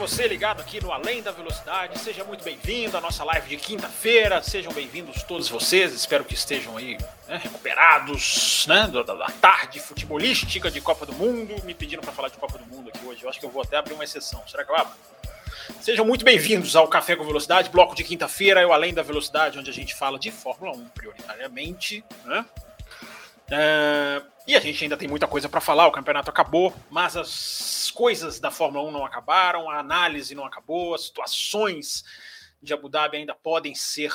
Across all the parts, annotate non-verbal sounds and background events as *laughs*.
Você ligado aqui no Além da Velocidade, seja muito bem-vindo à nossa live de quinta-feira. Sejam bem-vindos todos vocês, espero que estejam aí né, recuperados né, da, tarde futebolística de Copa do Mundo. Me pediram para falar de Copa do Mundo aqui hoje, eu acho que eu vou até abrir uma exceção. Será que eu abro? Sejam muito bem-vindos ao Café com Velocidade, bloco de quinta-feira, o Além da Velocidade, onde a gente fala de Fórmula 1 prioritariamente. Né? É, e a gente ainda tem muita coisa para falar, o campeonato acabou, mas as coisas da Fórmula 1 não acabaram, a análise não acabou, as situações de Abu Dhabi ainda podem ser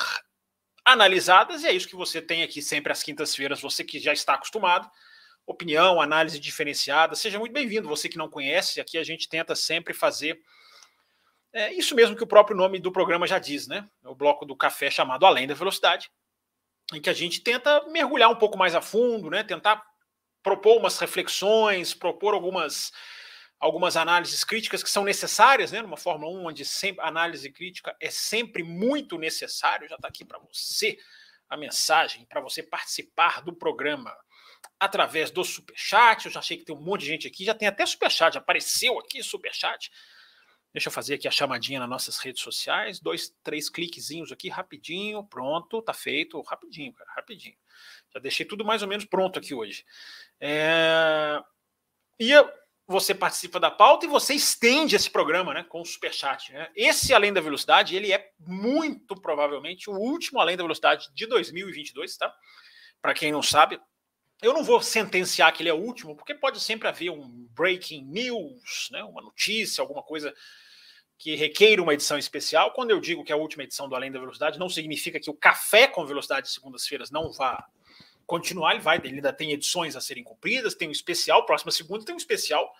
analisadas, e é isso que você tem aqui sempre às quintas-feiras, você que já está acostumado. Opinião, análise diferenciada, seja muito bem-vindo. Você que não conhece, aqui a gente tenta sempre fazer é isso mesmo que o próprio nome do programa já diz, né? O bloco do café chamado Além da Velocidade, em que a gente tenta mergulhar um pouco mais a fundo, né? Tentar propor umas reflexões, propor algumas algumas análises críticas que são necessárias, né? Numa Fórmula 1 onde sempre análise crítica é sempre muito necessário. Já está aqui para você a mensagem para você participar do programa através do superchat. Eu já achei que tem um monte de gente aqui, já tem até superchat, apareceu aqui superchat. Deixa eu fazer aqui a chamadinha nas nossas redes sociais. Dois, três cliquezinhos aqui, rapidinho. Pronto, tá feito. Rapidinho, cara, rapidinho. Já deixei tudo mais ou menos pronto aqui hoje. É... E você participa da pauta e você estende esse programa né, com o Superchat. Né? Esse Além da Velocidade, ele é muito provavelmente o último Além da Velocidade de 2022, tá? Para quem não sabe, eu não vou sentenciar que ele é o último, porque pode sempre haver um breaking news, né, uma notícia, alguma coisa que requeira uma edição especial. Quando eu digo que é a última edição do Além da Velocidade, não significa que o Café com Velocidade de segundas-feiras não vá continuar, ele vai, ele ainda tem edições a serem cumpridas, tem um especial, próxima segunda tem um especial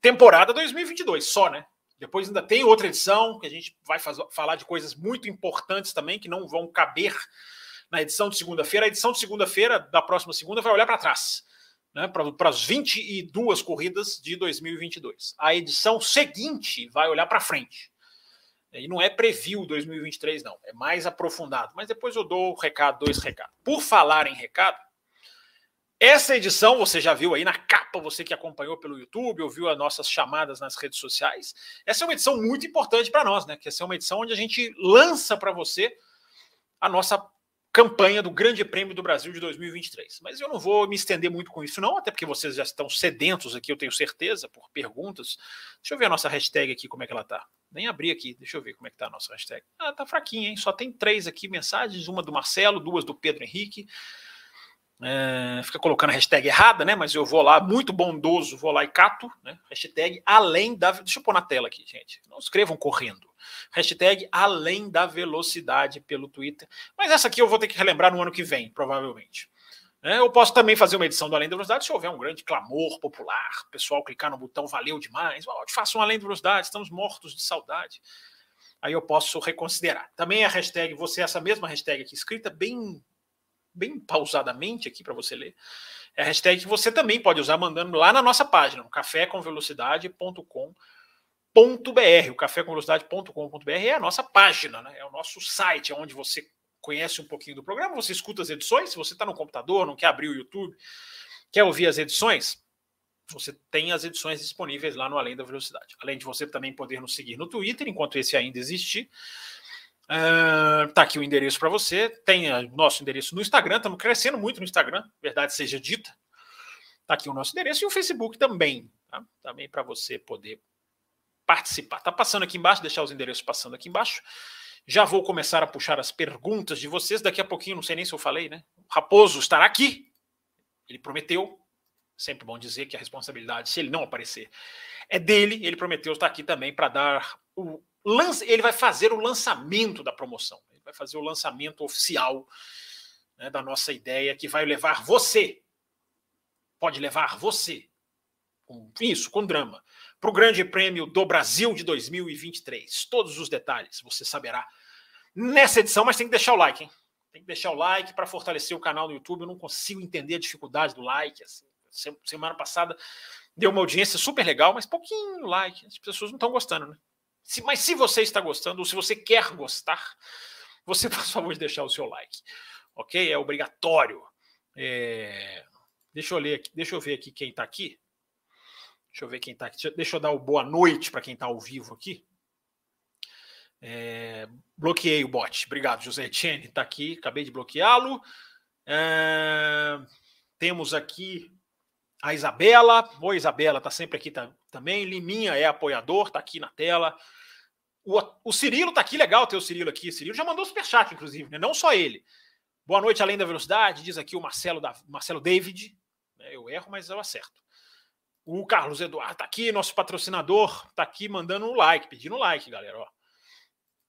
temporada 2022 só, né? Depois ainda tem outra edição que a gente vai falar de coisas muito importantes também que não vão caber na edição de segunda-feira. A edição de segunda-feira da próxima segunda vai olhar para trás né, para as 22 corridas de 2022. A edição seguinte vai olhar para frente. E não é preview 2023, não. É mais aprofundado. Mas depois eu dou o recado, dois recados. Por falar em recado, essa edição você já viu aí na capa, você que acompanhou pelo YouTube, ouviu as nossas chamadas nas redes sociais. Essa é uma edição muito importante para nós, né? Que essa é uma edição onde a gente lança para você a nossa campanha do Grande Prêmio do Brasil de 2023. Mas eu não vou me estender muito com isso, não, até porque vocês já estão sedentos aqui, eu tenho certeza, por perguntas. Deixa eu ver a nossa hashtag aqui, como é que ela tá. Nem abri aqui, deixa eu ver como é que tá a nossa hashtag. Ah, tá fraquinha, hein? Só tem três aqui mensagens, uma do Marcelo, duas do Pedro Henrique. É, fica colocando a hashtag errada, né? Mas eu vou lá, muito bondoso, vou lá e cato, né? Hashtag além da. Deixa eu pôr na tela aqui, gente. Não escrevam correndo. Hashtag além da velocidade pelo Twitter. Mas essa aqui eu vou ter que relembrar no ano que vem, provavelmente. É, eu posso também fazer uma edição do Além da Velocidade se houver um grande clamor popular, pessoal clicar no botão valeu demais, oh, faça um Além da Velocidade, estamos mortos de saudade. Aí eu posso reconsiderar. Também a hashtag, você, essa mesma hashtag aqui escrita bem bem pausadamente aqui para você ler. É a hashtag que você também pode usar mandando lá na nossa página, no cafécomvelocidade.com.br. O cafécomvelocidade.com.br é a nossa página, né? é o nosso site, onde você conhece um pouquinho do programa, você escuta as edições. Se você está no computador, não quer abrir o YouTube, quer ouvir as edições, você tem as edições disponíveis lá no Além da Velocidade. Além de você também poder nos seguir no Twitter, enquanto esse ainda existir. Uh, tá aqui o endereço para você. Tem o nosso endereço no Instagram. Estamos crescendo muito no Instagram, verdade seja dita. Tá aqui o nosso endereço e o Facebook também. Tá? Também para você poder participar. Tá passando aqui embaixo, deixar os endereços passando aqui embaixo. Já vou começar a puxar as perguntas de vocês. Daqui a pouquinho, não sei nem se eu falei, né? O Raposo estará aqui. Ele prometeu. Sempre bom dizer que a responsabilidade, se ele não aparecer, é dele. Ele prometeu estar aqui também para dar o ele vai fazer o lançamento da promoção, ele vai fazer o lançamento oficial né, da nossa ideia que vai levar você, pode levar você, com isso, com drama, para o Grande Prêmio do Brasil de 2023. Todos os detalhes você saberá nessa edição, mas tem que deixar o like, hein? Tem que deixar o like para fortalecer o canal no YouTube. Eu não consigo entender a dificuldade do like. Assim. Semana passada deu uma audiência super legal, mas pouquinho like. As pessoas não estão gostando, né? Se, mas se você está gostando, ou se você quer gostar, você, *laughs* por favor, de deixar o seu like. Ok? É obrigatório. É... Deixa eu ler aqui, deixa eu ver aqui quem está aqui. Deixa eu ver quem está aqui. Deixa eu dar o boa noite para quem está ao vivo aqui. É, bloqueei o bot. Obrigado, José Etienne. Está aqui, acabei de bloqueá-lo. É, temos aqui a Isabela. Oi, Isabela, está sempre aqui tá, também. Liminha é apoiador, está aqui na tela. O, o Cirilo está aqui, legal ter o Cirilo aqui. O Cirilo já mandou superchat, inclusive, né? não só ele. Boa noite, além da velocidade, diz aqui o Marcelo, da, Marcelo David. É, eu erro, mas eu acerto. O Carlos Eduardo está aqui, nosso patrocinador, está aqui mandando um like, pedindo um like, galera. Ó.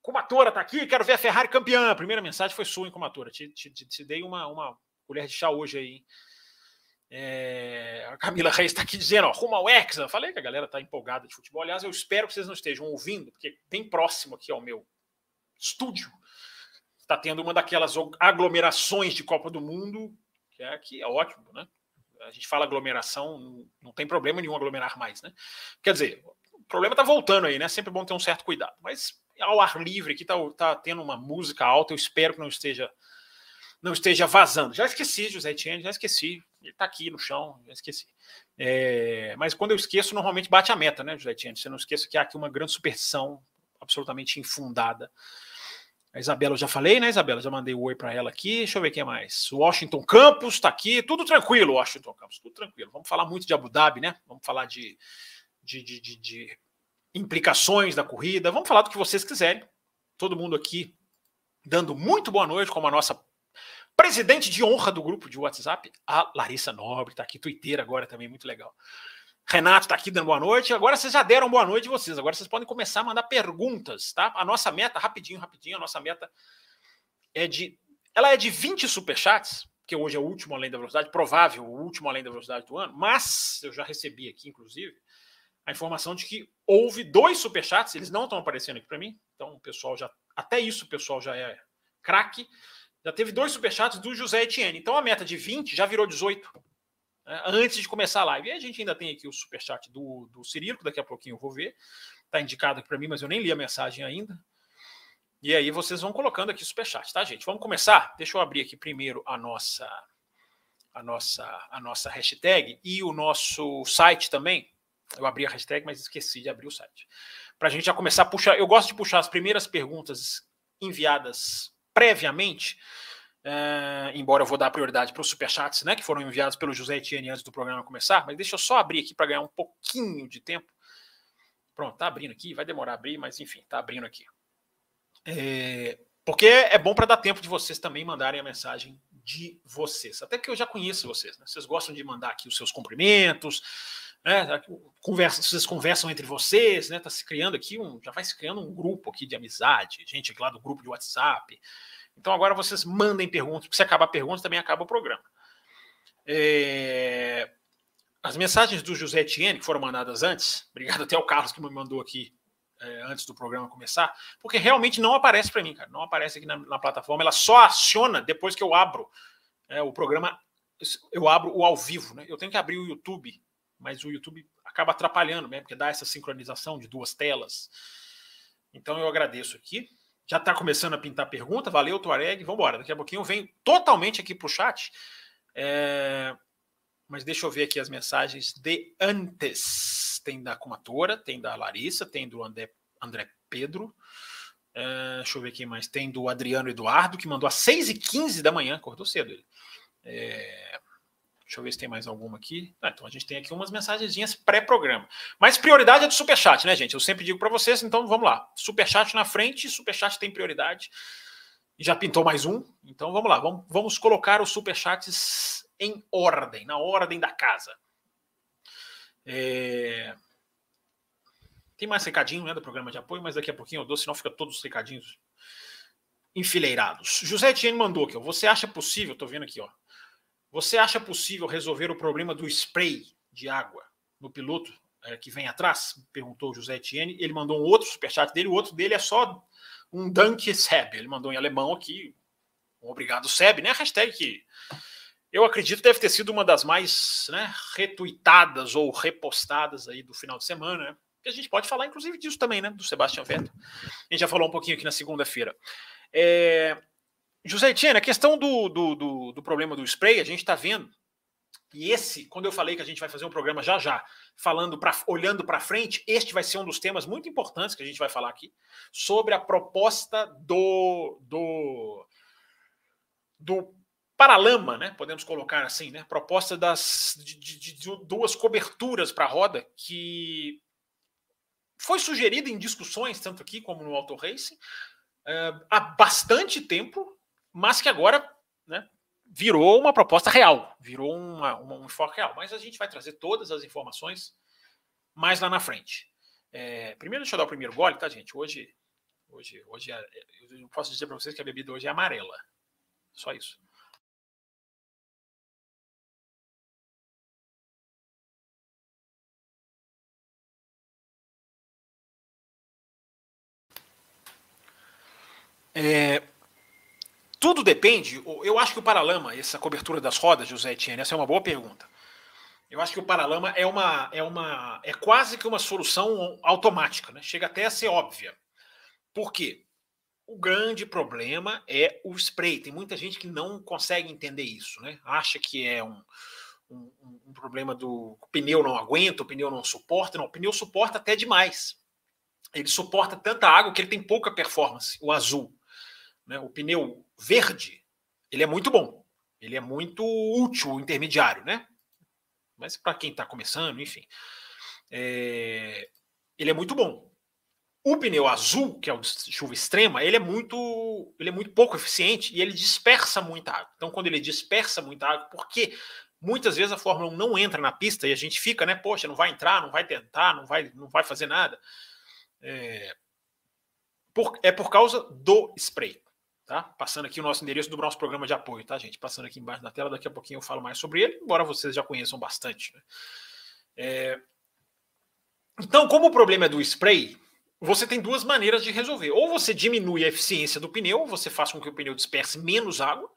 Comatora está aqui, quero ver a Ferrari campeã. A primeira mensagem foi sua, em Comatora. Te, te, te, dei uma, uma colher de chá hoje aí. É, a Camila Reis está aqui dizendo, ó, rumo ao Hexa. Falei que a galera está empolgada de futebol. Aliás, eu espero que vocês não estejam ouvindo, porque bem próximo aqui ao meu estúdio está tendo uma daquelas aglomerações de Copa do Mundo, que é, que é ótimo, né? A gente fala aglomeração, não tem problema nenhum aglomerar mais, né? Quer dizer, o problema está voltando aí, né? Sempre bom ter um certo cuidado. Mas ao ar livre aqui, tá, tá tendo uma música alta, eu espero que não esteja não esteja vazando. Já esqueci, José Etienne, já esqueci. Ele está aqui no chão, já esqueci. É, mas quando eu esqueço, normalmente bate a meta, né, José Etienne? Você não esqueça que há aqui uma grande superstição absolutamente infundada. A Isabela eu já falei, né, Isabela? Já mandei o oi para ela aqui. Deixa eu ver quem mais. Washington Campos está aqui. Tudo tranquilo, Washington Campos, tudo tranquilo. Vamos falar muito de Abu Dhabi, né? Vamos falar de, de, de, de, de implicações da corrida. Vamos falar do que vocês quiserem. Todo mundo aqui dando muito boa noite, como a nossa presidente de honra do grupo de WhatsApp, a Larissa Nobre, está aqui, Twitter agora também, muito legal. Renato está aqui dando boa noite. Agora vocês já deram boa noite vocês. Agora vocês podem começar a mandar perguntas, tá? A nossa meta, rapidinho, rapidinho, a nossa meta é de. Ela é de 20 superchats, que hoje é o último além da velocidade, provável, o último além da velocidade do ano, mas eu já recebi aqui, inclusive, a informação de que houve dois superchats, eles não estão aparecendo aqui para mim, então o pessoal já. Até isso o pessoal já é craque. Já teve dois superchats do José Etienne. Então a meta de 20 já virou 18 né, antes de começar a live. E a gente ainda tem aqui o superchat do, do Cirilo, que daqui a pouquinho eu vou ver. Está indicado aqui para mim, mas eu nem li a mensagem ainda. E aí vocês vão colocando aqui o superchat, tá, gente? Vamos começar? Deixa eu abrir aqui primeiro a nossa a nossa a nossa hashtag e o nosso site também eu abri a hashtag, mas esqueci de abrir o site. Para a gente já começar a puxar. Eu gosto de puxar as primeiras perguntas enviadas previamente, embora eu vou dar prioridade para os superchats, né, que foram enviados pelo José Etienne antes do programa começar, mas deixa eu só abrir aqui para ganhar um pouquinho de tempo. Pronto, tá abrindo aqui, vai demorar a abrir, mas enfim, tá abrindo aqui. É, porque é bom para dar tempo de vocês também mandarem a mensagem de vocês. Até que eu já conheço vocês, né? Vocês gostam de mandar aqui os seus cumprimentos, né? Conversa, vocês conversam entre vocês, né? Tá se criando aqui um, já vai se criando um grupo aqui de amizade, gente lá do grupo de WhatsApp. Então agora vocês mandem perguntas, porque se acabar a pergunta também acaba o programa. É... As mensagens do José Etienne, que foram mandadas antes, *laughs* obrigado até ao Carlos que me mandou aqui é, antes do programa começar, porque realmente não aparece para mim, cara. Não aparece aqui na, na, plataforma, ela só aciona depois que eu abro é, o programa, eu abro o ao vivo, né? Eu tenho que abrir o YouTube mas o YouTube acaba atrapalhando, né? Porque dá essa sincronização de duas telas. Então eu agradeço aqui. Já está começando a pintar pergunta. Valeu, Tuareg. Vamos embora. Daqui a pouquinho eu venho totalmente aqui para o chat. É... Mas deixa eu ver aqui as mensagens de antes. Tem da Comatora, tem da Larissa, tem do André, André Pedro. É... deixa eu ver quem mais. Tem do Adriano Eduardo, que mandou às 6h15 da manhã, acordou cedo ele. É... Deixa eu ver se tem mais alguma aqui. Ah, então a gente tem aqui umas mensagenzinhas pré-programa. Mas prioridade é do Superchat, né, gente? Eu sempre digo para vocês, então vamos lá. Superchat na frente, Superchat tem prioridade. Já pintou mais um. Então vamos lá, vamos, vamos colocar os Superchats em ordem, na ordem da casa. É... Tem mais recadinho né, do programa de apoio, mas daqui a pouquinho eu dou, senão fica todos os recadinhos enfileirados. José Etienne mandou aqui, ó. Você acha possível, tô vendo aqui, ó. Você acha possível resolver o problema do spray de água no piloto é, que vem atrás? Perguntou José Etienne. Ele mandou um outro superchat dele. O outro dele é só um Danke Seb. Ele mandou em alemão aqui. um obrigado Seb, né? Hashtag que eu acredito deve ter sido uma das mais né, retuitadas ou repostadas aí do final de semana, né? A gente pode falar, inclusive, disso também, né? Do Sebastião Vettel. A gente já falou um pouquinho aqui na segunda-feira. É... José Etienne, a questão do, do, do, do problema do spray, a gente está vendo e esse, quando eu falei que a gente vai fazer um programa já já, falando para olhando para frente, este vai ser um dos temas muito importantes que a gente vai falar aqui sobre a proposta do do do paralama, né? Podemos colocar assim, né? Proposta das de, de, de duas coberturas para a roda que foi sugerida em discussões tanto aqui como no Auto Racing uh, há bastante tempo, mas que agora, né? virou uma proposta real, virou uma, uma, um enfoque real. Mas a gente vai trazer todas as informações mais lá na frente. É, primeiro, deixa eu dar o primeiro gole, tá, gente? Hoje, hoje, hoje é, eu posso dizer para vocês que a bebida hoje é amarela. Só isso. É, tudo depende. Eu acho que o paralama, essa cobertura das rodas, José Etienne, essa é uma boa pergunta. Eu acho que o paralama é uma, é uma, é quase que uma solução automática, né? Chega até a ser óbvia. Por quê? O grande problema é o spray. Tem muita gente que não consegue entender isso, né? Acha que é um, um, um problema do o pneu não aguenta, o pneu não suporta. Não, o pneu suporta até demais. Ele suporta tanta água que ele tem pouca performance, o azul. Né? O pneu verde, ele é muito bom. Ele é muito útil, intermediário, né? Mas para quem está começando, enfim. É... Ele é muito bom. O pneu azul, que é o de chuva extrema, ele é muito, ele é muito pouco eficiente e ele dispersa muita água. Então, quando ele dispersa muita água, porque muitas vezes a Fórmula 1 não entra na pista e a gente fica, né? Poxa, não vai entrar, não vai tentar, não vai, não vai fazer nada. É por, é por causa do spray. Tá? Passando aqui o nosso endereço do nosso programa de apoio, tá, gente? Passando aqui embaixo da tela, daqui a pouquinho eu falo mais sobre ele, embora vocês já conheçam bastante. Né? É... Então, como o problema é do spray, você tem duas maneiras de resolver. Ou você diminui a eficiência do pneu, você faz com que o pneu disperse menos água.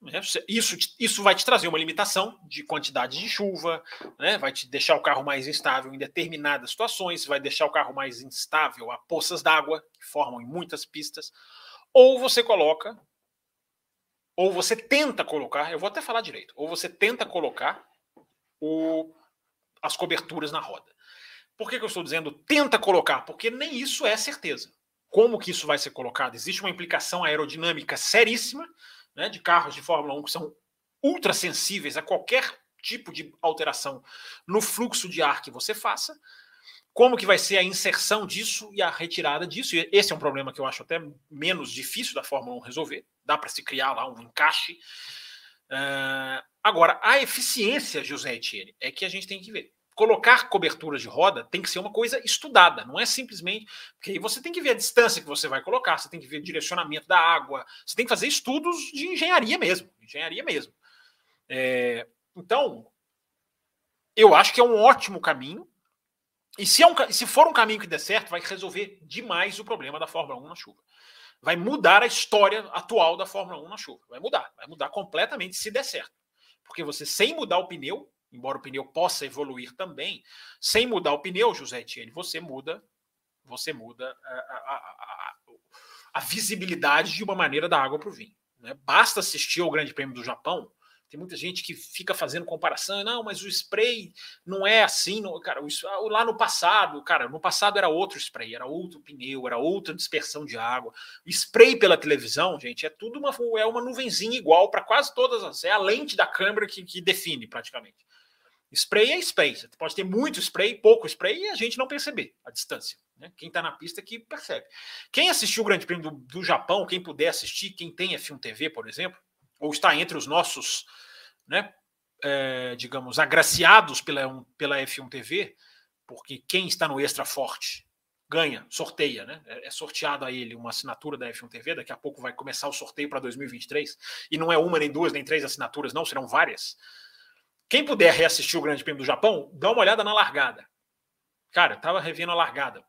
Né? Isso, isso vai te trazer uma limitação de quantidade de chuva, né? vai te deixar o carro mais instável em determinadas situações, vai deixar o carro mais instável a poças d'água, que formam em muitas pistas ou você coloca, ou você tenta colocar, eu vou até falar direito, ou você tenta colocar o, as coberturas na roda. Por que, que eu estou dizendo tenta colocar? Porque nem isso é certeza. Como que isso vai ser colocado? Existe uma implicação aerodinâmica seríssima né, de carros de Fórmula 1 que são ultra sensíveis a qualquer tipo de alteração no fluxo de ar que você faça como que vai ser a inserção disso e a retirada disso. E esse é um problema que eu acho até menos difícil da Fórmula 1 resolver. Dá para se criar lá um encaixe. Uh, agora, a eficiência, José Etienne, é que a gente tem que ver. Colocar cobertura de roda tem que ser uma coisa estudada, não é simplesmente. Porque aí você tem que ver a distância que você vai colocar, você tem que ver o direcionamento da água, você tem que fazer estudos de engenharia mesmo. Engenharia mesmo. É, então, eu acho que é um ótimo caminho e se, é um, se for um caminho que der certo, vai resolver demais o problema da Fórmula 1 na chuva. Vai mudar a história atual da Fórmula 1 na chuva. Vai mudar. Vai mudar completamente se der certo. Porque você, sem mudar o pneu, embora o pneu possa evoluir também, sem mudar o pneu, José Etienne, você muda, você muda a, a, a, a visibilidade de uma maneira da água para o vinho. Né? Basta assistir ao Grande Prêmio do Japão tem muita gente que fica fazendo comparação, não, mas o spray não é assim, não, cara, o, lá no passado, cara, no passado era outro spray, era outro pneu, era outra dispersão de água. O spray pela televisão, gente, é tudo uma é uma nuvenzinha igual para quase todas as, é a lente da câmera que, que define praticamente. Spray é spray, você pode ter muito spray, pouco spray e a gente não perceber a distância. Né? Quem está na pista que percebe. Quem assistiu o Grande Prêmio do, do Japão, quem puder assistir, quem tem F1 TV, por exemplo, ou está entre os nossos, né, é, digamos, agraciados pela, pela F1 TV, porque quem está no Extra Forte ganha, sorteia, né? É, é sorteado a ele uma assinatura da F1 TV. Daqui a pouco vai começar o sorteio para 2023. E não é uma, nem duas, nem três assinaturas, não, serão várias. Quem puder reassistir o Grande Prêmio do Japão, dá uma olhada na largada. Cara, eu tava revendo a largada.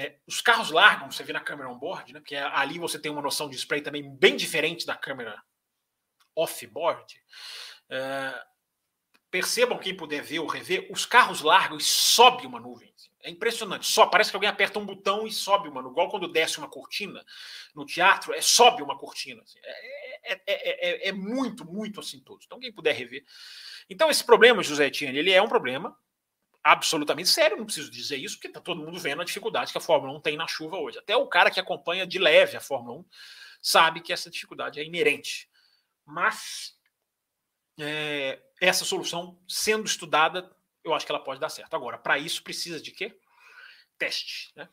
É, os carros largam, você vê na câmera on-board, né? Porque ali você tem uma noção de spray também bem diferente da câmera off-board. É, percebam quem puder ver ou rever, os carros largam e sobe uma nuvem. É impressionante. Só parece que alguém aperta um botão e sobe uma, igual quando desce uma cortina no teatro, é sobe uma cortina. Assim. É, é, é, é, muito, muito assim todos. Então quem puder rever. Então esse problema, José Etienne, ele é um problema absolutamente sério, não preciso dizer isso, porque está todo mundo vendo a dificuldade que a Fórmula 1 tem na chuva hoje. Até o cara que acompanha de leve a Fórmula 1 sabe que essa dificuldade é inerente. Mas é, essa solução, sendo estudada, eu acho que ela pode dar certo. Agora, para isso precisa de quê? Teste, né?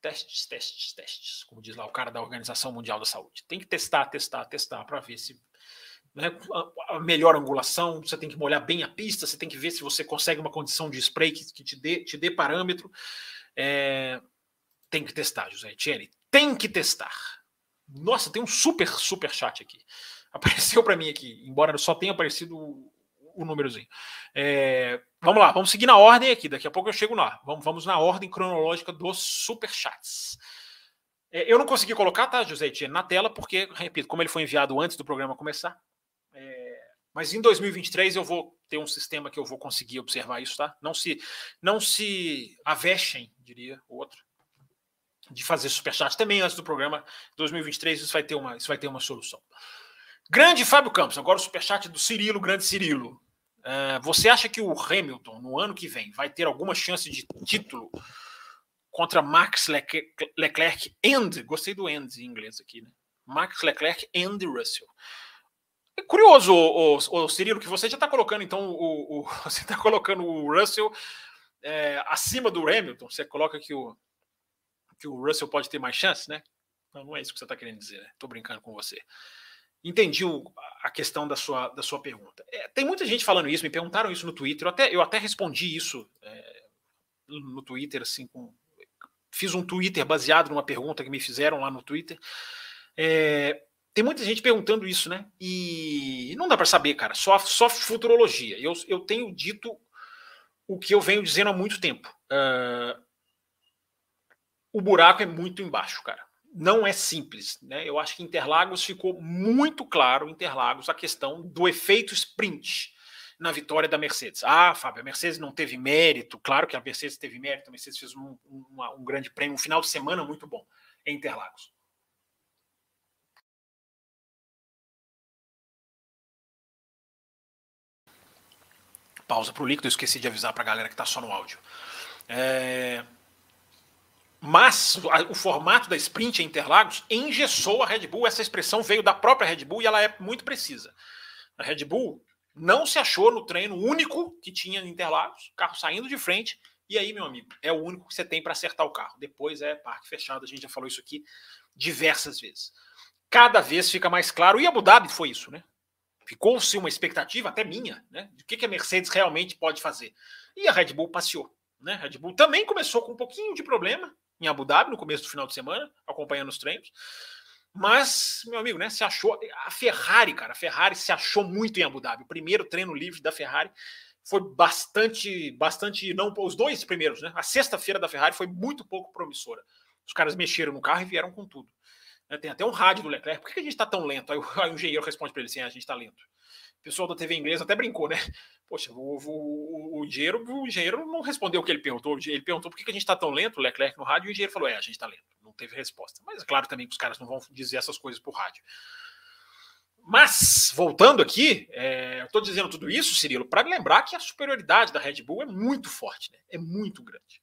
Testes, testes, testes, como diz lá o cara da Organização Mundial da Saúde. Tem que testar, testar, testar para ver se né, a, melhor angulação, você tem que molhar bem a pista, você tem que ver se você consegue uma condição de spray que, que te, dê, te dê parâmetro. É, tem que testar, José Etienne. Tem que testar. Nossa, tem um super, super chat aqui. *laughs* Apareceu para mim aqui, embora só tenha aparecido o, o númerozinho. É, vamos lá, vamos seguir na ordem aqui. Daqui a pouco eu chego lá. Vamos, vamos na ordem cronológica dos super chats. É, eu não consegui colocar, tá, José Etienne, na tela, porque, repito, como ele foi enviado antes do programa começar, mas em 2023 eu vou ter um sistema que eu vou conseguir observar isso, tá? Não se, não se avexem, diria o outro, de fazer superchat também antes do programa. 2023 isso vai ter uma, isso vai ter uma solução. Grande Fábio Campos, agora o superchat do Cirilo, grande Cirilo. Uh, você acha que o Hamilton, no ano que vem, vai ter alguma chance de título contra Max Leclerc and, gostei do and em inglês aqui, né? Max Leclerc and Russell. É curioso, o, o, o Cirilo, que você já está colocando, então, o, o *laughs* você está colocando o Russell é, acima do Hamilton. Você coloca que o, que o Russell pode ter mais chance, né? Não, não é isso que você está querendo dizer, né? Estou brincando com você. Entendi o, a questão da sua, da sua pergunta. É, tem muita gente falando isso, me perguntaram isso no Twitter, eu até, eu até respondi isso é, no Twitter, assim, com, fiz um Twitter baseado numa pergunta que me fizeram lá no Twitter. É, tem muita gente perguntando isso, né? E não dá para saber, cara. Só, só futurologia. Eu, eu tenho dito o que eu venho dizendo há muito tempo. Uh, o buraco é muito embaixo, cara. Não é simples, né? Eu acho que Interlagos ficou muito claro, Interlagos, a questão do efeito sprint na vitória da Mercedes. Ah, Fábio, a Mercedes não teve mérito. Claro que a Mercedes teve mérito. A Mercedes fez um, um, um grande prêmio, um final de semana muito bom em Interlagos. Pausa para o líquido, eu esqueci de avisar para a galera que está só no áudio. É... Mas o formato da sprint em Interlagos engessou a Red Bull. Essa expressão veio da própria Red Bull e ela é muito precisa. A Red Bull não se achou no treino único que tinha em Interlagos, carro saindo de frente. E aí, meu amigo, é o único que você tem para acertar o carro. Depois é parque fechado, a gente já falou isso aqui diversas vezes. Cada vez fica mais claro, e Abu Dhabi foi isso, né? Ficou-se uma expectativa, até minha, né? De que, que a Mercedes realmente pode fazer. E a Red Bull passeou. Né? A Red Bull também começou com um pouquinho de problema em Abu Dhabi, no começo do final de semana, acompanhando os treinos. Mas, meu amigo, né? Se achou. A Ferrari, cara, a Ferrari se achou muito em Abu Dhabi. O primeiro treino livre da Ferrari foi bastante, bastante. não Os dois primeiros, né? A sexta-feira da Ferrari foi muito pouco promissora. Os caras mexeram no carro e vieram com tudo. Né, tem até um rádio do Leclerc. Por que a gente está tão lento? Aí o, aí o engenheiro responde para ele assim: ah, a gente está lento. O pessoal da TV inglesa até brincou, né? *laughs* Poxa, o, o, o, engenheiro, o engenheiro não respondeu o que ele perguntou. Ele perguntou por que a gente está tão lento, o Leclerc no rádio, e o engenheiro falou: é, a gente está lento. Não teve resposta. Mas é claro também que os caras não vão dizer essas coisas por rádio. Mas, voltando aqui, é, eu estou dizendo tudo isso, Cirilo, para lembrar que a superioridade da Red Bull é muito forte, né? é muito grande.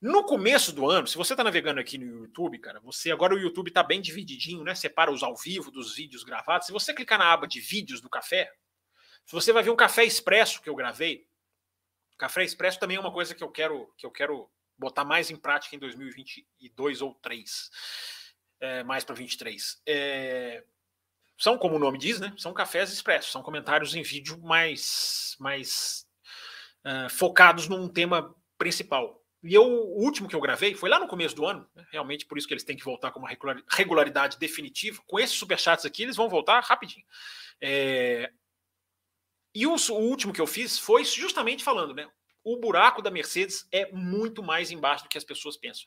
No começo do ano, se você está navegando aqui no YouTube, cara, você agora o YouTube está bem divididinho, né? Separa os ao vivo dos vídeos gravados. Se você clicar na aba de vídeos do café, você vai ver um café expresso que eu gravei. Café expresso também é uma coisa que eu quero que eu quero botar mais em prática em 2022 ou 3. É, mais para 23. É, são, como o nome diz, né? São cafés expressos, são comentários em vídeo mais, mais uh, focados num tema principal. E eu, o último que eu gravei foi lá no começo do ano, né? realmente por isso que eles têm que voltar com uma regularidade definitiva. Com esses superchats aqui, eles vão voltar rapidinho. É... E o, o, último que eu fiz foi justamente falando, né? O buraco da Mercedes é muito mais embaixo do que as pessoas pensam.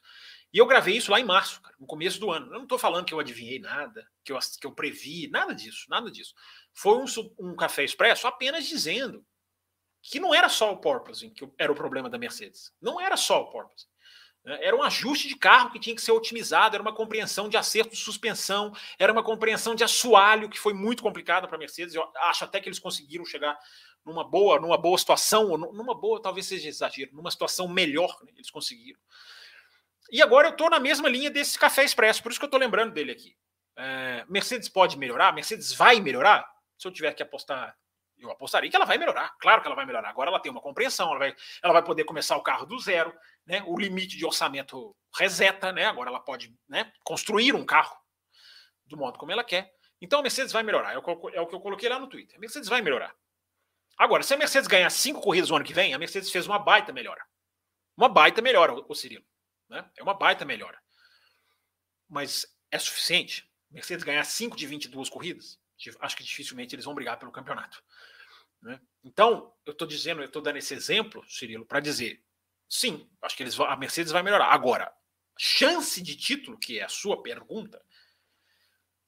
E eu gravei isso lá em março, cara, no começo do ano. Eu não estou falando que eu adivinhei nada, que eu, que eu previ, nada disso, nada disso. Foi um, um café expresso apenas dizendo que não era só o porpoising que era o problema da Mercedes. Não era só o porpoising. Né? Era um ajuste de carro que tinha que ser otimizado, era uma compreensão de acerto de suspensão, era uma compreensão de assoalho que foi muito complicada para a Mercedes. Eu acho até que eles conseguiram chegar numa boa, numa boa situação, numa boa, talvez seja exagero, numa situação melhor, né? eles conseguiram. E agora eu estou na mesma linha desse café expresso, por isso que eu estou lembrando dele aqui. É, Mercedes pode melhorar? Mercedes vai melhorar? Se eu tiver que apostar, eu apostaria que ela vai melhorar. Claro que ela vai melhorar. Agora ela tem uma compreensão, ela vai, ela vai poder começar o carro do zero, né? O limite de orçamento reseta, né? Agora ela pode né, construir um carro do modo como ela quer. Então a Mercedes vai melhorar. É o, é que eu coloquei lá no Twitter. A Mercedes vai melhorar. Agora, se a Mercedes ganhar cinco corridas no ano que vem, a Mercedes fez uma baita melhora. Uma baita melhora, o Cirilo. Né? É uma baita melhora. Mas é suficiente? Mercedes ganhar 5 de 22 corridas? Acho que dificilmente eles vão brigar pelo campeonato. Né? Então, eu estou dizendo, eu estou dando esse exemplo, Cirilo, para dizer, sim, acho que eles vão, a Mercedes vai melhorar. Agora, chance de título, que é a sua pergunta,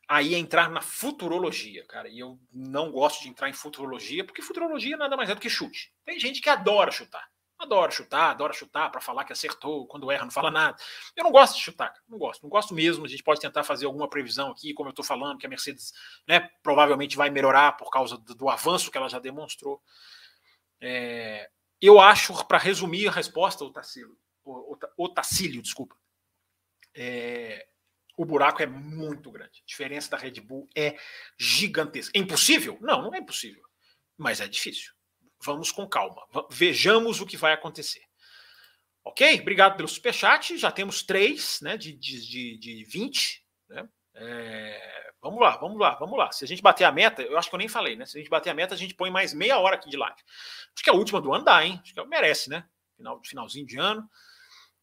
aí é entrar na futurologia, cara. E eu não gosto de entrar em futurologia, porque futurologia nada mais é do que chute. Tem gente que adora chutar. Adora chutar, adora chutar para falar que acertou, quando erra não fala nada. Eu não gosto de chutar, não gosto, não gosto mesmo. A gente pode tentar fazer alguma previsão aqui, como eu estou falando, que a Mercedes né, provavelmente vai melhorar por causa do, do avanço que ela já demonstrou. É, eu acho, para resumir a resposta, o Tacílio, desculpa, é, o buraco é muito grande. A diferença da Red Bull é gigantesca. É impossível? Não, não é impossível. Mas é difícil. Vamos com calma. Vejamos o que vai acontecer. Ok? Obrigado pelo superchat. Já temos três né, de, de, de, de 20. Né? É, vamos lá, vamos lá, vamos lá. Se a gente bater a meta, eu acho que eu nem falei, né? Se a gente bater a meta, a gente põe mais meia hora aqui de live. Acho que é a última do ano dá, hein? Acho que merece, né? Final, finalzinho de ano.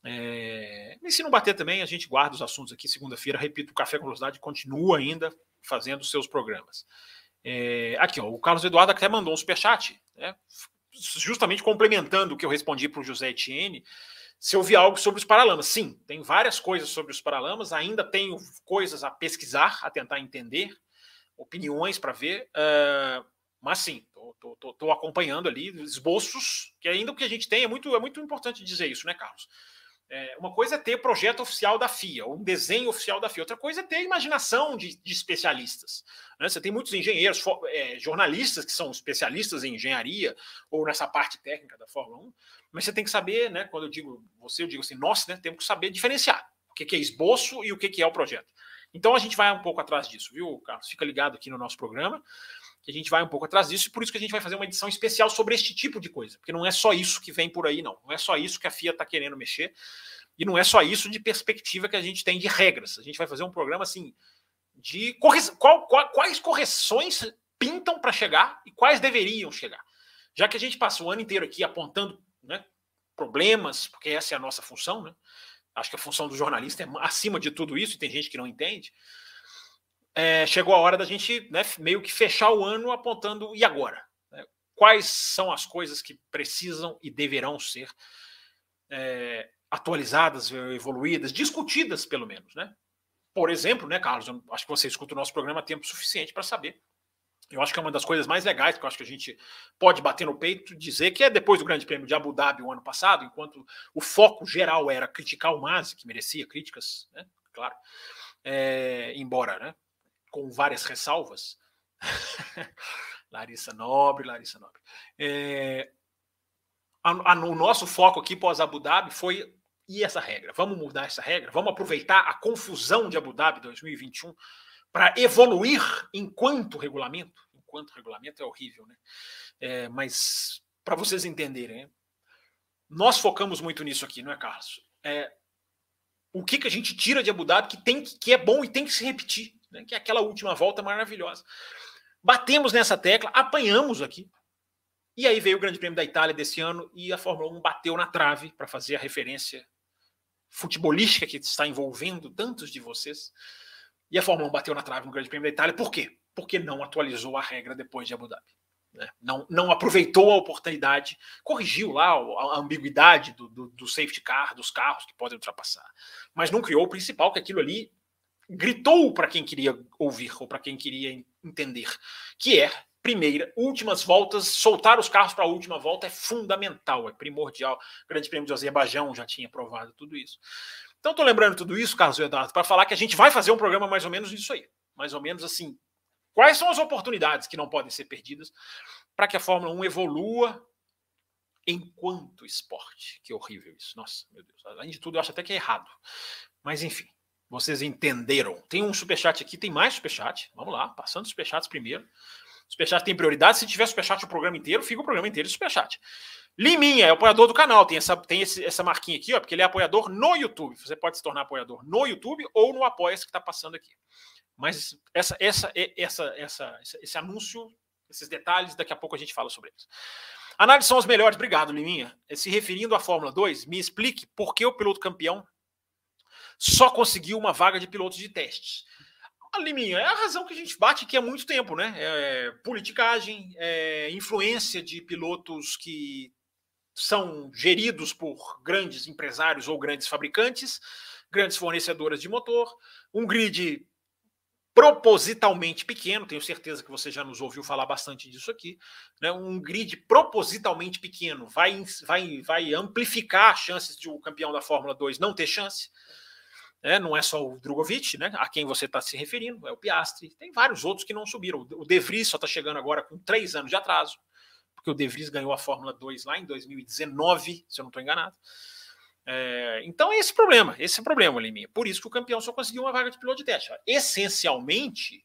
É... E se não bater também, a gente guarda os assuntos aqui segunda-feira. Repito, o Café com Velocidade continua ainda fazendo seus programas. É... Aqui, ó, o Carlos Eduardo até mandou um superchat, né? justamente complementando o que eu respondi para o José Etienne. Se eu vi algo sobre os paralamas, sim, tem várias coisas sobre os paralamas, ainda tenho coisas a pesquisar, a tentar entender, opiniões para ver, uh, mas sim, estou acompanhando ali esboços, que ainda o que a gente tem é muito, é muito importante dizer isso, né, Carlos? É, uma coisa é ter projeto oficial da FIA, um desenho oficial da FIA, outra coisa é ter imaginação de, de especialistas. Né? Você tem muitos engenheiros, é, jornalistas que são especialistas em engenharia ou nessa parte técnica da Fórmula 1, mas você tem que saber, né, quando eu digo você, eu digo assim, nós né, temos que saber diferenciar o que é esboço e o que é o projeto. Então a gente vai um pouco atrás disso, viu, Carlos? Fica ligado aqui no nosso programa que a gente vai um pouco atrás disso, e por isso que a gente vai fazer uma edição especial sobre este tipo de coisa, porque não é só isso que vem por aí, não. Não é só isso que a FIA está querendo mexer, e não é só isso de perspectiva que a gente tem de regras. A gente vai fazer um programa assim de corre... qual, qual, quais correções pintam para chegar e quais deveriam chegar. Já que a gente passa o ano inteiro aqui apontando né, problemas, porque essa é a nossa função, né? Acho que a função do jornalista é acima de tudo isso, e tem gente que não entende é, chegou a hora da gente né, meio que fechar o ano apontando e agora? Né? Quais são as coisas que precisam e deverão ser é, atualizadas, evoluídas, discutidas pelo menos, né? Por exemplo, né, Carlos? Acho que você escuta o nosso programa tempo suficiente para saber. Eu acho que é uma das coisas mais legais que eu acho que a gente pode bater no peito dizer que é depois do Grande Prêmio de Abu Dhabi o ano passado, enquanto o foco geral era criticar o Masi, que merecia críticas, né? Claro. É, embora, né? Com várias ressalvas. *laughs* Larissa Nobre, Larissa Nobre. É, a, a, o nosso foco aqui pós Abu Dhabi foi e essa regra? Vamos mudar essa regra? Vamos aproveitar a confusão de Abu Dhabi 2021 para evoluir enquanto regulamento? Enquanto regulamento é horrível, né? É, mas para vocês entenderem, né? nós focamos muito nisso aqui, não é, Carlos? É, o que, que a gente tira de Abu Dhabi que, tem, que é bom e tem que se repetir? Né, que é aquela última volta maravilhosa. Batemos nessa tecla, apanhamos aqui. E aí veio o Grande Prêmio da Itália desse ano e a Fórmula 1 bateu na trave para fazer a referência futebolística que está envolvendo tantos de vocês. E a Fórmula 1 bateu na trave no Grande Prêmio da Itália. Por quê? Porque não atualizou a regra depois de Abu Dhabi. Né? Não, não aproveitou a oportunidade, corrigiu lá a ambiguidade do, do, do safety car, dos carros que podem ultrapassar, mas não criou o principal, que aquilo ali gritou para quem queria ouvir ou para quem queria entender, que é primeira, últimas voltas, soltar os carros para a última volta é fundamental, é primordial. O Grande Prêmio de Azerbaijão já tinha provado tudo isso. Então, estou lembrando tudo isso, Carlos Eduardo, para falar que a gente vai fazer um programa mais ou menos disso aí. Mais ou menos assim. Quais são as oportunidades que não podem ser perdidas para que a Fórmula 1 evolua enquanto esporte? Que horrível isso. Nossa, meu Deus. Além de tudo, eu acho até que é errado. Mas, enfim, vocês entenderam. Tem um superchat aqui, tem mais superchat. Vamos lá, passando os superchats primeiro. Superchat tem prioridade. Se tiver superchat o programa inteiro, fica o programa inteiro de superchat. Liminha é apoiador do canal, tem essa, tem esse, essa marquinha aqui, ó, porque ele é apoiador no YouTube. Você pode se tornar apoiador no YouTube ou no Apoia-se que está passando aqui. Mas essa, essa, essa, essa, esse anúncio, esses detalhes, daqui a pouco a gente fala sobre eles. Análises são os melhores. Obrigado, Liminha. Se referindo à Fórmula 2, me explique por que o piloto campeão só conseguiu uma vaga de piloto de testes. Liminha, é a razão que a gente bate aqui há muito tempo, né? É politicagem, é influência de pilotos que são geridos por grandes empresários ou grandes fabricantes, grandes fornecedoras de motor, um grid propositalmente pequeno, tenho certeza que você já nos ouviu falar bastante disso aqui, né? um grid propositalmente pequeno vai, vai, vai amplificar as chances de o campeão da Fórmula 2 não ter chance. Né? Não é só o Drogovic, né? a quem você está se referindo, é o Piastri, tem vários outros que não subiram. O De Vries só está chegando agora com três anos de atraso porque o De Vries ganhou a Fórmula 2 lá em 2019, se eu não estou enganado. É, então é esse problema, esse é o problema, Liminha. Por isso que o campeão só conseguiu uma vaga de piloto de teste. Essencialmente,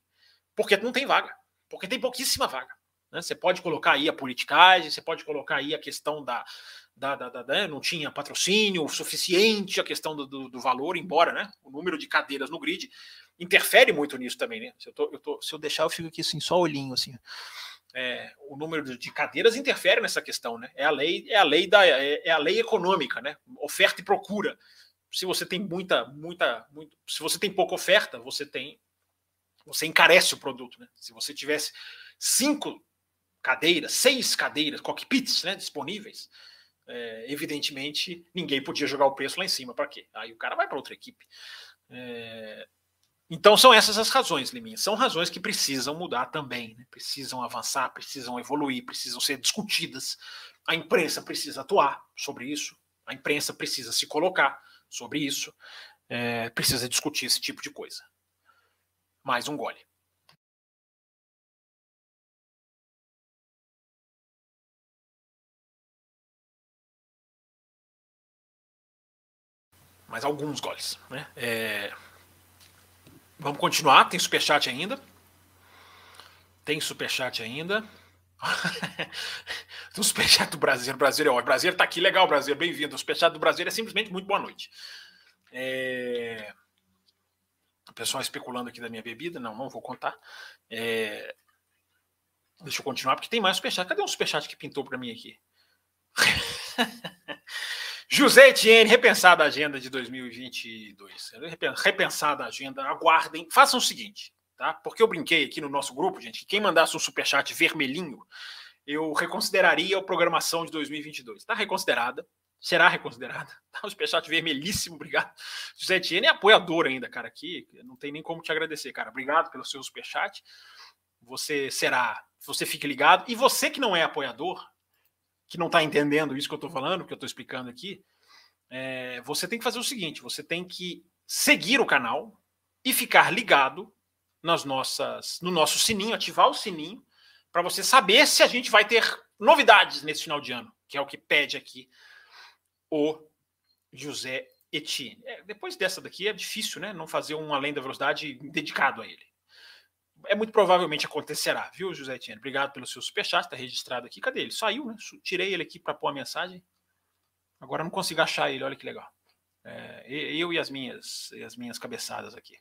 porque não tem vaga, porque tem pouquíssima vaga. Né? Você pode colocar aí a politicagem, você pode colocar aí a questão da. Da, da, da né? não tinha patrocínio suficiente, a questão do, do, do, valor, embora né? o número de cadeiras no grid interfere muito nisso também. Né? Se, eu tô, eu tô, se eu deixar, eu fico aqui assim, só olhinho assim é, o número de cadeiras interfere nessa questão, né? É a lei, é a lei da, é, é, a lei econômica, né? Oferta e procura. Se você tem muita, muita, muito, se você tem pouca oferta, você tem, você encarece o produto, né? Se você tivesse cinco cadeiras, seis cadeiras, cockpits, né, disponíveis, é, evidentemente ninguém podia jogar o preço lá em cima. Para quê? Aí o cara vai para outra equipe. É, então são essas as razões, Liminha. São razões que precisam mudar também, né? precisam avançar, precisam evoluir, precisam ser discutidas. A imprensa precisa atuar sobre isso, a imprensa precisa se colocar sobre isso, é, precisa discutir esse tipo de coisa. Mais um gole. Mais alguns goles. Né? É... Vamos continuar, tem superchat ainda. Tem superchat ainda. *laughs* um superchat do Brasil. O Brasil é ótimo. O Brasil está aqui, legal, Brasil. Bem-vindo. O superchat do Brasil é simplesmente muito boa noite. É... O pessoal especulando aqui da minha bebida. Não, não vou contar. É... Deixa eu continuar, porque tem mais superchat. Cadê um superchat que pintou para mim aqui? *laughs* José Etienne, repensada a agenda de 2022. Repensada a agenda, aguardem. Façam o seguinte, tá? Porque eu brinquei aqui no nosso grupo, gente, que quem mandasse um superchat vermelhinho, eu reconsideraria a programação de 2022. Está reconsiderada, será reconsiderada. *laughs* Tá? O superchat vermelhíssimo, obrigado. José Etienne é apoiador ainda, cara, aqui. Não tem nem como te agradecer, cara. Obrigado pelo seu superchat. Você será, você fique ligado. E você que não é apoiador, que não está entendendo isso que eu estou falando, que eu estou explicando aqui, é, você tem que fazer o seguinte: você tem que seguir o canal e ficar ligado nas nossas, no nosso sininho, ativar o sininho, para você saber se a gente vai ter novidades nesse final de ano, que é o que pede aqui o José Etienne. É, depois dessa daqui é difícil, né? Não fazer um além da velocidade dedicado a ele é muito provavelmente acontecerá, viu, José Etienne? Obrigado pelo seu superchat, está registrado aqui. Cadê ele? Saiu, né? Tirei ele aqui para pôr a mensagem. Agora não consigo achar ele, olha que legal. É, eu e as minhas, as minhas cabeçadas aqui.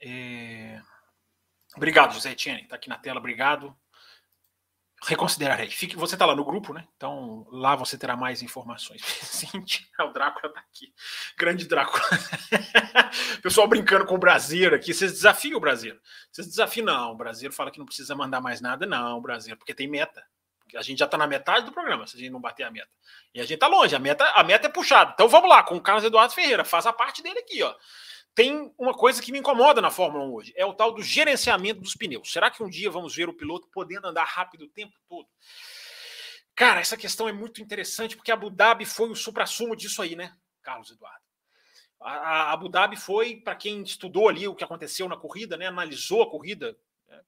É... Obrigado, José Etienne, está aqui na tela, obrigado. Reconsiderarei. Fique, você está lá no grupo, né? Então lá você terá mais informações. *laughs* o Drácula está aqui. Grande Drácula. *laughs* Pessoal brincando com o brasileiro aqui. Vocês desafiam o brasileiro. Vocês desafiam, não. O brasileiro fala que não precisa mandar mais nada, não, brasileiro, porque tem meta. A gente já está na metade do programa, se a gente não bater a meta. E a gente está longe, a meta, a meta é puxada. Então vamos lá, com o Carlos Eduardo Ferreira, faz a parte dele aqui, ó tem uma coisa que me incomoda na Fórmula 1 hoje, é o tal do gerenciamento dos pneus. Será que um dia vamos ver o piloto podendo andar rápido o tempo todo? Cara, essa questão é muito interessante, porque a Abu Dhabi foi o supra-sumo disso aí, né, Carlos Eduardo? A, Abu Dhabi foi, para quem estudou ali o que aconteceu na corrida, né, analisou a corrida, né,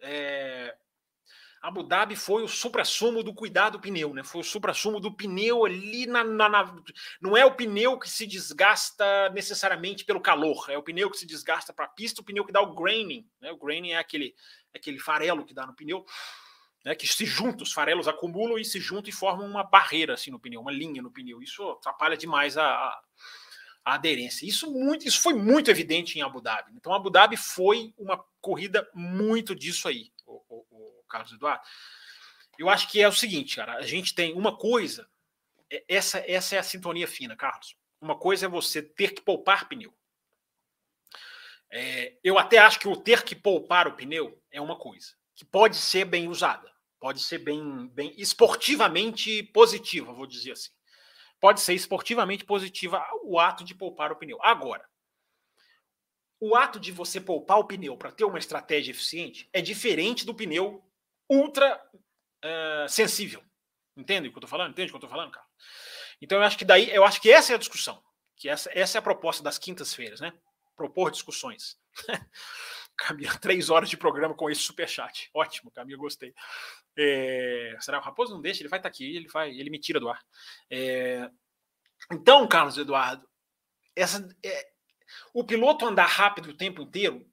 é, Abu Dhabi foi o supra-sumo do cuidado do pneu, né? Foi o supra-sumo do pneu ali na, na, na, Não é o pneu que se desgasta necessariamente pelo calor, é o pneu que se desgasta para a pista, o pneu que dá o graining. Né? O graining é aquele, aquele farelo que dá no pneu, né? que se juntam, os farelos acumulam e se juntam e formam uma barreira assim no pneu, uma linha no pneu. Isso atrapalha demais a, a a aderência. Isso, muito, isso foi muito evidente em Abu Dhabi. Então, Abu Dhabi foi uma corrida muito disso aí. Carlos Eduardo, eu acho que é o seguinte, cara, a gente tem uma coisa, é, essa, essa é a sintonia fina, Carlos. Uma coisa é você ter que poupar pneu. É, eu até acho que o ter que poupar o pneu é uma coisa que pode ser bem usada, pode ser bem, bem esportivamente positiva, vou dizer assim. Pode ser esportivamente positiva o ato de poupar o pneu. Agora, o ato de você poupar o pneu para ter uma estratégia eficiente é diferente do pneu ultra uh, sensível. Entende o que eu estou falando? Entende o que eu estou falando, cara? Então eu acho que daí, eu acho que essa é a discussão, que essa, essa é a proposta das quintas-feiras, né? Propor discussões. *laughs* Camila, três horas de programa com esse superchat. Ótimo, Camila, gostei. É, será que o Raposo não deixa? Ele vai estar tá aqui, ele vai, ele me tira do ar. É, então, Carlos Eduardo, essa, é, o piloto andar rápido o tempo inteiro,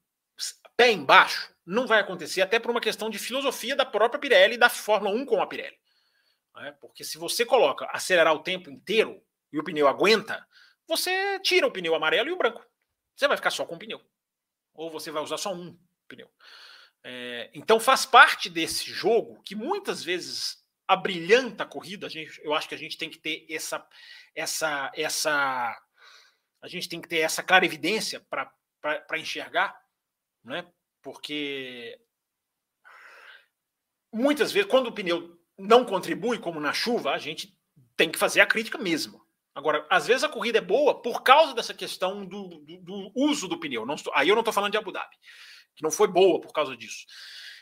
pé embaixo, não vai acontecer, até por uma questão de filosofia da própria Pirelli e da Fórmula 1 com a Pirelli. É? Porque se você coloca acelerar o tempo inteiro e o pneu aguenta, você tira o pneu amarelo e o branco. Você vai ficar só com o pneu. Ou você vai usar só um pneu. É, então faz parte desse jogo que muitas vezes a corrida. A gente, eu acho que a gente tem que ter essa, essa, essa, a gente tem que ter essa clara evidência para enxergar, né? porque muitas vezes, quando o pneu não contribui, como na chuva, a gente tem que fazer a crítica mesmo. Agora, às vezes a corrida é boa por causa dessa questão do, do, do uso do pneu. Não estou, aí eu não estou falando de Abu Dhabi, que não foi boa por causa disso.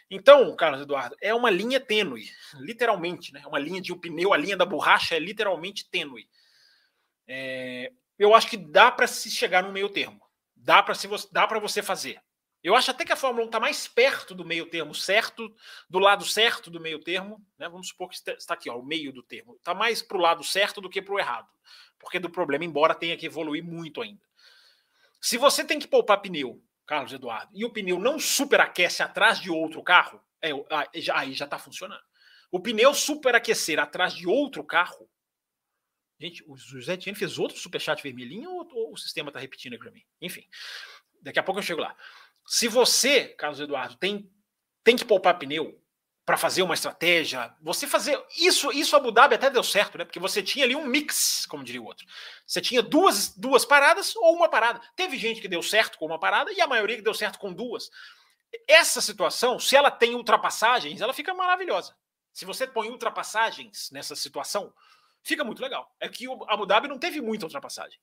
Então, Carlos Eduardo, é uma linha tênue, literalmente, né? Uma linha de um pneu, a linha da borracha é literalmente tênue. É, eu acho que dá para se chegar no meio termo. Dá para dá para você fazer. Eu acho até que a Fórmula 1 está mais perto do meio termo certo, do lado certo do meio termo, né? Vamos supor que está aqui, ó, o meio do termo. Está mais para o lado certo do que para o errado. Porque do problema, embora tenha que evoluir muito ainda. Se você tem que poupar pneu, Carlos Eduardo, e o pneu não superaquece atrás de outro carro, é, aí já está funcionando. O pneu superaquecer atrás de outro carro. Gente, o José Etienne fez outro superchat vermelhinho ou, ou o sistema está repetindo aqui para mim? Enfim, daqui a pouco eu chego lá. Se você, Carlos Eduardo, tem, tem que poupar pneu para fazer uma estratégia, você fazer isso, isso Abu Dhabi até deu certo, né? Porque você tinha ali um mix, como diria o outro. Você tinha duas, duas paradas ou uma parada. Teve gente que deu certo com uma parada e a maioria que deu certo com duas. Essa situação, se ela tem ultrapassagens, ela fica maravilhosa. Se você põe ultrapassagens nessa situação, fica muito legal. É que o Abu Dhabi não teve muita ultrapassagem.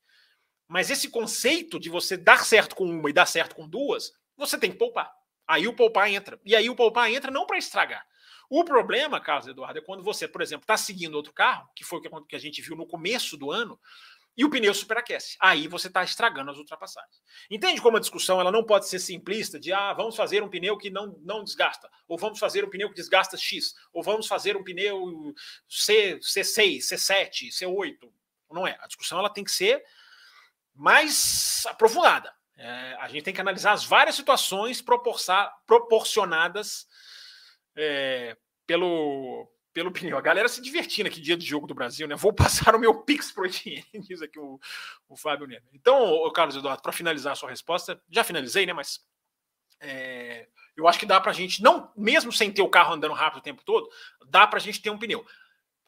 Mas esse conceito de você dar certo com uma e dar certo com duas você tem que poupar. Aí o poupar entra. E aí o poupar entra não para estragar. O problema, Carlos Eduardo, é quando você, por exemplo, está seguindo outro carro, que foi o que a gente viu no começo do ano, e o pneu superaquece. Aí você está estragando as ultrapassagens. Entende como a discussão ela não pode ser simplista de ah, vamos fazer um pneu que não, não desgasta, ou vamos fazer um pneu que desgasta X, ou vamos fazer um pneu C, C6, C7, C8. Não é. A discussão ela tem que ser mais aprofundada. É, a gente tem que analisar as várias situações proporcionadas é, pelo, pelo pneu. A galera se divertindo aqui dia de jogo do Brasil, né? Vou passar o meu Pix pro Etienne, *laughs* diz aqui o, o Fábio Neto. Então, Carlos Eduardo, para finalizar a sua resposta, já finalizei, né? Mas é, eu acho que dá para a gente, não mesmo sem ter o carro andando rápido o tempo todo, dá para a gente ter um pneu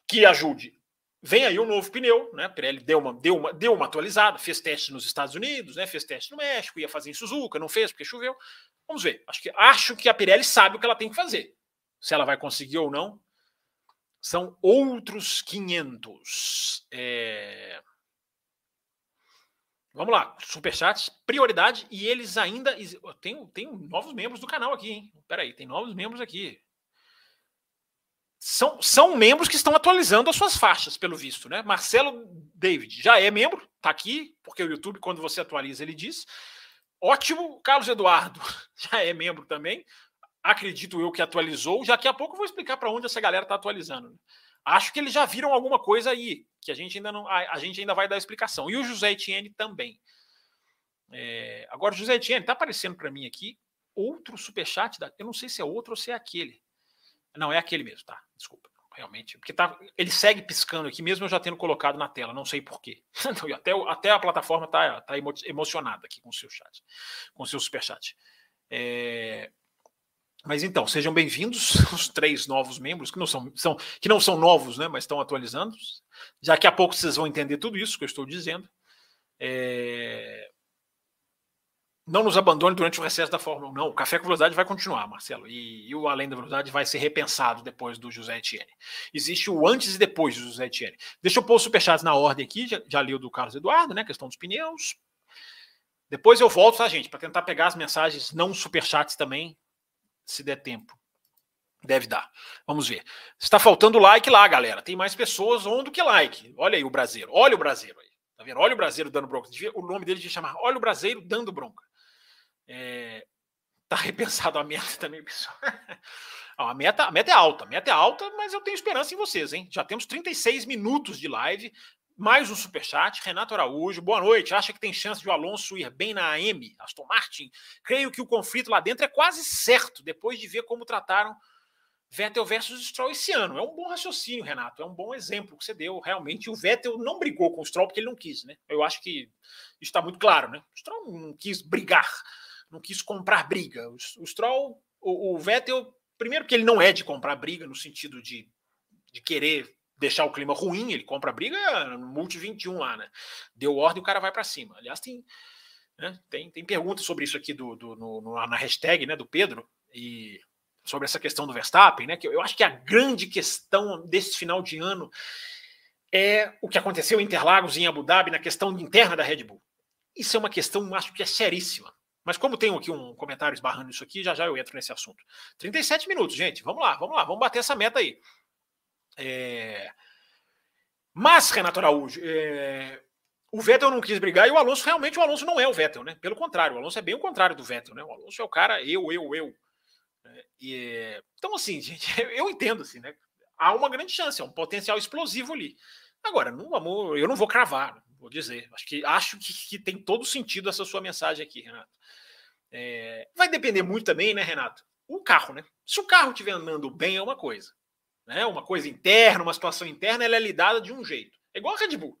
que ajude. Vem aí um novo pneu, né? A Pirelli deu uma, deu uma, deu uma atualizada, fez teste nos Estados Unidos, né? Fez teste no México, ia fazer em Suzuka, não fez porque choveu. Vamos ver. Acho que, acho que a Pirelli sabe o que ela tem que fazer. Se ela vai conseguir ou não, são outros 500. É... Vamos lá, superchats, prioridade, e eles ainda. Tem, tem novos membros do canal aqui, hein? Peraí, tem novos membros aqui. São, são membros que estão atualizando as suas faixas, pelo visto, né? Marcelo David já é membro, tá aqui, porque o YouTube, quando você atualiza, ele diz. Ótimo, Carlos Eduardo *laughs* já é membro também. Acredito eu que atualizou. Daqui a pouco eu vou explicar para onde essa galera está atualizando. Acho que eles já viram alguma coisa aí, que a gente ainda não. A, a gente ainda vai dar explicação. E o José Etienne também. É, agora, José Etienne, está aparecendo para mim aqui outro superchat. Da, eu não sei se é outro ou se é aquele. Não, é aquele mesmo, tá? Desculpa. Realmente. Porque tá, ele segue piscando aqui, mesmo eu já tendo colocado na tela, não sei porquê. *laughs* até, até a plataforma está tá emocionada aqui com o seu chat, com o seu superchat. É, mas então, sejam bem-vindos *laughs* os três novos membros, que não são, são, que não são novos, né, mas estão atualizando. Já que a pouco vocês vão entender tudo isso que eu estou dizendo. É... Não nos abandone durante o recesso da Fórmula 1. Não, o Café com Velocidade vai continuar, Marcelo. E, e, o Além da Velocidade vai ser repensado depois do José Etienne. Existe o antes e depois do José Etienne. Deixa eu pôr os superchats na ordem aqui. Já, já li o do Carlos Eduardo, né? Questão dos pneus. Depois eu volto, tá, gente? Para tentar pegar as mensagens não superchats também se der tempo. Deve dar. Vamos ver. Está faltando like lá, galera. Tem mais pessoas on do que like. Olha aí o brasileiro. Olha o brasileiro aí. Tá vendo? Olha o brasileiro dando bronca. O nome dele devia chamar Olha o brasileiro dando bronca. É... Tá repensado a meta *laughs* também, pessoal. a, meta, a meta é alta. A meta é alta, mas eu tenho esperança em vocês, hein? Já temos 36 minutos de live. Mais um superchat. Renato Araújo, boa noite. Acha que tem chance de o Alonso ir bem na AM, Aston Martin? Creio que o conflito lá dentro é quase certo, depois de ver como trataram Vettel versus Stroll esse ano. É um bom raciocínio, Renato. É um bom exemplo que você deu. Realmente, o Vettel não brigou com o Stroll porque ele não quis, né? Eu acho que está muito claro, né? O Stroll não quis brigar, não quis comprar briga. O, Stroll, o, o Vettel, primeiro que ele não é de comprar briga no sentido de, de querer deixar o clima ruim, ele compra briga no Multi 21 lá, né? Deu ordem o cara vai para cima. Aliás, tem, né, tem, tem perguntas sobre isso aqui do, do no, na hashtag né, do Pedro e sobre essa questão do Verstappen, né? Que eu acho que a grande questão desse final de ano é o que aconteceu em Interlagos e em Abu Dhabi na questão interna da Red Bull. Isso é uma questão, acho que é seríssima. Mas como tenho aqui um comentário esbarrando isso aqui, já já eu entro nesse assunto. 37 minutos, gente. Vamos lá, vamos lá, vamos bater essa meta aí. É... Mas, Renato Araújo, é... o Vettel não quis brigar e o Alonso, realmente, o Alonso não é o Vettel, né? Pelo contrário, o Alonso é bem o contrário do Vettel, né? O Alonso é o cara eu, eu, eu. É, e... Então, assim, *laughs* gente, eu entendo, assim, né? Há uma grande chance, é um potencial explosivo ali. Agora, não vamos, eu não vou cravar, vou dizer. Acho que acho que, que tem todo sentido essa sua mensagem aqui, Renato. É... vai depender muito também, né, Renato? O carro, né? Se o carro estiver andando bem, é uma coisa né, uma coisa interna, uma situação interna, ela é lidada de um jeito. É igual a Red Bull.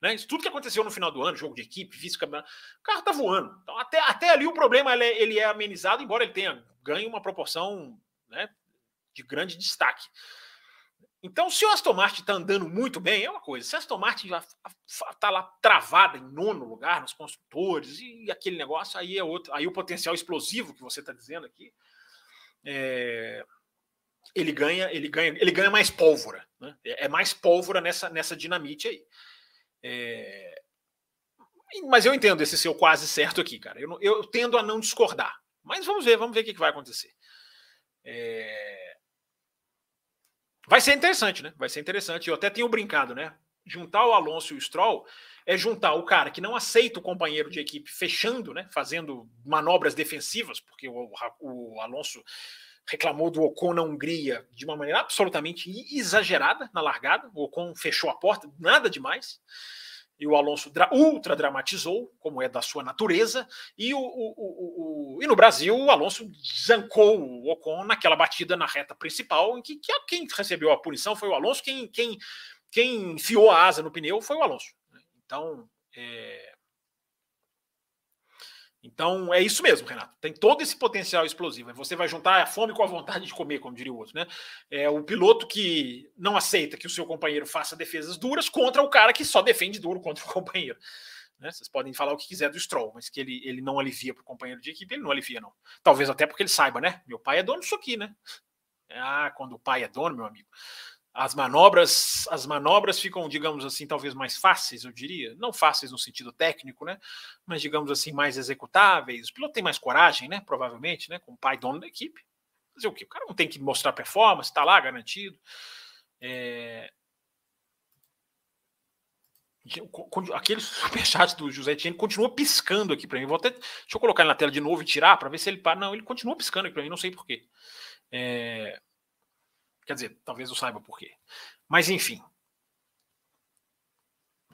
Né? Isso tudo que aconteceu no final do ano, jogo de equipe, física, o carro tá voando. Então, até, até ali o problema ele é, ele é amenizado, embora ele tenha ganho uma proporção né, de grande destaque. Então, se o Aston Martin está andando muito bem, é uma coisa. Se o Aston Martin está lá travada em nono lugar nos construtores e aquele negócio, aí é outro. Aí o potencial explosivo que você está dizendo aqui é, ele ganha, ele ganha, ele ganha mais pólvora, né? É, é mais pólvora nessa, nessa dinamite aí. É... Mas eu entendo esse seu quase certo aqui, cara. Eu, eu tendo a não discordar. Mas vamos ver, vamos ver o que, que vai acontecer. É... Vai ser interessante, né? Vai ser interessante. Eu até tenho brincado, né? Juntar o Alonso e o Stroll é juntar o cara que não aceita o companheiro de equipe fechando, né? Fazendo manobras defensivas, porque o, o Alonso reclamou do Ocon na Hungria de uma maneira absolutamente exagerada na largada. O Ocon fechou a porta, nada demais. E o Alonso ultra dramatizou, como é da sua natureza. E, o, o, o, e no Brasil, o Alonso zancou o Ocon naquela batida na reta principal, em que, que quem recebeu a punição foi o Alonso, quem, quem, quem enfiou a asa no pneu foi o Alonso. Então, é, Então é isso mesmo, Renato. Tem todo esse potencial explosivo. Você vai juntar a fome com a vontade de comer, como diria o outro, né? É o piloto que não aceita que o seu companheiro faça defesas duras contra o cara que só defende duro contra o *laughs* companheiro. Né? Vocês podem falar o que quiser do Stroll, mas que ele, ele não alivia para o companheiro de equipe, ele não alivia, não. Talvez até porque ele saiba, né? Meu pai é dono disso aqui, né? Ah, quando o pai é dono, meu amigo as manobras, as manobras ficam, digamos assim, talvez mais fáceis, eu diria, não fáceis no sentido técnico, né? Mas digamos assim, mais executáveis. O piloto tem mais coragem, né? Provavelmente, né? Com o pai dono da equipe. Fazer o quê? O cara não tem que mostrar performance, está lá garantido. É... Aquele *laughs* superchat do José Etienne continua piscando aqui para mim. Vou até, deixa eu colocar ele na tela de novo e tirar para ver se ele para. Não, ele continua piscando aqui para mim, não sei porquê. É... Quer dizer, talvez eu saiba por quê. Mas enfim.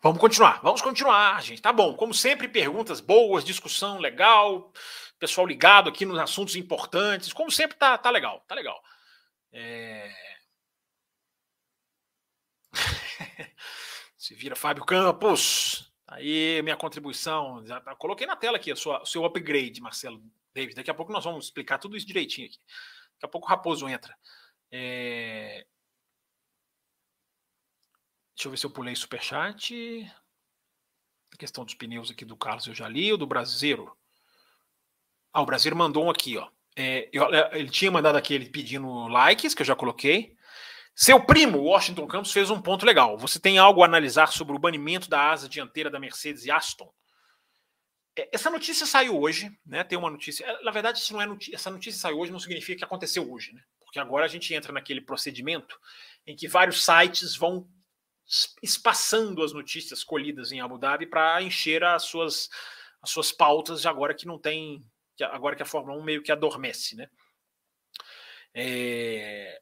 Vamos continuar, vamos continuar, gente. Tá bom. Como sempre, perguntas boas, discussão legal, pessoal ligado aqui nos assuntos importantes. Como sempre, tá, tá legal, tá legal. É... *laughs* Se vira Fábio Campos. Aí, minha contribuição. Já tá, coloquei na tela aqui o seu upgrade, Marcelo David. Daqui a pouco nós vamos explicar tudo isso direitinho aqui. Daqui a pouco o Raposo entra. É... Deixa eu ver se eu pulei superchat. A questão dos pneus aqui do Carlos eu já li, o do Brasileiro. Ah, o Brasileiro mandou um aqui, ó. É, eu, é, ele tinha mandado aquele pedindo likes, que eu já coloquei. Seu primo, Washington Campos, fez um ponto legal. Você tem algo a analisar sobre o banimento da asa dianteira da Mercedes e Aston? É, essa notícia saiu hoje, né? Tem uma notícia. É, na verdade, se não é notícia, essa notícia saiu hoje, não significa que aconteceu hoje, né? Porque agora a gente entra naquele procedimento em que vários sites vão espaçando as notícias colhidas em Abu Dhabi para encher as suas, as suas pautas agora que não tem. Agora que a Fórmula 1 meio que adormece, né? É...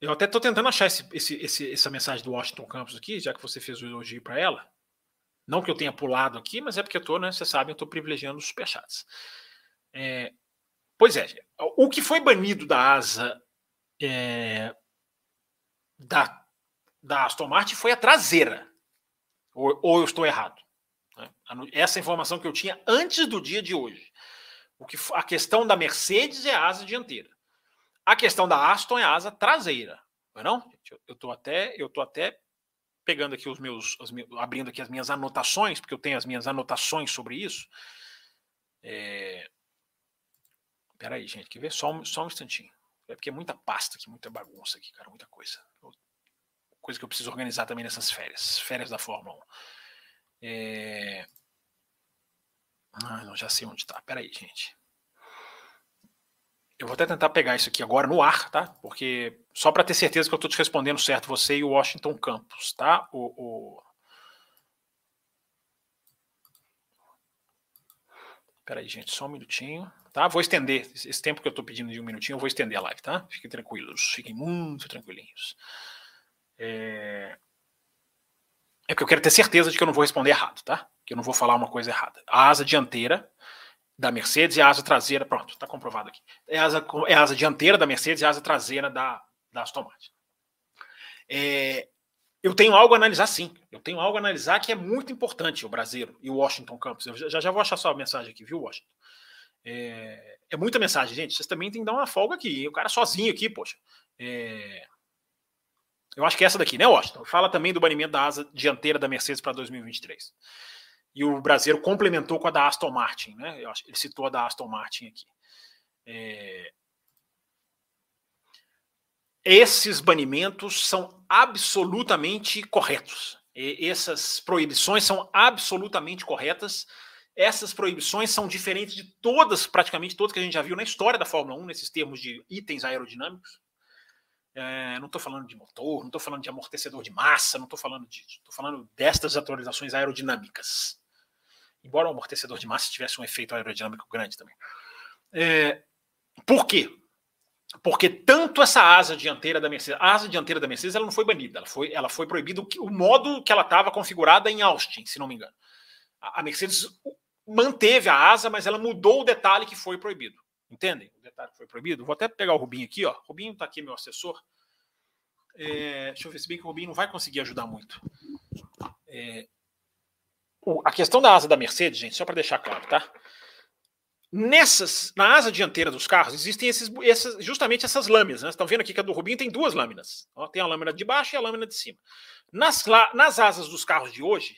Eu até estou tentando achar esse, esse, esse, essa mensagem do Washington Campos aqui, já que você fez o elogio para ela. Não que eu tenha pulado aqui, mas é porque eu estou, né? Você sabe, eu estou privilegiando os superchats. É, Pois é, o que foi banido da asa é, da, da Aston Martin foi a traseira. Ou, ou eu estou errado? Né? Essa informação que eu tinha antes do dia de hoje. O que, a questão da Mercedes é a asa dianteira. A questão da Aston é a asa traseira. Não é? Eu estou até, eu tô até pegando aqui os meus, abrindo aqui as minhas anotações, porque eu tenho as minhas anotações sobre isso. É, Pera aí, gente, quer ver? Só um, só um instantinho. É porque é muita pasta aqui, muita bagunça aqui, cara, muita coisa. Coisa que eu preciso organizar também nessas férias, férias da Fórmula 1. É... Ah, não, já sei onde tá. Pera aí, gente. Eu vou até tentar pegar isso aqui agora no ar, tá? Porque só para ter certeza que eu estou te respondendo certo, você e o Washington Campos, tá? O, o... Peraí, gente, só um minutinho. Tá? Vou estender. Esse tempo que eu estou pedindo de um minutinho, eu vou estender a live, tá? Fiquem tranquilos, fiquem muito tranquilinhos. É... é porque eu quero ter certeza de que eu não vou responder errado, tá? Que eu não vou falar uma coisa errada. A asa dianteira da Mercedes e a asa traseira, pronto, está comprovado aqui. É a, asa, é asa dianteira da Mercedes e a asa traseira da, da Aston Martin. É, eu tenho algo a analisar sim. Eu tenho algo a analisar que é muito importante, o brasileiro e o Washington Campos. Eu já, já vou achar sua mensagem aqui, viu, Washington? É, é, muita mensagem, gente. Vocês também têm que dar uma folga aqui. O cara sozinho aqui, poxa. É, eu acho que é essa daqui, né, Washington? Fala também do banimento da asa dianteira da Mercedes para 2023. E o brasileiro complementou com a da Aston Martin, né? ele citou a da Aston Martin aqui. É, esses banimentos são absolutamente corretos. E essas proibições são absolutamente corretas essas proibições são diferentes de todas, praticamente todas que a gente já viu na história da Fórmula 1, nesses termos de itens aerodinâmicos. É, não estou falando de motor, não estou falando de amortecedor de massa, não estou falando disso. Estou falando destas atualizações aerodinâmicas. Embora o amortecedor de massa tivesse um efeito aerodinâmico grande também. É, por quê? Porque tanto essa asa dianteira da Mercedes, a asa dianteira da Mercedes, ela não foi banida, ela foi, ela foi proibida o, o modo que ela estava configurada em Austin, se não me engano. A Mercedes manteve a asa, mas ela mudou o detalhe que foi proibido. Entendem? O detalhe que foi proibido. Vou até pegar o Rubinho aqui, ó. Rubinho está aqui, meu assessor. É, deixa eu ver se bem que o Rubinho não vai conseguir ajudar muito. É, a questão da asa da Mercedes, gente, só para deixar claro, tá? Nessas, na asa dianteira dos carros, existem esses, essas, justamente essas lâminas. Né? Estão vendo aqui que a do Rubinho tem duas lâminas. Ó, tem a lâmina de baixo e a lâmina de cima. Nas, nas asas dos carros de hoje,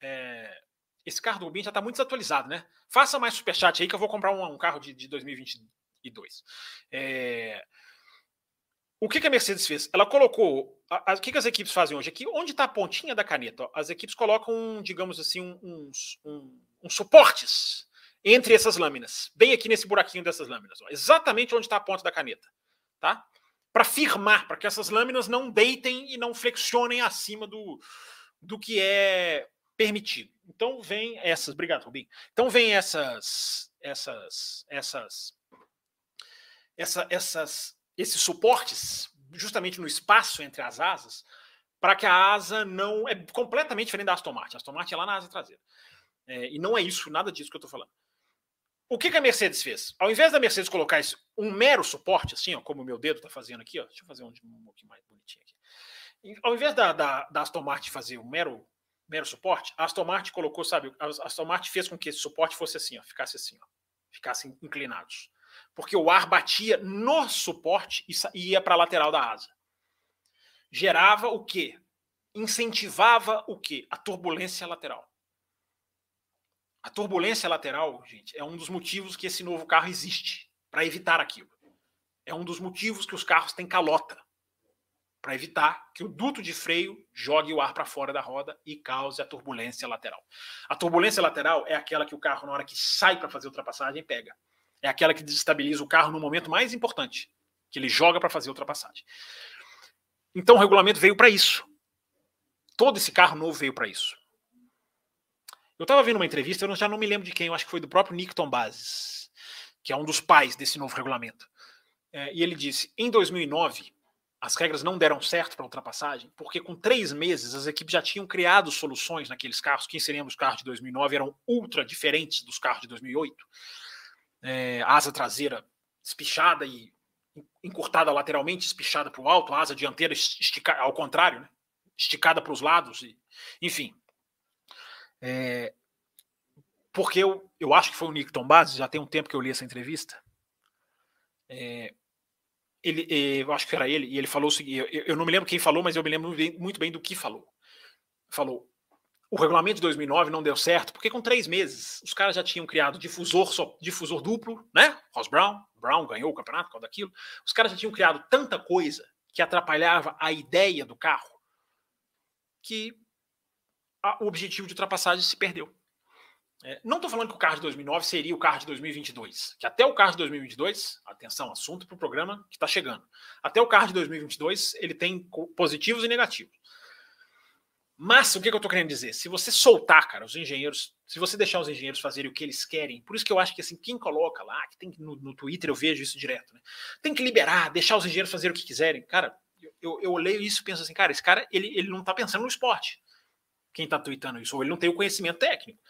é, esse carro do Rubinho já está muito desatualizado, né? Faça mais superchat aí que eu vou comprar um, um carro de, de 2022. É, o que, que, a Mercedes fez? Ela colocou. O que, que, as equipes fazem hoje? Aqui, onde está a pontinha da caneta, ó, as equipes colocam, digamos assim, uns, um, suportes entre essas lâminas, bem aqui nesse buraquinho dessas lâminas, ó, exatamente onde está a ponta da caneta, tá? Para firmar, para que essas lâminas não deitem e não flexionem acima do, do que é permitido. Então vem essas, obrigado, Rubim. Então vem essas, essas, essas, essa, essas, esses suportes justamente no espaço entre as asas, para que a asa não é completamente diferente da Aston Martin. A Aston Martin é lá na asa traseira. É, e não é isso, nada disso que eu estou falando. O que, que, a Mercedes fez? Ao invés da Mercedes colocar isso, um mero suporte, assim, ó, como o meu dedo está fazendo aqui, ó, deixa eu fazer um, um pouquinho mais bonitinho aqui. Ao invés da, da, da, Aston Martin fazer um mero, mero suporte, a Aston Martin colocou, sabe, a Aston Martin fez com que esse suporte fosse assim, ó, ficasse assim, ó, ficassem inclinados. Porque o ar batia no suporte e ia para a lateral da asa. Gerava o quê? Incentivava o quê? A turbulência lateral. A turbulência lateral, gente, é um dos motivos que esse novo carro existe para evitar aquilo. É um dos motivos que os carros têm calota para evitar que o duto de freio jogue o ar para fora da roda e cause a turbulência lateral. A turbulência lateral é aquela que o carro, na hora que sai para fazer ultrapassagem, pega. É aquela que desestabiliza o carro no momento mais importante, que ele joga para fazer ultrapassagem. Então o regulamento veio para isso. Todo esse carro novo veio para isso. Eu estava vendo uma entrevista, eu já não me lembro de quem, eu acho que foi do próprio Nickton Bases, que é um dos pais desse novo regulamento. É, e ele disse: em 2009, as regras não deram certo para ultrapassagem, porque com três meses as equipes já tinham criado soluções naqueles carros, que seriam os carros de 2009, eram ultra diferentes dos carros de 2008. É, asa traseira espichada e encurtada lateralmente, espichada para o alto, asa dianteira esticada, ao contrário, né? esticada para os lados, e, enfim. É, porque eu, eu acho que foi o Nickton Bases, já tem um tempo que eu li essa entrevista. É, ele, é, eu acho que era ele, e ele falou o seguinte: eu, eu, não me lembro quem falou, mas eu me lembro muito bem do que falou. Falou: o regulamento de 2009 não deu certo, porque com três meses os caras já tinham criado difusor, só, difusor duplo, né? Ross Brown, Brown ganhou o campeonato por causa daquilo. Os caras já tinham criado tanta coisa que atrapalhava a ideia do carro que a, o objetivo de ultrapassagem se perdeu. É, não estou falando que o carro de 2009 seria o carro de 2022, que até o carro de 2022, atenção, assunto para o programa que está chegando, até o carro de 2022 ele tem positivos e negativos. Mas o que, que eu estou querendo dizer? Se você soltar, cara, os engenheiros, se você deixar os engenheiros fazerem o que eles querem, por isso que eu acho que assim, quem coloca lá, que tem no, no Twitter eu vejo isso direto, né? Tem que liberar, deixar os engenheiros fazerem o que quiserem. Cara, eu, eu, leio isso e penso assim, cara, esse cara ele, ele não está pensando no esporte quem está tweetando isso, ou ele não tem o conhecimento técnico.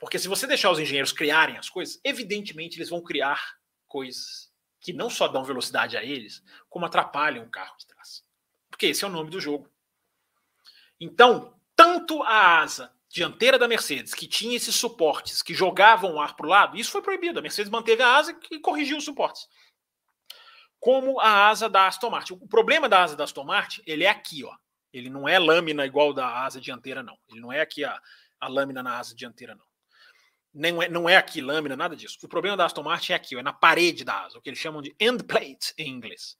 Porque se você deixar os engenheiros criarem as coisas, evidentemente eles vão criar coisas que não só dão velocidade a eles, como atrapalham o carro de trás. Porque esse é o nome do jogo. Então, tanto a asa dianteira da Mercedes, que tinha esses suportes que jogavam o ar para o lado, isso foi proibido. A Mercedes manteve a asa e corrigiu os suportes. Como a asa da Aston Martin. O problema da asa da Aston Martin, ele é aqui, ó. Ele não é lâmina igual da asa dianteira, não. Ele não é aqui a, a lâmina na asa dianteira, não. Nem é, não é aqui lâmina, nada disso. O problema da Aston Martin é aqui, é na parede da asa, o que eles chamam de end plate em inglês.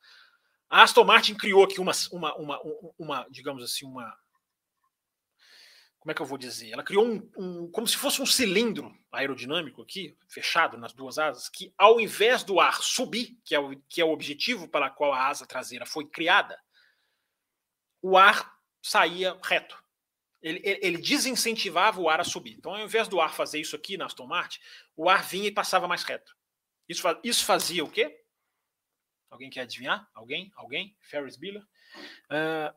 A Aston Martin criou aqui uma, uma, uma, uma digamos assim, uma. Como é que eu vou dizer? Ela criou um, um, como se fosse um cilindro aerodinâmico aqui, fechado nas duas asas, que ao invés do ar subir, que é o, que é o objetivo para o qual a asa traseira foi criada, o ar saía reto. Ele, ele, desincentivava o ar a subir. Então, ao invés do ar fazer isso aqui na Aston Martin, o ar vinha e passava mais reto. Isso, isso fazia o quê? Alguém quer adivinhar? Alguém? Alguém? Ferris Bueller? Uh,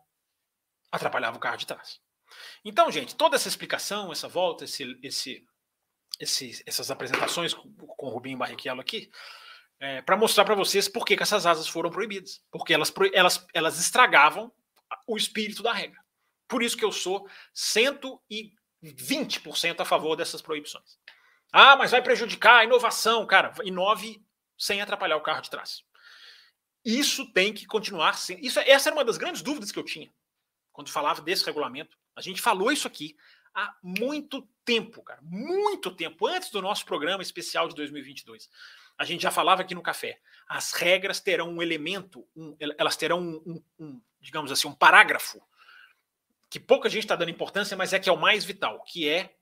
atrapalhava o carro de trás. Então, gente, toda essa explicação, essa volta, esse, esse, esse essas apresentações com, com o Rubinho Barrichello aqui, é, para mostrar para vocês por que, que, essas asas foram proibidas. Porque elas, elas, elas estragavam o espírito da regra. Por isso que eu sou 110% 20% a favor dessas proibições. Ah, mas vai prejudicar a inovação. Cara, inove sem atrapalhar o carro de trás. Isso tem que continuar sendo. Isso, essa era uma das grandes dúvidas que eu tinha quando falava desse regulamento. A gente falou isso aqui há muito tempo, cara. Muito tempo, antes do nosso programa especial de 2022. A gente já falava aqui no café. As regras terão um elemento, um, elas terão um, um, digamos assim, um parágrafo que pouca gente está dando importância, mas é que é o mais vital, que é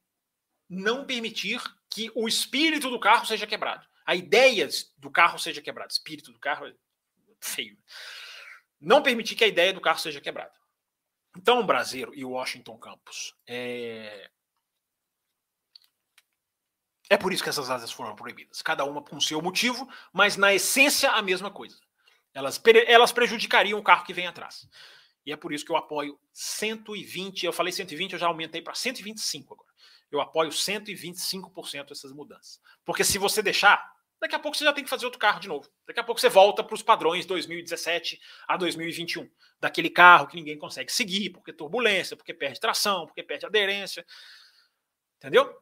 não permitir que o espírito do carro seja quebrado. A ideia do carro seja quebrada. Espírito do carro é feio. Não permitir que a ideia do carro seja quebrada. Então, o Brasileiro e o Washington Campos. É... é por isso que essas asas foram proibidas. Cada uma com seu motivo, mas na essência a mesma coisa. Elas, elas prejudicariam o carro que vem atrás. E é por isso que eu apoio 120. Eu falei 120, eu já aumentei para 125 agora. Eu apoio 125% essas mudanças. Porque se você deixar, daqui a pouco você já tem que fazer outro carro de novo. Daqui a pouco você volta para os padrões 2017 a 2021. Daquele carro que ninguém consegue seguir, porque turbulência, porque perde tração, porque perde aderência. Entendeu?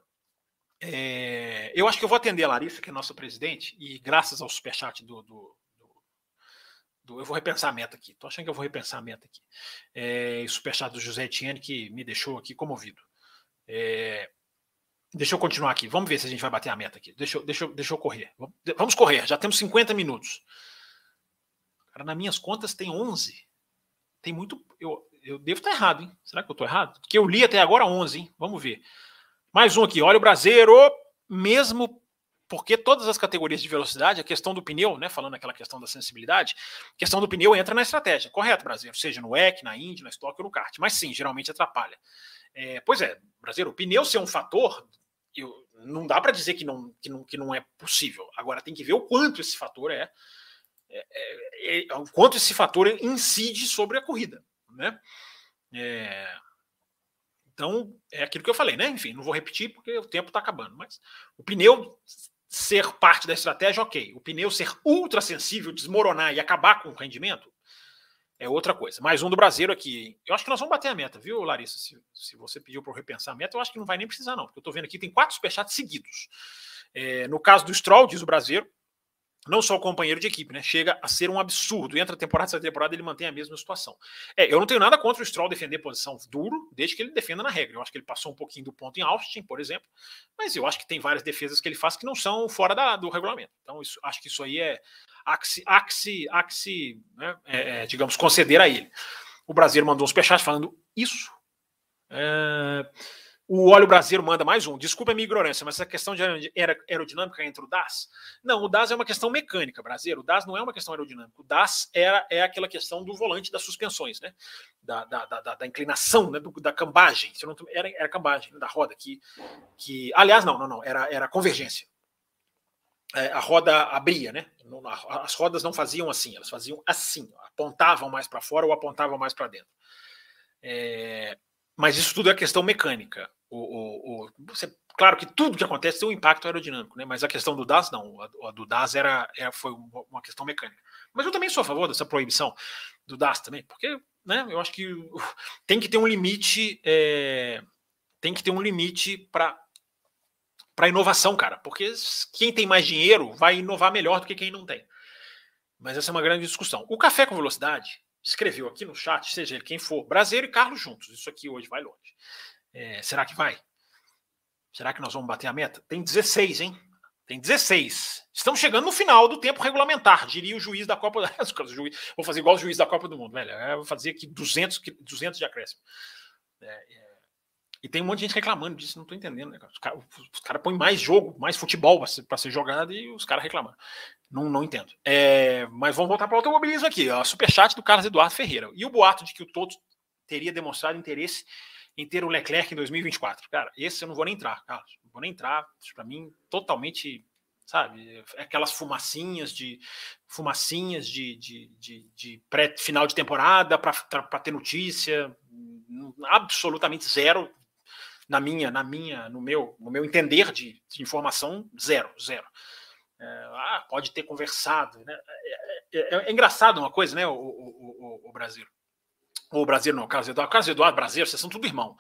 É, eu acho que eu vou atender a Larissa, que é nossa presidente, e graças ao superchat do, do, Eu vou repensar a meta aqui. Tô achando que eu vou repensar a meta aqui. É, superchat do José Etienne, que me deixou aqui comovido. É, deixa eu continuar aqui. Vamos ver se a gente vai bater a meta aqui. Deixa eu, deixa deixa eu correr. Vamos correr. Já temos 50 minutos. Cara, nas minhas contas tem 11. Tem muito. Eu, eu devo estar errado, hein? Será que eu estou errado? Porque eu li até agora 11, hein? Vamos ver. Mais um aqui. Olha o Brasileiro. Mesmo porque todas as categorias de velocidade, a questão do pneu, né, falando aquela questão da sensibilidade, a questão do pneu entra na estratégia, correto, Brasileiro? Seja no EC, na Indy, na Stock ou no kart. Mas sim, geralmente atrapalha. É, pois é, Brasileiro, o pneu ser um fator, eu, não dá para dizer que não, que, não, que não é possível. Agora tem que ver o quanto esse fator é, é, é, é o quanto esse fator incide sobre a corrida. Né? É, então, é aquilo que eu falei, né? Enfim, não vou repetir porque o tempo está acabando, mas o pneu ser parte da estratégia, ok. O pneu ser ultra sensível, desmoronar e acabar com o rendimento, é outra coisa. Mais um do Brasileiro aqui. Eu acho que nós vamos bater a meta, viu, Larissa? Se, se você pediu para eu repensar a meta, eu acho que não vai nem precisar, não. Porque eu estou vendo aqui, tem quatro superchats seguidos. É, no caso do Stroll, diz o Brasileiro, não só o companheiro de equipe, né? Chega a ser um absurdo. Entra temporada, essa temporada, ele mantém a mesma situação. É, eu não tenho nada contra o Stroll defender posição duro, desde que ele defenda na regra. Eu acho que ele passou um pouquinho do ponto em Austin, por exemplo, mas eu acho que tem várias defesas que ele faz que não são fora da, do regulamento. Então, isso, acho que isso aí é axe, axe, axe né? é, é, digamos, conceder a ele. O Brasileiro mandou um superchat falando isso. É... O óleo brasileiro manda mais um. Desculpa a minha ignorância, mas essa questão de aerodinâmica entre o DAS. Não, o DAS é uma questão mecânica, brasileiro. O DAS não é uma questão aerodinâmica. O DAS era, é aquela questão do volante das suspensões, né? Da, da, da, da inclinação, né? Do, da cambagem. Não, era, era cambagem da roda que, que. Aliás, não, não, não. Era, era convergência. É, a roda abria, né? As rodas não faziam assim, elas faziam assim, apontavam mais para fora ou apontavam mais para dentro. É, mas isso tudo é questão mecânica. O, o, o, você, claro que tudo que acontece tem um impacto aerodinâmico, né? mas a questão do DAS não. A, a do DAS era, era, foi uma questão mecânica. Mas eu também sou a favor dessa proibição do DAS também, porque né, eu acho que *laughs* tem que ter um limite. É, tem que ter um limite para para inovação, cara, porque quem tem mais dinheiro vai inovar melhor do que quem não tem. Mas essa é uma grande discussão. O Café com Velocidade escreveu aqui no chat, seja ele quem for, Brasileiro e Carlos juntos. Isso aqui hoje vai longe. É, será que vai? Será que nós vamos bater a meta? Tem 16, hein? Tem 16. Estamos chegando no final do tempo regulamentar, diria o juiz da Copa. *laughs* Vou fazer igual o juiz da Copa do Mundo, velho. vou fazer aqui 200, 200 de acréscimo. É, é, e tem um monte de gente reclamando disso, não estou entendendo. Né? Os caras cara põem mais jogo, mais futebol para ser, ser, jogado e os caras reclamando. Não, não entendo. É, mas vamos voltar para o automobilismo aqui. Ó, superchat do Carlos Eduardo Ferreira. E o boato de que o Toto teria demonstrado interesse em ter o Leclerc em 2024. Cara, esse eu não vou nem entrar, Carlos. Não vou nem entrar. Para mim, totalmente, sabe? Aquelas fumacinhas de fumacinhas de, de, de, de pré-final de temporada para ter notícia. Absolutamente zero na minha, na minha, no meu, no meu entender de, de informação, zero, zero. É, ah, pode ter conversado. Né? É, é, é, é engraçado uma coisa, né, o, o, o, o Brasil o Brasil não, Carlos Eduardo, Carlos Eduardo, Brasil, vocês são tudo irmão.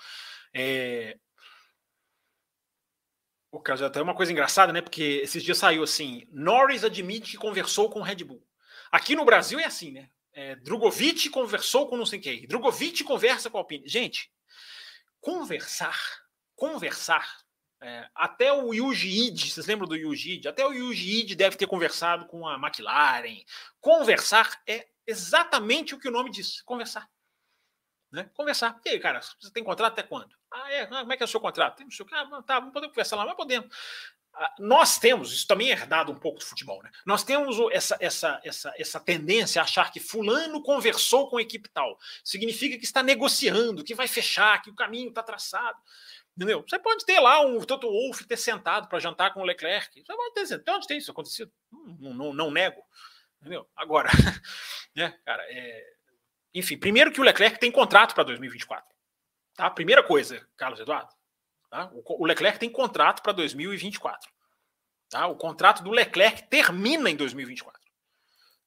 É, O caso até uma coisa engraçada, né? Porque esses dias saiu assim: Norris admite que conversou com o Red Bull. Aqui no Brasil é assim, né? É, Drogovic conversou com não sei quem. Drogovic conversa com a Alpine. Gente, conversar, conversar. É, até o Yuji Ide, vocês lembram do Yuji Ide? Até o Yuji Ide deve ter conversado com a McLaren. Conversar é exatamente o que o nome diz: conversar. Né? Conversar. E aí, cara, você tem contrato até quando? Ah, é? Ah, como é que é o seu contrato? Tem o seu... Ah, tá, vamos poder conversar lá, mas podemos. Ah, nós temos, isso também é herdado um pouco do futebol, né? Nós temos essa, essa, essa, essa tendência a achar que fulano conversou com a equipe tal. Significa que está negociando, que vai fechar, que o caminho está traçado. Entendeu? Você pode ter lá um Toto Wolff ter sentado para jantar com o Leclerc. Você pode ter, de onde tem isso acontecido? Não, não, não nego. Entendeu? Agora, *laughs* né, cara, é... enfim, primeiro que o Leclerc tem contrato para 2024. Tá? Primeira coisa, Carlos Eduardo. Tá? O Leclerc tem contrato para 2024. Tá? O contrato do Leclerc termina em 2024.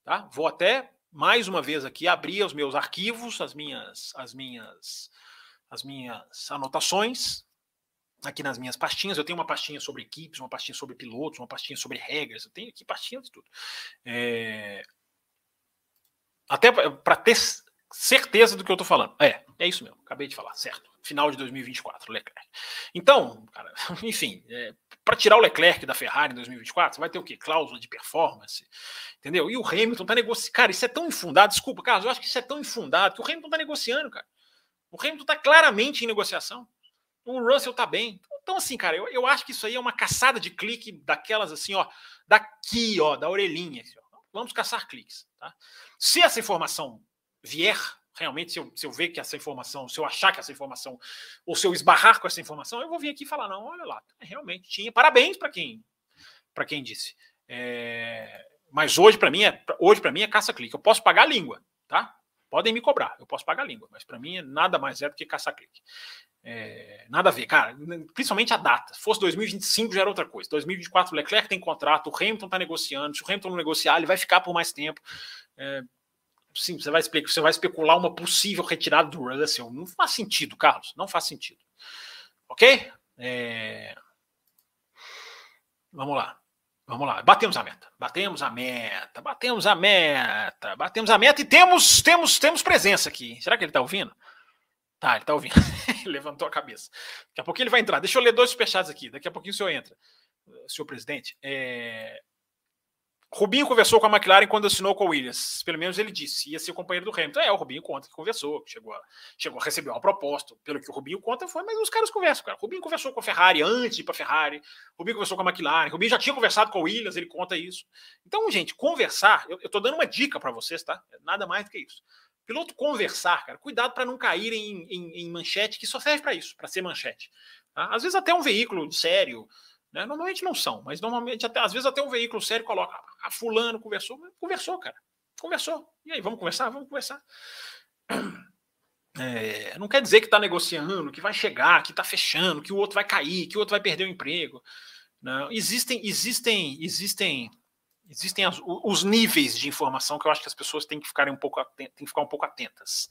Tá? Vou até mais uma vez aqui abrir os meus arquivos, as minhas, as minhas, as minhas anotações aqui nas minhas pastinhas. Eu tenho uma pastinha sobre equipes, uma pastinha sobre pilotos, uma pastinha sobre regras. Eu tenho aqui pastinhas de tudo. É... Até para ter certeza do que eu estou falando. É, é isso mesmo. Acabei de falar, certo. Final de 2024, Leclerc. Então, cara, *laughs* enfim, é, para tirar o Leclerc da Ferrari em 2024, você vai ter o quê? Cláusula de performance, entendeu? E o Hamilton tá negociando. Cara, isso é tão infundado. Desculpa, Carlos, eu acho que isso é tão infundado que o Hamilton tá negociando, cara. O Hamilton tá claramente em negociação. O Russell tá bem. Então, assim, cara, eu, eu acho que isso aí é uma caçada de clique daquelas assim, ó, daqui, ó, da orelhinha. Assim, ó. Vamos caçar cliques, tá? Se essa informação vier, realmente, se eu, se eu ver que essa informação, se eu achar que essa informação, ou se eu esbarrar com essa informação, eu vou vir aqui e falar, não, olha lá, realmente tinha. Parabéns para quem para quem disse. É, mas hoje, para mim, é, hoje para mim é caça-clique. Eu posso pagar a língua, tá? Podem me cobrar, eu posso pagar a língua, mas para mim é nada mais é do que caça-clique. É, nada a ver, cara. Principalmente a data. Se fosse 2025 já era outra coisa. 2024 o Leclerc tem contrato, o Hamilton está negociando. Se o Hamilton não negociar, ele vai ficar por mais tempo. É, sim, você vai, você vai especular uma possível retirada do Russell. Não faz sentido, Carlos. Não faz sentido. Ok? É... Vamos lá. Vamos lá. Batemos a meta. Batemos a meta. Batemos a meta. Batemos a meta e temos temos temos presença aqui. Será que ele está ouvindo? Tá, ele tá ouvindo. *laughs* Levantou a cabeça. Daqui a pouquinho ele vai entrar. Deixa eu ler dois superchats aqui. Daqui a pouquinho o senhor entra, senhor presidente. É... Rubinho conversou com a McLaren quando assinou com a Williams. Pelo menos ele disse. Ia ser o companheiro do Hamilton. É, o Rubinho conta que conversou. Chegou a, chegou a receber uma proposta. Pelo que o Rubinho conta foi, mas os caras conversam, cara. O Rubinho conversou com a Ferrari antes de para a Ferrari. O Rubinho conversou com a McLaren. O Rubinho já tinha conversado com a Williams, ele conta isso. Então, gente, conversar, eu, tô dando uma dica para vocês, tá? Nada mais do que isso piloto conversar, cara. Cuidado para não cair em, em, em, manchete, que só serve para isso, para ser manchete. Tá? Às vezes até um veículo sério, né? normalmente não são, mas normalmente até, às vezes até um veículo sério coloca, ah, fulano conversou, conversou, cara, conversou. E aí, vamos conversar? Vamos conversar. *clears throat* É, não quer dizer que está negociando, que vai chegar, que está fechando, que o outro vai cair, que o outro vai perder o emprego. Não, existem, existem, existem existem as, os níveis de informação que eu acho que as pessoas têm que ficarem um pouco têm que ficar um pouco atentas.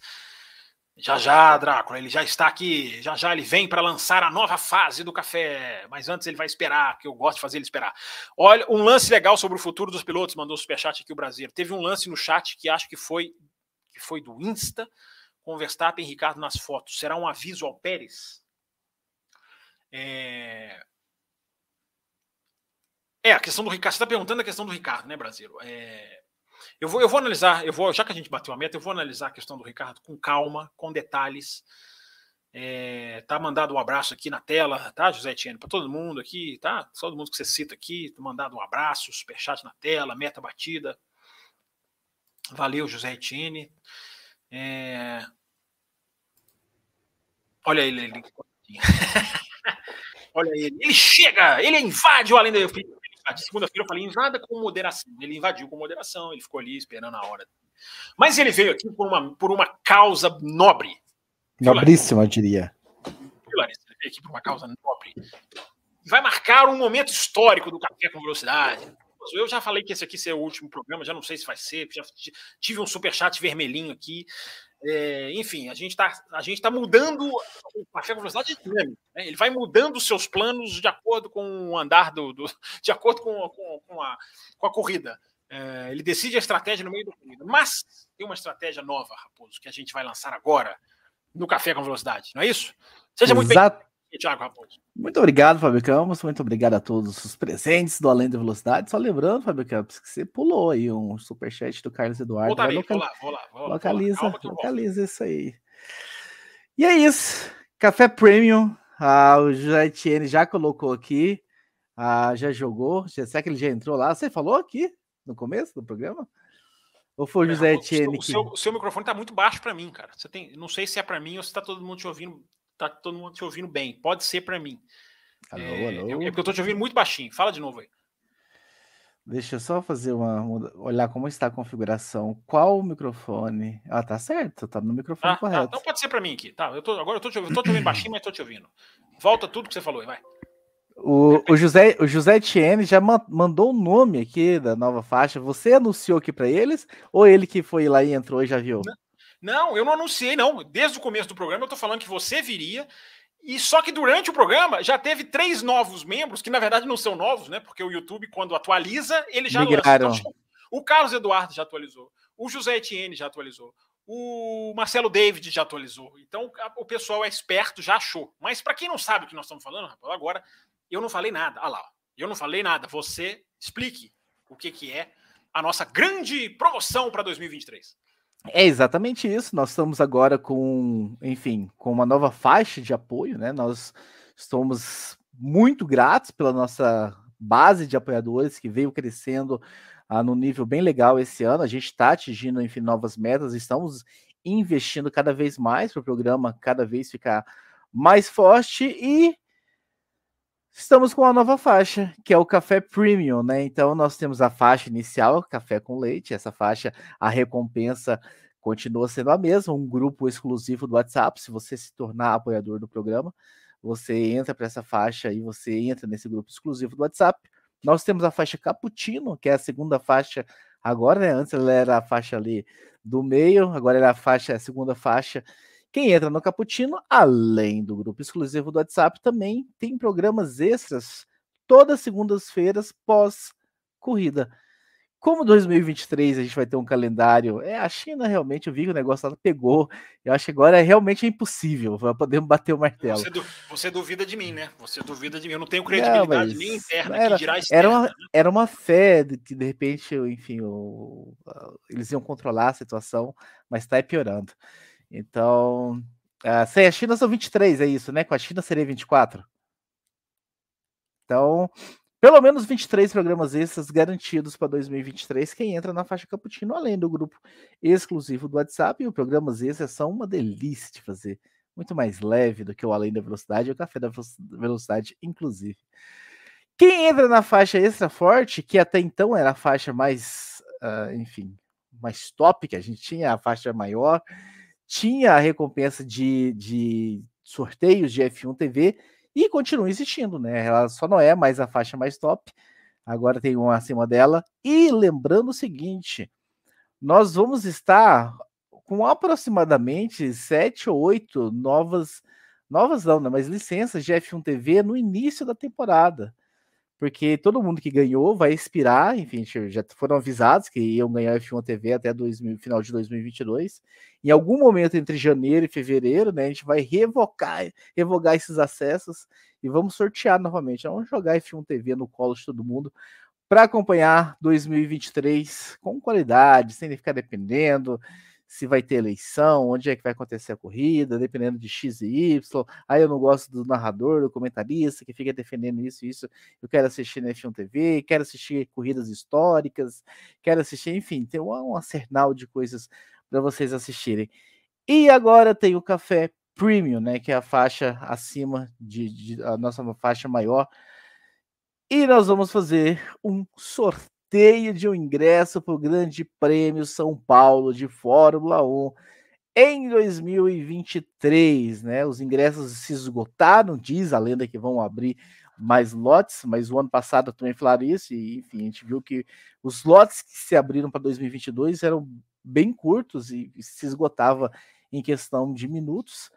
Já já, Drácula, ele já está aqui, já já ele vem para lançar a nova fase do café, mas antes ele vai esperar, que eu gosto de fazer ele esperar. Olha, um lance legal sobre o futuro dos pilotos, mandou o superchat aqui o Brasil. Teve um lance no chat que acho que foi que foi do Insta, com Verstappen e Ricardo nas fotos. Será um aviso ao Pérez? É, é, a questão do Ricardo. Você está perguntando a questão do Ricardo, né, Brasileiro? É, eu, vou, eu vou analisar, eu vou, já que a gente bateu a meta, eu vou analisar a questão do Ricardo com calma, com detalhes. É, tá mandado um abraço aqui na tela, tá, José Etienne? Para todo mundo aqui, tá? Todo mundo que você cita aqui, tá mandado um abraço, superchat na tela, meta batida. Valeu, José Etienne. É... Olha ele, ele. *laughs* Olha ele, ele chega, ele invade o além da de segunda-feira eu falei, invada com moderação. Ele invadiu com moderação, ele ficou ali esperando a hora. Mas ele veio aqui por uma, por uma causa nobre. Nobríssima, eu diria. Larissa? Ele veio aqui por uma causa nobre. Vai marcar um momento histórico do Café com Velocidade. eu já falei que esse aqui seria o último programa, já não sei se vai ser, já tive um super chat vermelhinho aqui. É, enfim, a gente está tá mudando o café com velocidade né? Ele vai mudando os seus planos de acordo com o andar do. do *laughs* de acordo com, com, com, a, com a corrida. É, ele decide a estratégia no meio da corrida. Mas tem uma estratégia nova, Raposo, que a gente vai lançar agora no Café com Velocidade, não é isso? Seja muito bem-vindo, Thiago Raposo. Muito obrigado, Fábio Campos. Muito obrigado a todos os presentes do Além da Velocidade. Só lembrando, Fábio Campos, que você pulou aí um superchat do Carlos Eduardo. Voltarei, local... vou lá, vou lá, vou. Localiza, vou lá. localiza isso aí. E é isso. Café Premium. Ah, o José Etienne já colocou aqui. Ah, já jogou. Será que ele já entrou lá? Você falou aqui? no começo do programa? Ou foi o José Etienne? O seu, o seu microfone está muito baixo para mim, cara. Você tem, não sei se é para mim ou se está todo mundo te ouvindo, tá todo mundo te ouvindo bem. Pode ser para mim. Alô, é, alô. É porque eu estou te ouvindo muito baixinho. Fala de novo aí. Deixa eu só fazer uma. olhar como está a configuração. Qual o microfone? Ah, tá certo, tá no microfone ah, correto. Tá, então pode ser para mim aqui. Tá, eu tô, agora eu tô te, ouvindo, tô te ouvindo baixinho, mas tô te ouvindo. Volta tudo que você falou aí, vai. O, o, José, o José Etienne já mandou o nome aqui da nova faixa. Você anunciou aqui para eles? Ou ele que foi lá e entrou e já viu? Não, eu não anunciei, não. Desde o começo do programa eu tô falando que você viria. E só que durante o programa já teve três novos membros, que na verdade não são novos, né? Porque o YouTube, quando atualiza, ele já Migraram. lança. Então, o Carlos Eduardo já atualizou. O José Etienne já atualizou. O Marcelo David já atualizou. Então o pessoal é esperto, já achou. Mas para quem não sabe o que nós estamos falando, agora eu não falei nada. Olha lá, eu não falei nada. Você explique o que, que é a nossa grande promoção para 2023. É exatamente isso. Nós estamos agora com, enfim, com uma nova faixa de apoio, né? Nós estamos muito gratos pela nossa base de apoiadores que veio crescendo ah, no nível bem legal esse ano. A gente está atingindo, enfim, novas metas. Estamos investindo cada vez mais para o programa cada vez ficar mais forte e Estamos com uma nova faixa, que é o café premium, né? Então nós temos a faixa inicial, café com leite. Essa faixa, a recompensa continua sendo a mesma, um grupo exclusivo do WhatsApp. Se você se tornar apoiador do programa, você entra para essa faixa e você entra nesse grupo exclusivo do WhatsApp. Nós temos a faixa cappuccino, que é a segunda faixa agora, né? Antes ela era a faixa ali do meio, agora é a faixa, a segunda faixa quem entra no Cappuccino, além do grupo exclusivo do WhatsApp, também tem programas extras todas segundas-feiras pós-corrida. Como 2023 a gente vai ter um calendário, é a China realmente, eu vi que o negócio lá pegou. Eu acho que agora é realmente impossível, podemos *laughs* bater o martelo. Você, du você, duvida de mim, né? Você duvida de mim. Eu não tenho credibilidade não, nem interna era, que dirá externa, era uma, né? era uma fé de que de repente, enfim, o, eles iam controlar a situação, mas está piorando. Então, sem a China são 23, é isso, né? Com a China seria 24. Então, pelo menos 23 programas extras garantidos para 2023. Quem entra na faixa Cappuccino, além do grupo exclusivo do WhatsApp, e os programas extras são uma delícia de fazer. Muito mais leve do que o Além da Velocidade e o Café da Velocidade, inclusive. Quem entra na faixa extra forte, que até então era a faixa mais, uh, enfim, mais top que a gente tinha, a faixa maior, tinha a recompensa de, de sorteios de F1 TV e continua existindo, né? Ela só não é mais a faixa mais top, agora tem uma acima dela. E lembrando o seguinte, nós vamos estar com aproximadamente sete ou oito novas, novas não, né? mas licenças de F1 TV no início da temporada porque todo mundo que ganhou vai expirar, enfim, já foram avisados que iam ganhar F1 TV até 2000, final de 2022. Em algum momento entre janeiro e fevereiro, né, a gente vai revocar, revogar esses acessos e vamos sortear novamente. Vamos jogar F1 TV no colo de todo mundo para acompanhar 2023 com qualidade, sem ficar dependendo se vai ter eleição, onde é que vai acontecer a corrida, dependendo de X e Y. Aí eu não gosto do narrador, do comentarista que fica defendendo isso e isso. Eu quero assistir na F1 TV, quero assistir corridas históricas, quero assistir, enfim, tem um, um arsenal de coisas para vocês assistirem. E agora tem o café premium, né, que é a faixa acima de, de a nossa faixa maior. E nós vamos fazer um sorteio sorteio de um ingresso para o Grande Prêmio São Paulo de Fórmula 1 em 2023, né? Os ingressos se esgotaram, diz a lenda que vão abrir mais lotes, mas o ano passado também falaram isso, e enfim, a gente viu que os lotes que se abriram para 2022 eram bem curtos e se esgotava em questão de minutos.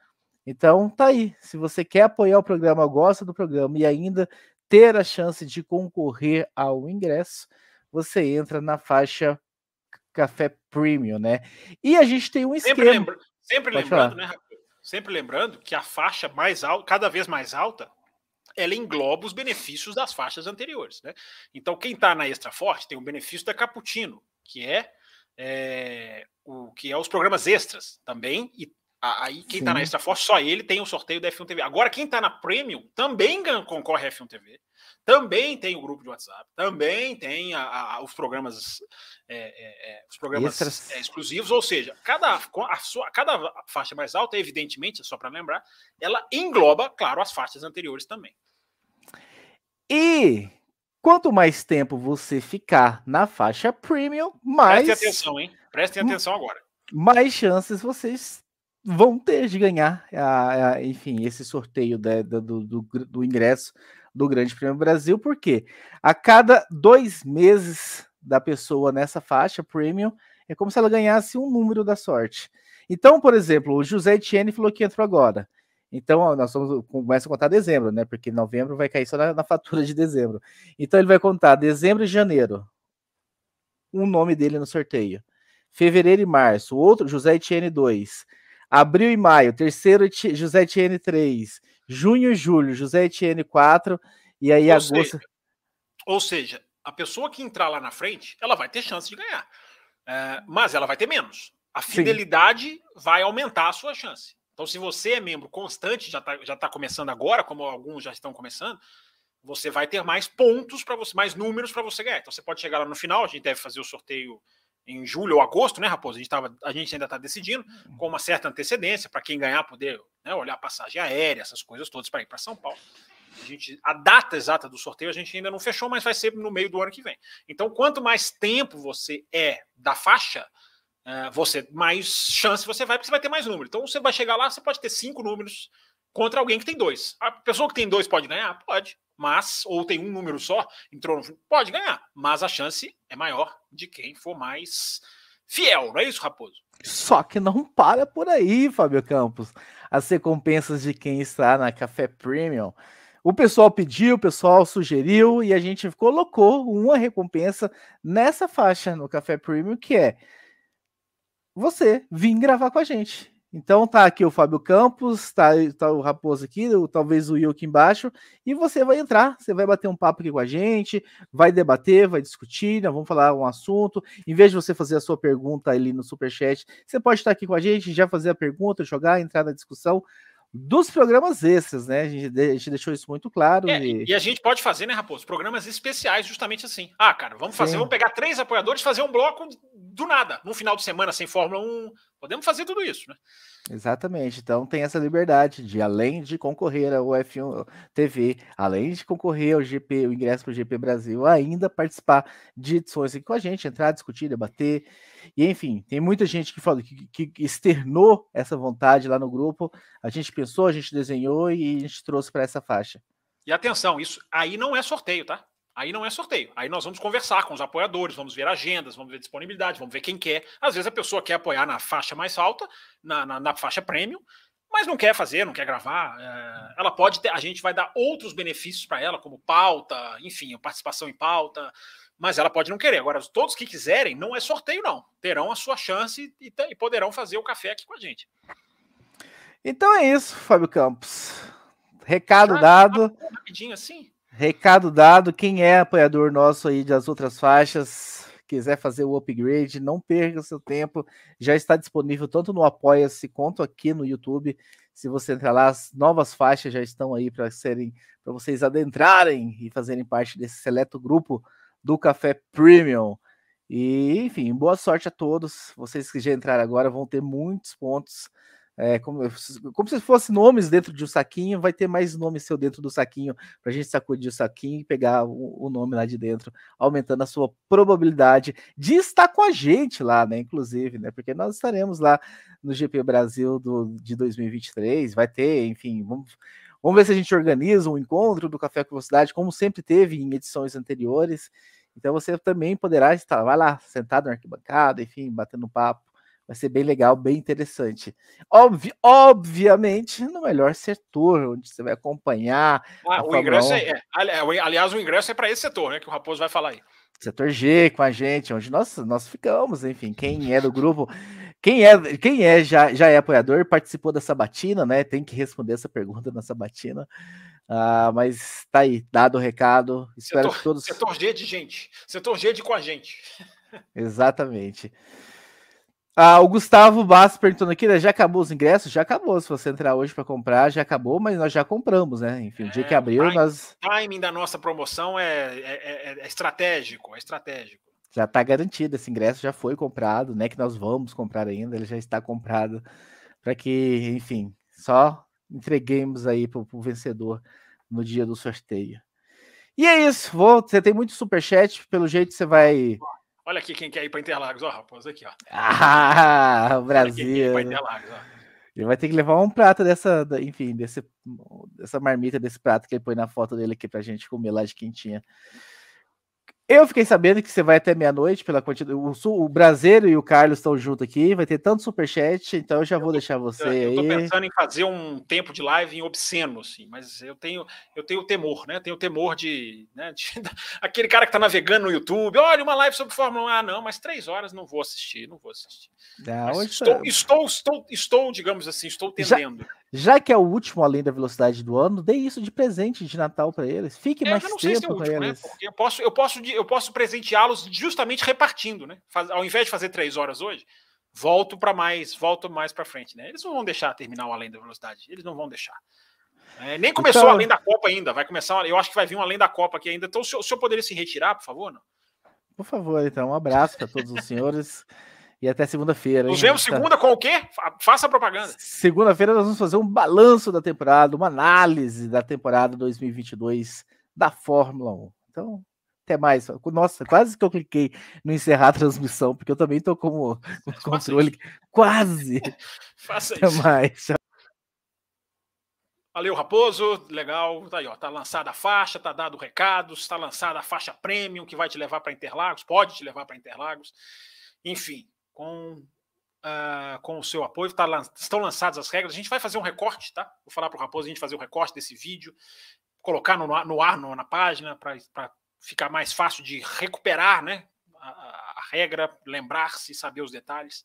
Então tá aí. Se você quer apoiar o programa, gosta do programa e ainda ter a chance de concorrer ao ingresso, você entra na faixa Café Premium, né? E a gente tem um esquema. Sempre, lembra... sempre lembrando, né, Sempre lembrando que a faixa mais alta, cada vez mais alta, ela engloba os benefícios das faixas anteriores, né? Então, quem está na Extra Forte tem o benefício da Cappuccino, que é, é, o que é os programas extras também, e Aí quem está na Extra Force, só ele tem o sorteio da F1 TV. Agora, quem está na Premium também concorre à F1 TV. Também tem o grupo de WhatsApp, também tem a, a, os programas, é, é, é os programas é, exclusivos, ou seja, cada, a sua, cada faixa mais alta, evidentemente, só para lembrar, ela engloba, claro, as faixas anteriores também. E quanto mais tempo você ficar na faixa premium, mais. Prestem atenção, hein? Prestem atenção agora. Mais chances vocês vão ter de ganhar, a, a, enfim, esse sorteio da, da, do, do, do, ingresso do Grande Prêmio Brasil, porque a cada dois meses da pessoa nessa faixa premium, é como se ela ganhasse um número da sorte. Então, por exemplo, o José Etienne falou que entrou agora. Então, nós vamos começa a contar dezembro, né? Porque novembro vai cair só na, na fatura de dezembro. Então, ele vai contar dezembro e janeiro. Um nome dele no sorteio. Fevereiro e março, outro, José Etienne 2 Abril e maio, terceiro José Etienne 3. Junho e julho, José Etienne 4. E aí ou agosto. Seja, ou seja, a pessoa que entrar lá na frente, ela vai ter chance de ganhar. É, mas ela vai ter menos. A fidelidade Sim. vai aumentar a sua chance. Então, se você é membro constante, já está já tá começando agora, como alguns já estão começando, você vai ter mais pontos para você, mais números para você ganhar. Então, você pode chegar lá no final, a gente deve fazer o sorteio em julho ou agosto, né, Raposo? A gente, tava, a gente ainda está decidindo, com uma certa antecedência, para quem ganhar poder né, olhar passagem aérea, essas coisas todas para ir para São Paulo. A, gente, a data exata do sorteio a gente ainda não fechou, mas vai ser no meio do ano que vem. Então, quanto mais tempo você é da faixa, uh, você mais chance você vai, porque você vai ter mais número. Então, você vai chegar lá, você pode ter cinco números contra alguém que tem dois. A pessoa que tem dois pode ganhar? Pode mas ou tem um número só, entrou no, pode ganhar, mas a chance é maior de quem for mais fiel, não é isso, Raposo? Só que não para por aí, Fábio Campos. As recompensas de quem está na Café Premium. O pessoal pediu, o pessoal sugeriu e a gente colocou uma recompensa nessa faixa no Café Premium, que é você vir gravar com a gente. Então tá aqui o Fábio Campos, tá, tá o Raposo aqui, talvez o Will aqui embaixo, e você vai entrar, você vai bater um papo aqui com a gente, vai debater, vai discutir, né, vamos falar um assunto. Em vez de você fazer a sua pergunta ali no Superchat, você pode estar aqui com a gente, já fazer a pergunta, jogar, entrar na discussão dos programas extras, né? A gente, a gente deixou isso muito claro. É, e... e... a gente pode fazer, né, Raposo? Programas especiais, justamente assim. Ah, cara, vamos fazer, Sim. vamos pegar três apoiadores fazer um bloco do nada, no final de semana, sem Fórmula 1. Podemos fazer tudo isso, né? Exatamente. Então tem essa liberdade de, além de concorrer ao F1 TV, além de concorrer ao GP, o ingresso para o GP Brasil, ainda participar de edições aqui com a gente, entrar, discutir, debater. E enfim, tem muita gente que falou que, que externou essa vontade lá no grupo. A gente pensou, a gente desenhou e a gente trouxe para essa faixa. E atenção, isso aí não é sorteio, tá? Aí não é sorteio. Aí nós vamos conversar com os apoiadores, vamos ver agendas, vamos ver disponibilidade, vamos ver quem quer. Às vezes a pessoa quer apoiar na faixa mais alta, na, na, na faixa premium, mas não quer fazer, não quer gravar. É, ela pode ter, a gente vai dar outros benefícios para ela, como pauta, enfim, participação em pauta, mas ela pode não querer. Agora, todos que quiserem, não é sorteio, não. Terão a sua chance e, e poderão fazer o café aqui com a gente. Então é isso, Fábio Campos. Recado ah, dado. Rapidinho assim. Recado dado, quem é apoiador nosso aí das outras faixas, quiser fazer o upgrade, não perca seu tempo, já está disponível tanto no Apoia-se quanto aqui no YouTube. Se você entrar lá, as novas faixas já estão aí para serem para vocês adentrarem e fazerem parte desse seleto grupo do Café Premium. E, enfim, boa sorte a todos. Vocês que já entraram agora vão ter muitos pontos é, como, como se fosse nomes dentro de um saquinho, vai ter mais nome seu dentro do saquinho para a gente sacudir o saquinho e pegar o, o, nome lá de dentro, aumentando a sua probabilidade de estar com a gente lá, né? Inclusive, né? Porque nós estaremos lá no GP Brasil do, de 2023, vai ter, enfim, vamos, Vamos ver se a gente organiza um encontro do Café com Velocidade, como sempre teve em edições anteriores. Então você também poderá estar, vai lá, sentado na arquibancada, enfim, batendo papo. Vai ser bem legal, bem interessante. Obvi obviamente, no melhor setor, onde você vai acompanhar. Ah, o ingresso é, é, aliás, o ingresso é para esse setor, né? Que o Raposo vai falar aí. Setor G com a gente, onde nós, nós ficamos, enfim, quem é do grupo, quem é, quem é já, já é apoiador, participou da sabatina, né? Tem que responder essa pergunta na sabatina. Ah, mas tá aí, dado o recado. Espero setor, que todos. Setor G de gente. Setor G de com a gente. *laughs* Exatamente. Ah, o Gustavo Bastos perguntando aqui, né, já acabou os ingressos? Já acabou. Se você entrar hoje para comprar, já acabou, mas nós já compramos, né? Enfim, o dia que é, abriu, time, nós. O timing da nossa promoção é, é, é, é estratégico, é estratégico. Já está garantido, esse ingresso já foi comprado, né? Que nós vamos comprar ainda, ele já está comprado para que, enfim, só entreguemos aí para o vencedor no dia do sorteio. E é isso, vou, você tem muito superchat, pelo jeito você vai Olha aqui quem quer ir para Interlagos, ó, raposa, aqui, ó. Ah, *laughs* o Brasil. Ele vai ter que levar um prato dessa, enfim, desse, dessa marmita, desse prato que ele põe na foto dele aqui pra gente comer lá de quentinha. Eu fiquei sabendo que você vai até meia-noite pela quantidade. O, o Brasileiro e o Carlos estão juntos aqui, vai ter tanto superchat, então eu já vou deixar você eu aí. Eu tô pensando em fazer um tempo de live em obsceno, assim, mas eu tenho eu tenho temor, né? Tenho temor de, né, de *laughs* aquele cara que tá navegando no YouTube, olha uma live sobre Fórmula 1, ah, não, mas três horas não vou assistir, não vou assistir. Ah, estou, estou, estou, estou, digamos assim, estou tendendo. Já, já, que é o último além da velocidade do ano, dê isso de presente de Natal para eles. Fique é, mais tempo se é para né? eles. Né? eu posso, eu posso, eu posso presenteá-los justamente repartindo, né? Faz, ao invés de fazer três horas hoje, volto para mais, volto mais para frente, né? Eles não vão deixar terminar o além da velocidade. Eles não vão deixar. É, nem começou então... além da Copa ainda. Vai começar. Eu acho que vai vir um além da Copa aqui ainda. Então, o senhor, o senhor poderia se retirar, por favor, não? Por favor, então, um abraço para todos os senhores. *laughs* E até segunda-feira. Nos vemos tá segunda com o quê? Faça propaganda. Segunda-feira nós vamos fazer um balanço da temporada, uma análise da temporada 2022 da Fórmula 1. Então, até mais. Nossa, quase que eu cliquei no encerrar a transmissão, porque eu também estou com o controle. Quase. *laughs* Faça até isso. mais. Valeu, Raposo. Legal. Tá aí, ó. Tá lançada a faixa, tá dado o recado, está lançada a faixa premium que vai te levar para Interlagos, pode te levar para Interlagos. Enfim, com, uh, com o seu apoio. Tá, estão lançadas as regras. A gente vai fazer um recorte, tá? Vou falar para o Raposo a gente fazer o um recorte desse vídeo, colocar no, no ar no, na página para ficar mais fácil de recuperar né, a, a regra, lembrar-se, saber os detalhes.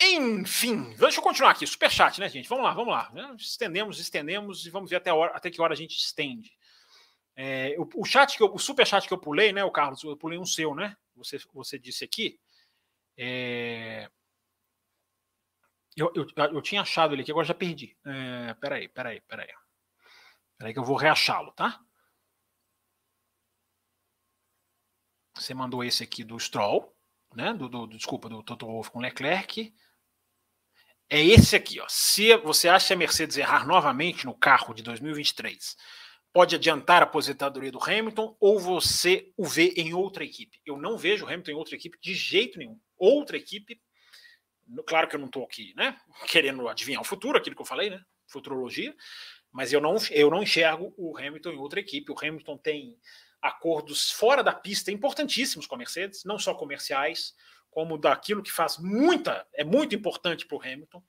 Enfim, deixa eu continuar aqui. Superchat, né, gente? Vamos lá, vamos lá. Estendemos, estendemos e vamos ver até, hora, até que hora a gente estende. É, o, o, chat que eu, o superchat que eu pulei, né, o Carlos, eu pulei um seu, né? Você, você disse aqui. É... Eu, eu, eu tinha achado ele aqui, agora já perdi. É, peraí, peraí, peraí. Peraí que eu vou reachá-lo, tá? Você mandou esse aqui do Stroll, né? Do, do, desculpa, do Toto Wolff com Leclerc. É esse aqui, ó. Se você acha a Mercedes errar novamente no carro de 2023, pode adiantar a aposentadoria do Hamilton ou você o vê em outra equipe? Eu não vejo o Hamilton em outra equipe de jeito nenhum outra equipe. Claro que eu não estou aqui, né? *laughs* Querendo adivinhar o futuro, aquilo que eu falei, né? Futurologia. Mas eu não, eu não enxergo o Hamilton em outra equipe. O Hamilton tem acordos fora da pista importantíssimos com a Mercedes, não só comerciais, como daquilo que faz muita, é muito importante para o Hamilton,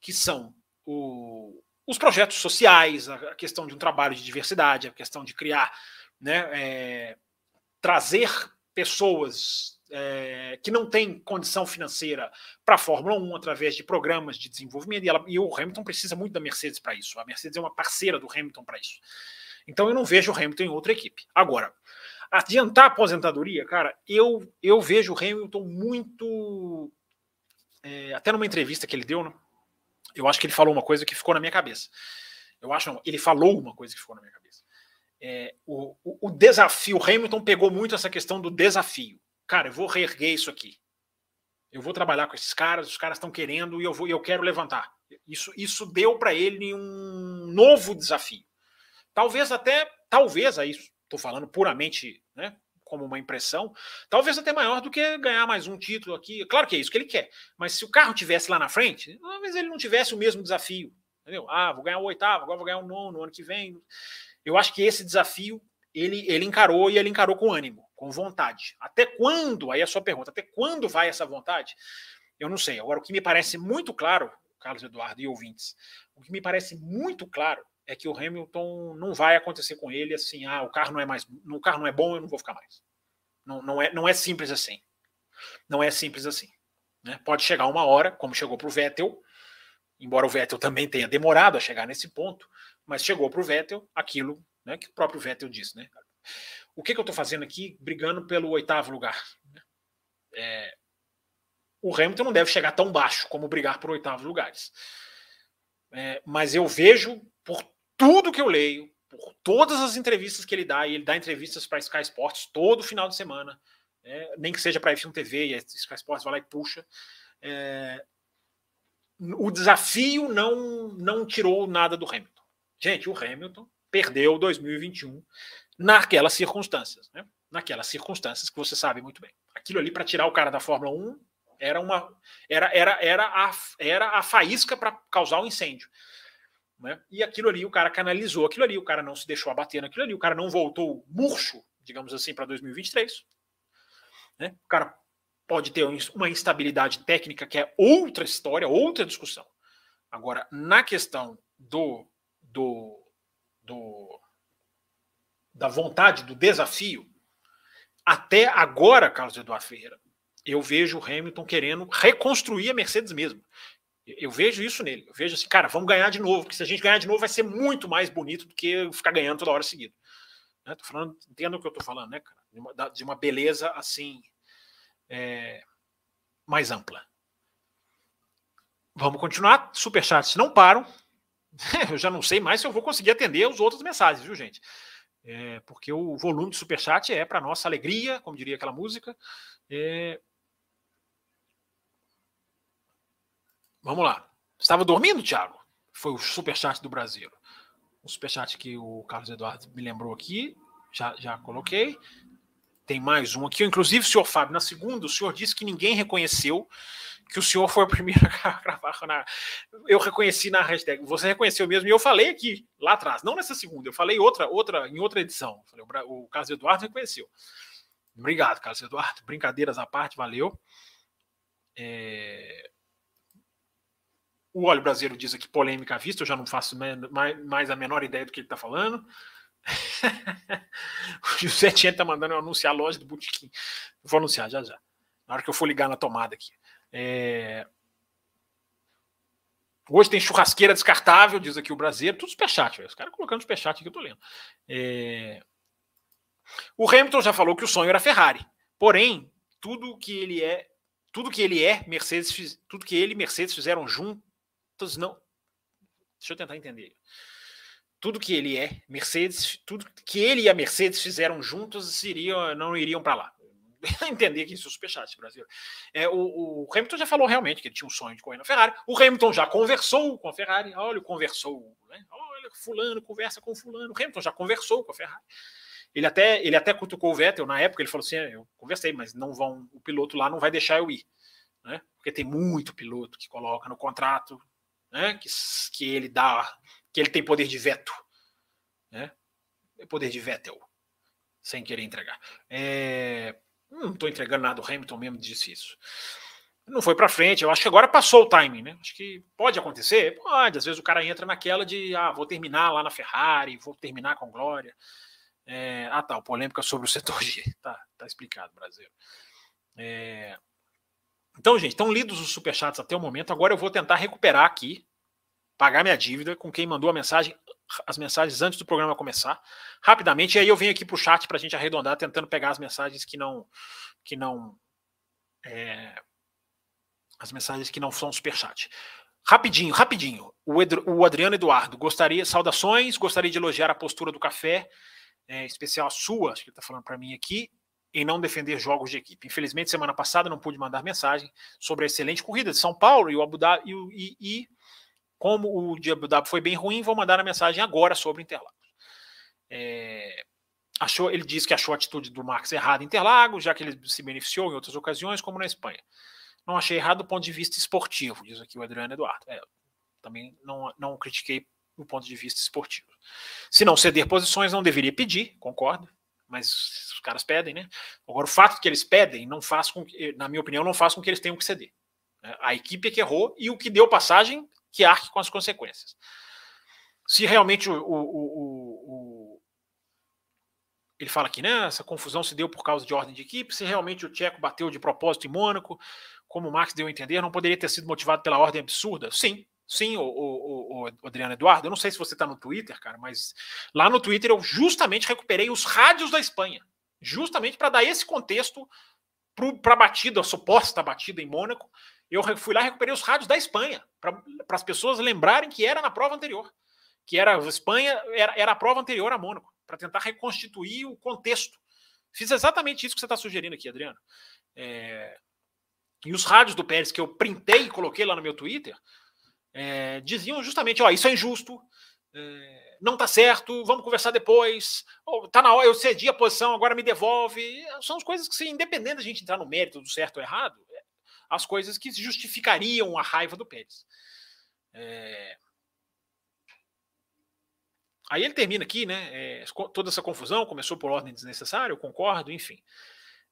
que são o, os projetos sociais, a questão de um trabalho de diversidade, a questão de criar, né, é, trazer pessoas é, que não tem condição financeira para a Fórmula 1 através de programas de desenvolvimento, e, ela, e o Hamilton precisa muito da Mercedes para isso. A Mercedes é uma parceira do Hamilton para isso. Então eu não vejo o Hamilton em outra equipe. Agora, adiantar a aposentadoria, cara, eu, eu vejo o Hamilton muito. É, até numa entrevista que ele deu, né, eu acho que ele falou uma coisa que ficou na minha cabeça. Eu acho, não, ele falou uma coisa que ficou na minha cabeça. É, o, o, o desafio, o Hamilton pegou muito essa questão do desafio cara, eu vou reerguer isso aqui. Eu vou trabalhar com esses caras, os caras estão querendo e eu vou, eu quero levantar. Isso, isso deu para ele um novo desafio. Talvez até, talvez aí estou falando puramente, né, como uma impressão, talvez até maior do que ganhar mais um título aqui. Claro que é isso que ele quer. Mas se o carro tivesse lá na frente, talvez ele não tivesse o mesmo desafio. Entendeu? Ah, vou ganhar o oitavo, agora vou ganhar o nono no ano que vem. Eu acho que esse desafio ele, ele encarou e ele encarou com ânimo, com vontade. Até quando? Aí é a sua pergunta, até quando vai essa vontade? Eu não sei. Agora, o que me parece muito claro, Carlos Eduardo e ouvintes, o que me parece muito claro é que o Hamilton não vai acontecer com ele assim, ah, o carro não é mais, o carro não é bom, eu não vou ficar mais. Não, não, é, não é simples assim. Não é simples assim. Né? Pode chegar uma hora, como chegou para o Vettel, embora o Vettel também tenha demorado a chegar nesse ponto, mas chegou para o Vettel aquilo né, que o próprio Vettel disse. Né? O que, que eu estou fazendo aqui brigando pelo oitavo lugar? É, o Hamilton não deve chegar tão baixo como brigar por oitavos lugares. É, mas eu vejo, por tudo que eu leio, por todas as entrevistas que ele dá, e ele dá entrevistas para Sky Sports todo final de semana, é, nem que seja para F1 TV, e a Sky Sports vai lá e puxa. É, o desafio não, não tirou nada do Hamilton. Gente, o Hamilton perdeu 2021 naquelas circunstâncias, né? naquelas circunstâncias que você sabe muito bem. Aquilo ali para tirar o cara da Fórmula 1 era uma era era era a, era a faísca para causar o um incêndio. Né? E aquilo ali o cara canalizou aquilo ali, o cara não se deixou abater naquilo ali, o cara não voltou murcho, digamos assim, para 2023. Né? O cara pode ter uma instabilidade técnica que é outra história, outra discussão. Agora, na questão do, do, do da vontade, do desafio, até agora, Carlos Eduardo Ferreira, eu vejo o Hamilton querendo reconstruir a Mercedes mesmo. Eu vejo isso nele. Eu vejo assim, cara, vamos ganhar de novo, porque se a gente ganhar de novo vai ser muito mais bonito do que ficar ganhando toda hora seguida. Né? Tô falando, entendo o que eu tô falando, né, cara? De uma, de uma beleza assim é, mais ampla. Vamos continuar. Superchats não param. *laughs* Eu já não sei mais se eu vou conseguir atender as outras mensagens, viu, gente? É, porque o volume de superchat é para nossa alegria, como diria aquela música. É, Vamos lá. Estava dormindo, Thiago? Foi o superchat do Brasil. O superchat que o Carlos Eduardo me lembrou aqui. Já, já coloquei. Tem mais um aqui. Inclusive, senhor Fábio, na segunda, o senhor disse que ninguém reconheceu que o senhor foi o *laughs* primeiro a gravar na. Eu reconheci na hashtag. Você reconheceu mesmo, e eu falei aqui, lá atrás, não nessa segunda, eu falei outra, outra, em outra edição. Falei, o Carlos Eduardo reconheceu. Obrigado, Carlos Eduardo. Brincadeiras à parte, valeu. É... O óleo brasileiro diz aqui polêmica à vista, eu já não faço mais a menor ideia do que ele está falando. *laughs* o José Tien está mandando eu anunciar a loja do Botequim. Vou anunciar já já. Na hora que eu for ligar na tomada aqui. É... Hoje tem churrasqueira descartável, diz aqui o brasileiro. Tudo superchat, velho. Os caras colocando superchat aqui eu tô lendo. É... O Hamilton já falou que o sonho era Ferrari. Porém, tudo que ele é, tudo que ele é, Mercedes, tudo que ele e Mercedes fizeram juntos não. Deixa eu tentar entender. Tudo que ele é, Mercedes, tudo que ele e a Mercedes fizeram juntos iriam, não iriam para lá. *laughs* entender que isso é superchat Brasil. É, o, o, Hamilton já falou realmente que ele tinha um sonho de correr na Ferrari. O Hamilton já conversou com a Ferrari. Olha, conversou. Né? Olha, fulano conversa com fulano. O Hamilton já conversou com a Ferrari. Ele até, ele até cutucou o Vettel na época. Ele falou assim: é, eu conversei, mas não vão. O piloto lá não vai deixar eu ir, né? Porque tem muito piloto que coloca no contrato né? que, que ele dá, que ele tem poder de veto, né? poder de Vettel, sem querer entregar. É, não estou entregando nada, o Hamilton mesmo disse isso. Não foi para frente, eu acho que agora passou o timing, né? Acho que pode acontecer, pode. Às vezes o cara entra naquela de, ah, vou terminar lá na Ferrari, vou terminar com glória. É, ah, tá, polêmica sobre o setor G. *laughs* Tá, tá explicado, Brasil. É, então, gente, estão lidos os superchats até o momento. Agora eu vou tentar recuperar aqui, pagar minha dívida com quem mandou a mensagem, as mensagens antes do programa começar, rapidamente. E aí eu venho aqui para o chat para a gente arredondar, tentando pegar as mensagens que não. que não. É, as mensagens que não são superchat. Rapidinho, rapidinho. O, Ed, o Adriano Eduardo, gostaria, saudações, gostaria de elogiar a postura do café, é, especial a sua, acho que ele está falando para mim aqui, em não defender jogos de equipe. Infelizmente, semana passada não pude mandar mensagem sobre a excelente corrida de São Paulo e o Abu Dhabi, e, e, como o de foi bem ruim, vou mandar a mensagem agora sobre Interlagos. É, achou, ele disse que achou a atitude do Marcos errada em Interlagos, já que ele se beneficiou em outras ocasiões, como na Espanha. Não achei errado do ponto de vista esportivo, diz aqui o Adriano Eduardo. É, Também não, não critiquei do ponto de vista esportivo. Se não ceder posições, não deveria pedir, concordo, mas os caras pedem, né? Agora, o fato que eles pedem não faz com que, na minha opinião, não faz com que eles tenham que ceder. Né? A equipe é que errou e o que deu passagem que arque com as consequências. Se realmente o, o, o, ele fala aqui, né? Essa confusão se deu por causa de ordem de equipe. Se realmente o Tcheco bateu de propósito em Mônaco, como o Max deu a entender, não poderia ter sido motivado pela ordem absurda? Sim, sim, o, o, o, Adriano Eduardo. Eu não sei se você está no Twitter, cara, mas lá no Twitter eu justamente recuperei os rádios da Espanha, justamente para dar esse contexto para a batida, a suposta batida em Mônaco. Eu fui lá recuperei os rádios da Espanha, para as pessoas lembrarem que era na prova anterior. Que era a Espanha, era, era a prova anterior a Mônaco, para tentar reconstituir o contexto. Fiz exatamente isso que você está sugerindo aqui, Adriano. É, e os rádios do Pérez que eu printei e coloquei lá no meu Twitter é, diziam justamente: ó, isso é injusto, é, não tá certo, vamos conversar depois, oh, tá na hora, eu cedi a posição, agora me devolve. São as coisas que, se independente da gente entrar no mérito do certo ou errado, as coisas que justificariam a raiva do Pérez. É... Aí ele termina aqui, né? É, toda essa confusão começou por ordem desnecessária, eu concordo, enfim.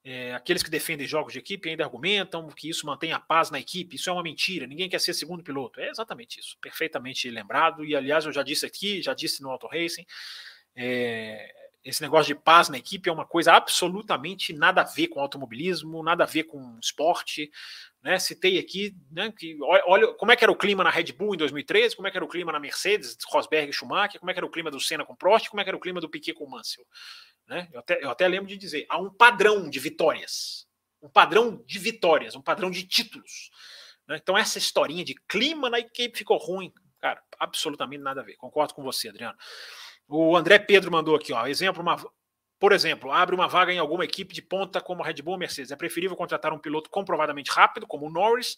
É, aqueles que defendem jogos de equipe ainda argumentam que isso mantém a paz na equipe. Isso é uma mentira. Ninguém quer ser segundo piloto. É exatamente isso. Perfeitamente lembrado. E, aliás, eu já disse aqui, já disse no Auto Racing. É, esse negócio de paz na equipe é uma coisa absolutamente nada a ver com automobilismo, nada a ver com esporte. Né? Citei aqui né, que olha como é que era o clima na Red Bull em 2013, como é que era o clima na Mercedes, Rosberg e Schumacher, como é que era o clima do Senna com Prost, como é que era o clima do Piquet com Mansell. Né? Eu, até, eu até lembro de dizer, há um padrão de vitórias. Um padrão de vitórias, um padrão de títulos. Né? Então, essa historinha de clima na equipe ficou ruim. Cara, absolutamente nada a ver. Concordo com você, Adriano. O André Pedro mandou aqui, ó. Exemplo, uma, por exemplo, abre uma vaga em alguma equipe de ponta como a Red Bull ou Mercedes. É preferível contratar um piloto comprovadamente rápido, como o Norris,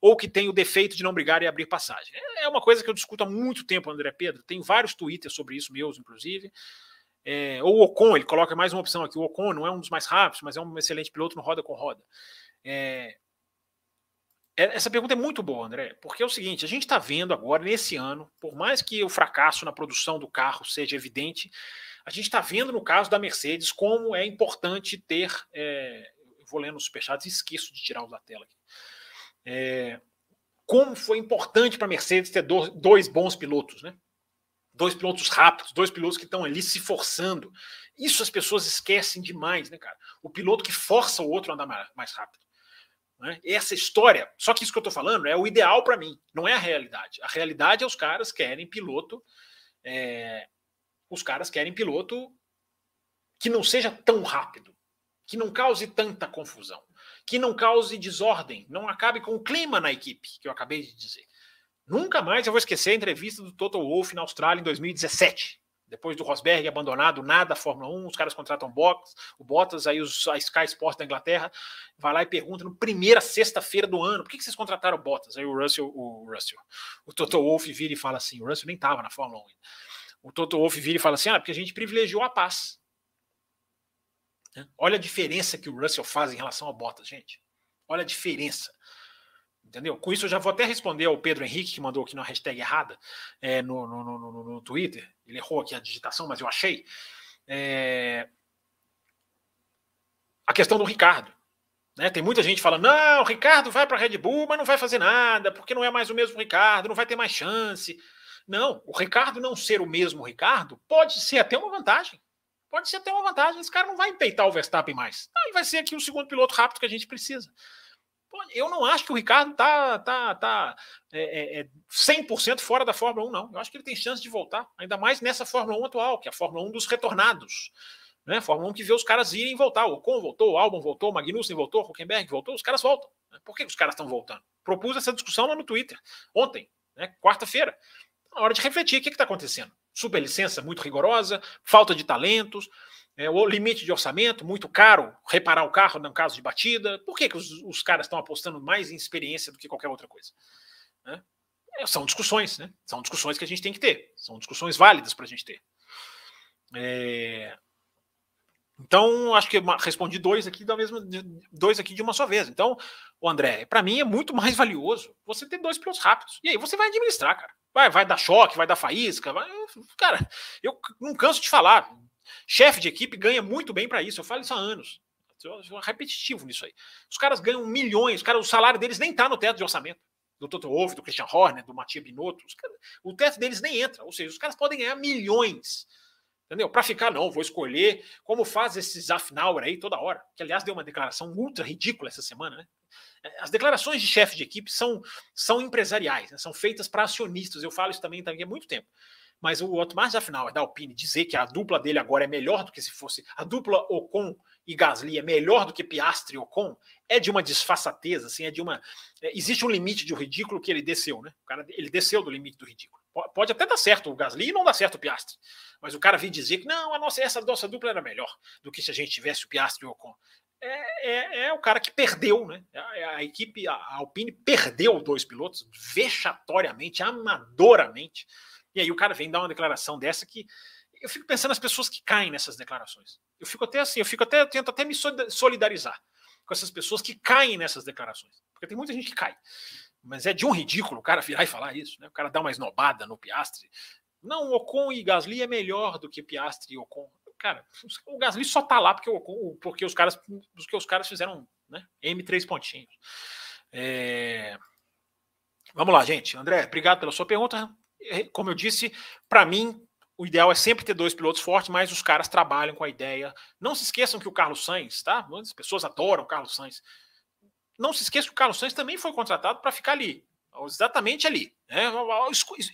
ou que tem o defeito de não brigar e abrir passagem. É uma coisa que eu discuto há muito tempo, André Pedro. Tem vários twitters sobre isso, meus, inclusive. É, ou o Ocon, ele coloca mais uma opção aqui. O Ocon não é um dos mais rápidos, mas é um excelente piloto no roda com roda. É, é, essa pergunta é muito boa, André, porque é o seguinte: a gente está vendo agora, nesse ano, por mais que o fracasso na produção do carro seja evidente, a gente está vendo no caso da Mercedes como é importante ter. É, vou lendo os superchats esqueço de tirar os da tela aqui. É, como foi importante para a Mercedes ter dois bons pilotos, né? dois pilotos rápidos, dois pilotos que estão ali se forçando. Isso as pessoas esquecem demais, né, cara? O piloto que força o outro a andar mais rápido. Né? Essa história, só que isso que eu estou falando é o ideal para mim, não é a realidade. A realidade é os caras querem piloto, é, os caras querem piloto que não seja tão rápido, que não cause tanta confusão, que não cause desordem, não acabe com o clima na equipe, que eu acabei de dizer. Nunca mais eu vou esquecer a entrevista do Toto Wolff na Austrália em 2017. Depois do Rosberg abandonado, nada Fórmula 1, os caras contratam box, o Bottas, aí os, a Sky Sports da Inglaterra vai lá e pergunta no primeira sexta-feira do ano, por que, que vocês contrataram o Bottas? Aí o Russell, o Russell, o Toto Wolff vira e fala assim, o Russell nem estava na Fórmula 1 O Toto Wolff vira e fala assim, ah, porque a gente privilegiou a paz. Né? Olha a diferença que o Russell faz em relação ao Bottas, gente. Olha a diferença. Entendeu? Com isso eu já vou até responder ao Pedro Henrique, que mandou aqui na hashtag errada é, no, no, no, no, Twitter. Ele errou aqui a digitação, mas eu achei. É... A questão do Ricardo. Né? Tem muita gente falando: não, o Ricardo vai para a Red Bull, mas não vai fazer nada, porque não é mais o mesmo Ricardo, não vai ter mais chance. Não, o Ricardo não ser o mesmo Ricardo pode ser até uma vantagem. Pode ser até uma vantagem. Esse cara não vai empeitar o Verstappen mais. Ah, ele vai ser aqui o segundo piloto rápido que a gente precisa eu não acho que o Ricardo tá, tá, tá é, é 100% é fora da Fórmula 1, não. Eu acho que ele tem chance de voltar, ainda mais nessa Fórmula 1 atual, que é a Fórmula 1 dos retornados. Né? Fórmula 1 que vê os caras irem e voltar. O Ocon voltou, o Albon voltou, o Magnussen voltou, o Huckenberg voltou, os caras voltam. Por que os caras estão voltando? Propus essa discussão lá no Twitter, ontem, né? quarta-feira. Na hora de refletir, o que está acontecendo? Superlicença muito rigorosa, falta de talentos, é, o limite de orçamento, muito caro reparar o carro no caso de batida. Por que, que os, os caras estão apostando mais em experiência do que qualquer outra coisa? Né? É, são discussões, né? São discussões que a gente tem que ter. São discussões válidas para a gente ter. É... Então, acho que respondi dois aqui da mesma, dois aqui de uma só vez. Então, o André, para mim é muito mais valioso você ter dois pilotos rápidos. E aí você vai administrar, cara. Vai, vai dar choque, vai dar faísca. Vai... Cara, eu não canso de falar. Chefe de equipe ganha muito bem para isso. Eu falo isso há anos. Eu sou repetitivo nisso aí. Os caras ganham milhões, cara, o salário deles nem tá no teto de orçamento. Do Toto Wolff, do Christian Horner, do Matia Binotto. Caras, o teto deles nem entra. Ou seja, os caras podem ganhar milhões. Entendeu? Para ficar, não, vou escolher como faz esse Zafnauer aí toda hora. Que, aliás, deu uma declaração ultra ridícula essa semana, né? As declarações de chefe de equipe são, são empresariais, né? são feitas para acionistas. Eu falo isso também, também há muito tempo. Mas o Otmar Zafnauer da Alpine dizer que a dupla dele agora é melhor do que se fosse a dupla Ocon e Gasly é melhor do que Piastri e Ocon é de uma disfarçatez, assim, é de uma é, existe um limite de ridículo que ele desceu, né? O cara ele desceu do limite do ridículo. Pode até dar certo o Gasly e não dar certo o Piastri, mas o cara vir dizer que não, a nossa essa nossa dupla era melhor do que se a gente tivesse o Piastri e o Ocon é, é, é, o cara que perdeu, né? A, a, equipe, a Alpine perdeu dois pilotos vexatoriamente, amadoramente. E aí o cara vem dar uma declaração dessa que eu fico pensando nas pessoas que caem nessas declarações. Eu fico até assim, eu fico até, eu tento até me solidarizar com essas pessoas que caem nessas declarações. Porque tem muita gente que cai. Mas é de um ridículo o cara virar e falar isso, né? O cara dá uma esnobada no Piastre. Não, Ocon e Gasly é melhor do que Piastre e Ocon. Cara, o Gasly só tá lá porque, o, porque os caras porque os caras fizeram né, M3 pontinhos. É... Vamos lá, gente. André, obrigado pela sua pergunta. É, como eu disse, para mim, o ideal é sempre ter dois pilotos fortes, mas os caras trabalham com a ideia. Não se esqueçam que o Carlos Sainz, tá? As pessoas adoram o Carlos Sainz. Não se esqueça que o Carlos Sainz também foi contratado para ficar ali, exatamente ali. Né?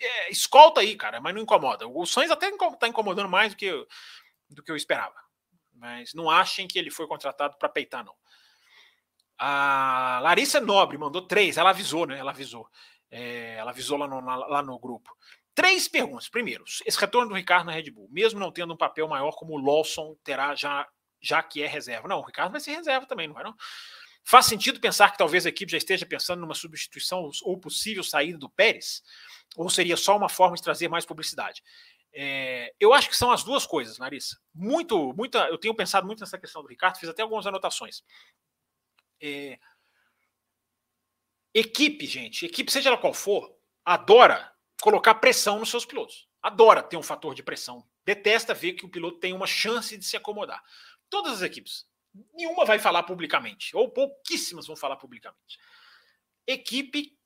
É, escolta aí, cara, mas não incomoda. O Sainz até está incomodando mais do que do que eu esperava. Mas não achem que ele foi contratado para peitar, não. A Larissa Nobre mandou três, ela avisou, né? Ela avisou. É, ela avisou lá no, lá no grupo. Três perguntas. Primeiro, esse retorno do Ricardo na Red Bull, mesmo não tendo um papel maior como o Lawson terá já, já que é reserva. Não, o Ricardo vai ser reserva também, não vai não? Faz sentido pensar que talvez a equipe já esteja pensando numa substituição ou possível saída do Pérez? Ou seria só uma forma de trazer mais publicidade? É, eu acho que são as duas coisas, Larissa. Muito, muita, eu tenho pensado muito nessa questão do Ricardo, fiz até algumas anotações. É, equipe, gente, equipe, seja ela qual for, adora colocar pressão nos seus pilotos. Adora ter um fator de pressão. Detesta ver que o piloto tem uma chance de se acomodar. Todas as equipes. Nenhuma vai falar publicamente, ou pouquíssimas vão falar publicamente. Equipe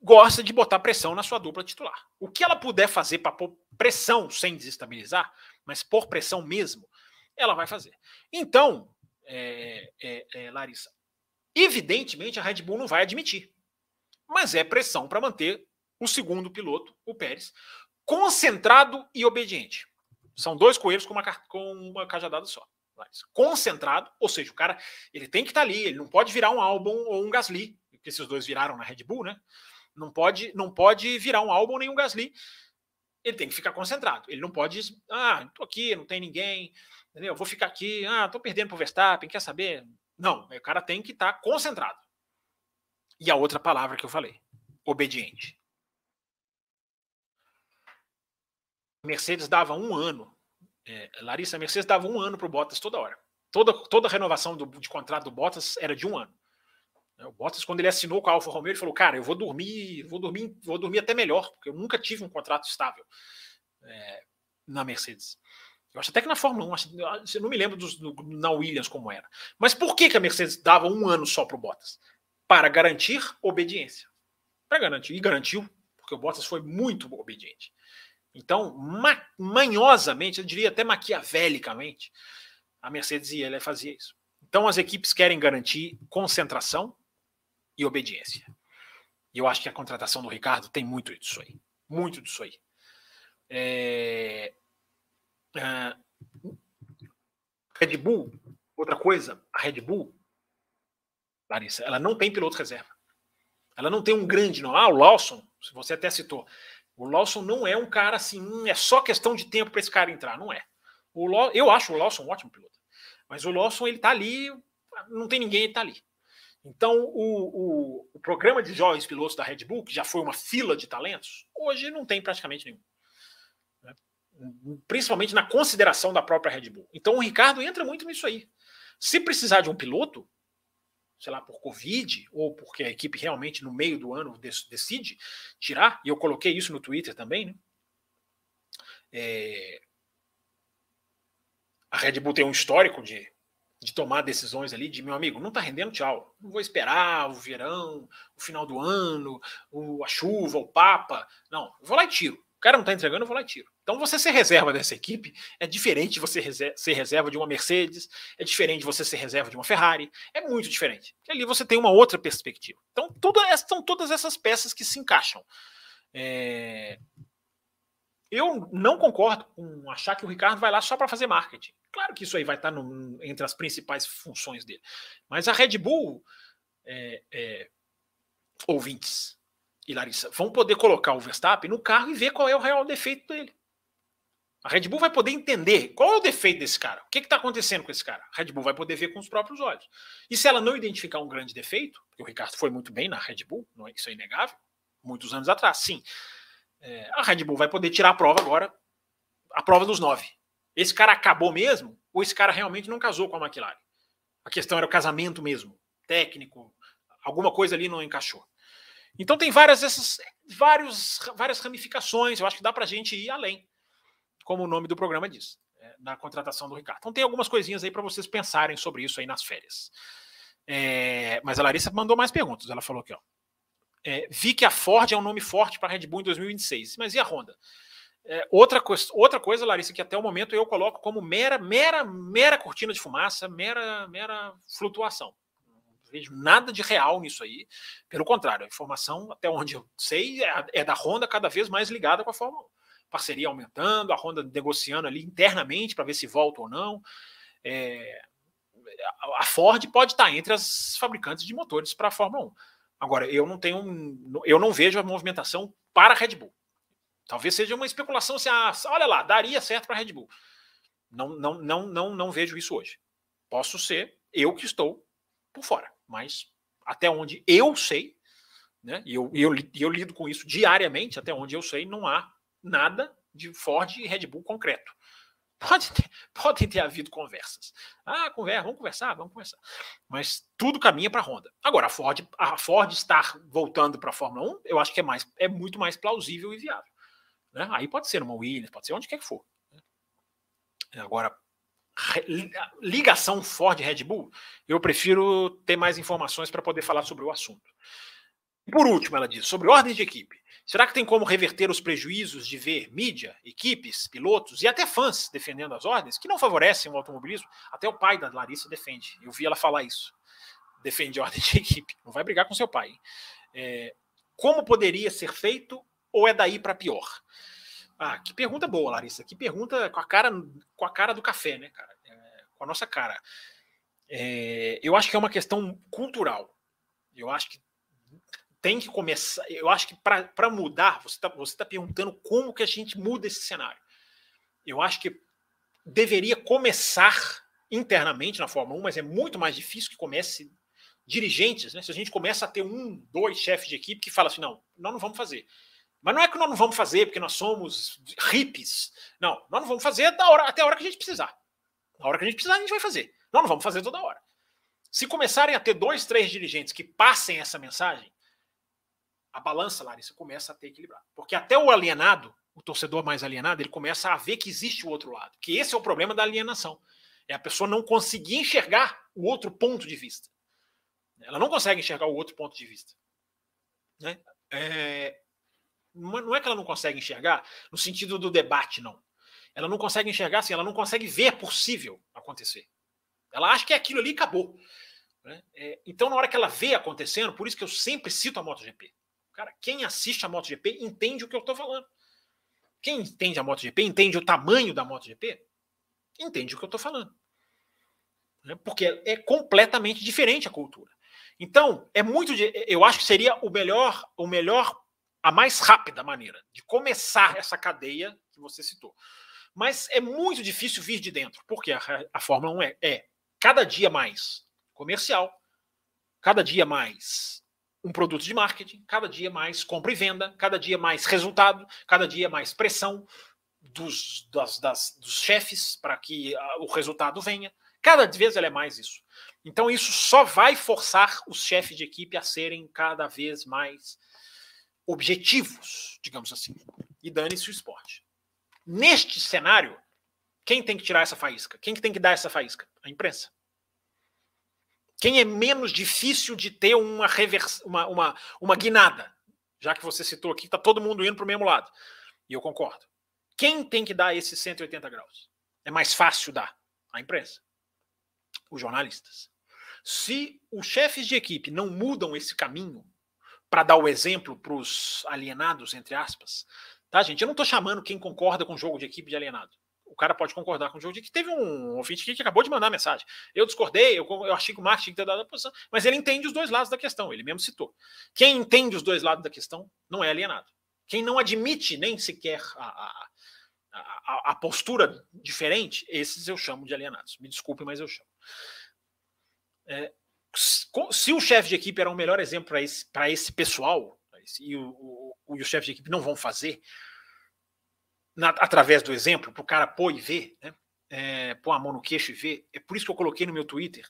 gosta de botar pressão na sua dupla titular. O que ela puder fazer para pôr pressão sem desestabilizar, mas por pressão mesmo, ela vai fazer. Então, é, é, é, Larissa, evidentemente a Red Bull não vai admitir, mas é pressão para manter o segundo piloto, o Pérez, concentrado e obediente. São dois coelhos com uma, com uma cajadada só. Concentrado, ou seja, o cara ele tem que estar tá ali, ele não pode virar um Albon ou um Gasly, que esses dois viraram na Red Bull, né? Não pode, não pode virar um álbum nem um Gasly. Ele tem que ficar concentrado. Ele não pode, ah, tô aqui, não tem ninguém, entendeu? Vou ficar aqui, ah, tô perdendo pro Verstappen, quer saber? Não, o cara tem que estar tá concentrado. E a outra palavra que eu falei, obediente. Mercedes dava um ano, é, Larissa, Mercedes dava um ano para o Bottas toda hora. Toda, toda renovação do, de contrato do Bottas era de um ano. Né, o Bottas, quando ele assinou com a Alfa Romeo, ele falou: Cara, eu vou dormir, vou dormir, vou dormir até melhor, porque eu nunca tive um contrato estável é, na Mercedes. Eu acho até que na Fórmula 1, eu não me lembro dos, do, na Williams como era. Mas por que, que a Mercedes dava um ano só para o Bottas? Para garantir obediência. Para garantir, e garantiu, porque o Bottas foi muito obediente. Então, ma manhosamente, eu diria até maquiavelicamente, a Mercedes e ele fazia isso. Então, as equipes querem garantir concentração, e obediência. E eu acho que a contratação do Ricardo tem muito disso aí. Muito disso aí. É... Uh... Red Bull, outra coisa, a Red Bull, Larissa, ela não tem piloto reserva. Ela não tem um grande, não. Ah, o Lawson, você até citou. O Lawson não é um cara assim, hum, é só questão de tempo para esse cara entrar. Não é. O Law... Eu acho o Lawson um ótimo piloto. Mas o Lawson, ele tá ali, não tem ninguém, ele tá ali. Então, o, o, o, programa de jovens pilotos da Red Bull, que já foi uma fila de talentos, hoje não tem praticamente nenhum. Né? principalmente na consideração da própria Red Bull. Então o Ricardo entra muito nisso aí. Se precisar de um piloto, sei lá, por Covid, ou porque a equipe realmente no meio do ano decide tirar, e eu coloquei isso no Twitter também, né? É... A Red Bull tem um histórico de, de tomar decisões ali de meu amigo, não tá rendendo, tchau. Não vou esperar o verão, o final do ano, o, a chuva, o Papa. Não, eu vou lá e tiro. O cara não tá entregando, eu vou lá e tiro. Então você ser reserva dessa equipe é diferente de você ser reserva de uma Mercedes, é diferente de você ser reserva de uma Ferrari, é muito diferente. E ali você tem uma outra perspectiva. Então todas, são todas essas peças que se encaixam. É... Eu não concordo com achar que o Ricardo vai lá só para fazer marketing. Claro que isso aí vai estar no, entre as principais funções dele. Mas a Red Bull, é, é, ouvintes e Larissa, vão poder colocar o Verstappen no carro e ver qual é o real defeito dele. A Red Bull vai poder entender qual é o defeito desse cara, o que está acontecendo com esse cara. A Red Bull vai poder ver com os próprios olhos. E se ela não identificar um grande defeito, porque o Ricardo foi muito bem na Red Bull, é, isso é inegável, muitos anos atrás, sim. É, a Red Bull vai poder tirar a prova agora, a prova dos nove. Esse cara acabou mesmo, ou esse cara realmente não casou com a McLaren? A questão era o casamento mesmo, técnico, alguma coisa ali não encaixou. Então tem várias essas, vários, várias ramificações. Eu acho que dá para a gente ir além como o nome do programa diz, é, na contratação do Ricardo. Então tem algumas coisinhas aí para vocês pensarem sobre isso aí nas férias. É, mas a Larissa mandou mais perguntas. Ela falou aqui, ó. É, vi que a Ford é um nome forte para a Red Bull em 2026. Mas e a Honda? É, outra, coisa, outra coisa, Larissa, que até o momento eu coloco como mera, mera, mera cortina de fumaça, mera, mera flutuação. Não vejo nada de real nisso aí. Pelo contrário, a informação, até onde eu sei, é, é da Honda cada vez mais ligada com a Fórmula 1 parceria aumentando, a Honda negociando ali internamente para ver se volta ou não. É, a Ford pode estar entre as fabricantes de motores para a Fórmula 1. Agora, eu não tenho, eu não vejo a movimentação para a Red Bull. Talvez seja uma especulação se ah, olha lá, daria certo para a Red Bull. Não, não, não, não, não vejo isso hoje. Posso ser eu que estou por fora, mas até onde eu sei, né? E eu, eu, eu lido com isso diariamente, até onde eu sei, não há nada de Ford e Red Bull concreto. *laughs* Pode ter, podem ter havido conversas. Ah, conversa, vamos conversar, vamos conversar. Mas tudo caminha para a Honda. Agora, a Ford, a Ford estar voltando para a Fórmula 1, eu acho que é, mais, é muito mais plausível e viável. Né? Aí pode ser uma Williams, pode ser onde quer que for. Agora, ligação Ford-Red Bull, eu prefiro ter mais informações para poder falar sobre o assunto. Por último, ela diz sobre ordem de equipe. Será que tem como reverter os prejuízos de ver mídia, equipes, pilotos e até fãs defendendo as ordens que não favorecem o automobilismo? Até o pai da Larissa defende. Eu vi ela falar isso. Defende a ordem de equipe. Não vai brigar com seu pai. É, como poderia ser feito ou é daí para pior? Ah, que pergunta boa, Larissa. Que pergunta com a cara, com a cara do café, né, cara? É, com a nossa cara. É, eu acho que é uma questão cultural. Eu acho que tem que começar. Eu acho que para mudar, você está você tá perguntando como que a gente muda esse cenário. Eu acho que deveria começar internamente na Fórmula 1, mas é muito mais difícil que comece dirigentes, né? Se a gente começa a ter um, dois chefes de equipe que falam assim, não, nós não vamos fazer. Mas não é que nós não vamos fazer porque nós somos hippies. Não, nós não vamos fazer da hora, até a hora que a gente precisar. Na hora que a gente precisar, a gente vai fazer. Nós não vamos fazer toda hora. Se começarem a ter dois, três dirigentes que passem essa mensagem, a balança, Larissa, começa a ter equilibrado. Porque até o alienado, o torcedor mais alienado, ele começa a ver que existe o outro lado. Que esse é o problema da alienação. É a pessoa não conseguir enxergar o outro ponto de vista. Ela não consegue enxergar o outro ponto de vista. Né? É, não é que ela não consegue enxergar no sentido do debate, não. Ela não consegue enxergar assim, ela não consegue ver possível acontecer. Ela acha que aquilo ali acabou. Né? É, então, na hora que ela vê acontecendo, por isso que eu sempre cito a MotoGP. Cara, quem assiste a MotoGP entende o que eu estou falando. Quem entende a MotoGP, entende o tamanho da MotoGP, entende o que eu estou falando. Né? Porque é completamente diferente a cultura. Então, é muito. Eu acho que seria o melhor, o melhor, a mais rápida maneira de começar essa cadeia que você citou. Mas é muito difícil vir de dentro, porque a, a Fórmula 1 é, é cada dia mais comercial, cada dia mais um produto de marketing, cada dia mais compra e venda, cada dia mais resultado, cada dia mais pressão. dos, das, das, dos chefes para que o resultado venha. Cada vez ela é mais isso. Então, isso só vai forçar os chefes de equipe a serem cada vez mais objetivos, digamos assim. E dane-se o esporte. Neste cenário, quem tem que tirar essa faísca? Quem tem que dar essa faísca? A imprensa. Quem é menos difícil de ter uma, revers... uma, uma, uma guinada? Já que você citou aqui, está todo mundo indo para o mesmo lado. E eu concordo. Quem tem que dar esses 180 graus? É mais fácil dar a imprensa, os jornalistas. Se os chefes de equipe não mudam esse caminho para dar o exemplo para os alienados, entre aspas, tá, gente? Eu não estou chamando quem concorda com o jogo de equipe de alienado. O cara pode concordar com o jogo de equipe. Teve um ouvinte aqui que acabou de mandar mensagem. Eu discordei, eu, eu achei que o Marx tinha que ter dado a posição, mas ele entende os dois lados da questão, ele mesmo citou. Quem entende os dois lados da questão não é alienado. Quem não admite nem sequer a, a, a, a postura diferente, esses eu chamo de alienados. Me desculpe, mas eu chamo. É, se o chefe de equipe era o melhor exemplo para esse, esse pessoal, e o, o, o chefe de equipe não vão fazer, na, através do exemplo, para o cara pôr e ver, né? É, pôr a mão no queixo e ver. É por isso que eu coloquei no meu Twitter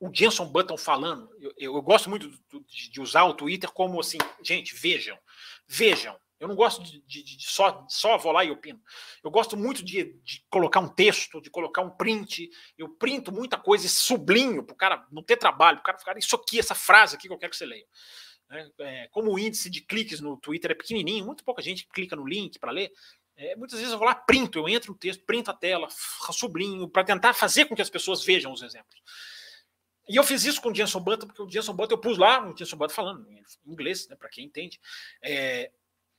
o Jenson Button falando. Eu, eu, eu gosto muito de, de, usar o Twitter como assim, gente, vejam, vejam. Eu não gosto de, de, de, só, só vou lá e opino. Eu gosto muito de, colocar um texto, de colocar um print. Eu printo muita coisa e sublinho para o cara não ter trabalho, para o cara ficar isso aqui, essa frase aqui que eu quero que você leia. É, é, como o índice de cliques no Twitter é pequenininho, muito pouca gente clica no link para ler. É, muitas vezes eu vou lá, printo, eu entro no texto, printo a tela, sublinho, para tentar fazer com que as pessoas vejam os exemplos. E eu fiz isso com o Jenson Button, porque o Jenson Button eu pus lá, o Jenson Button falando em inglês, né, para quem entende. É,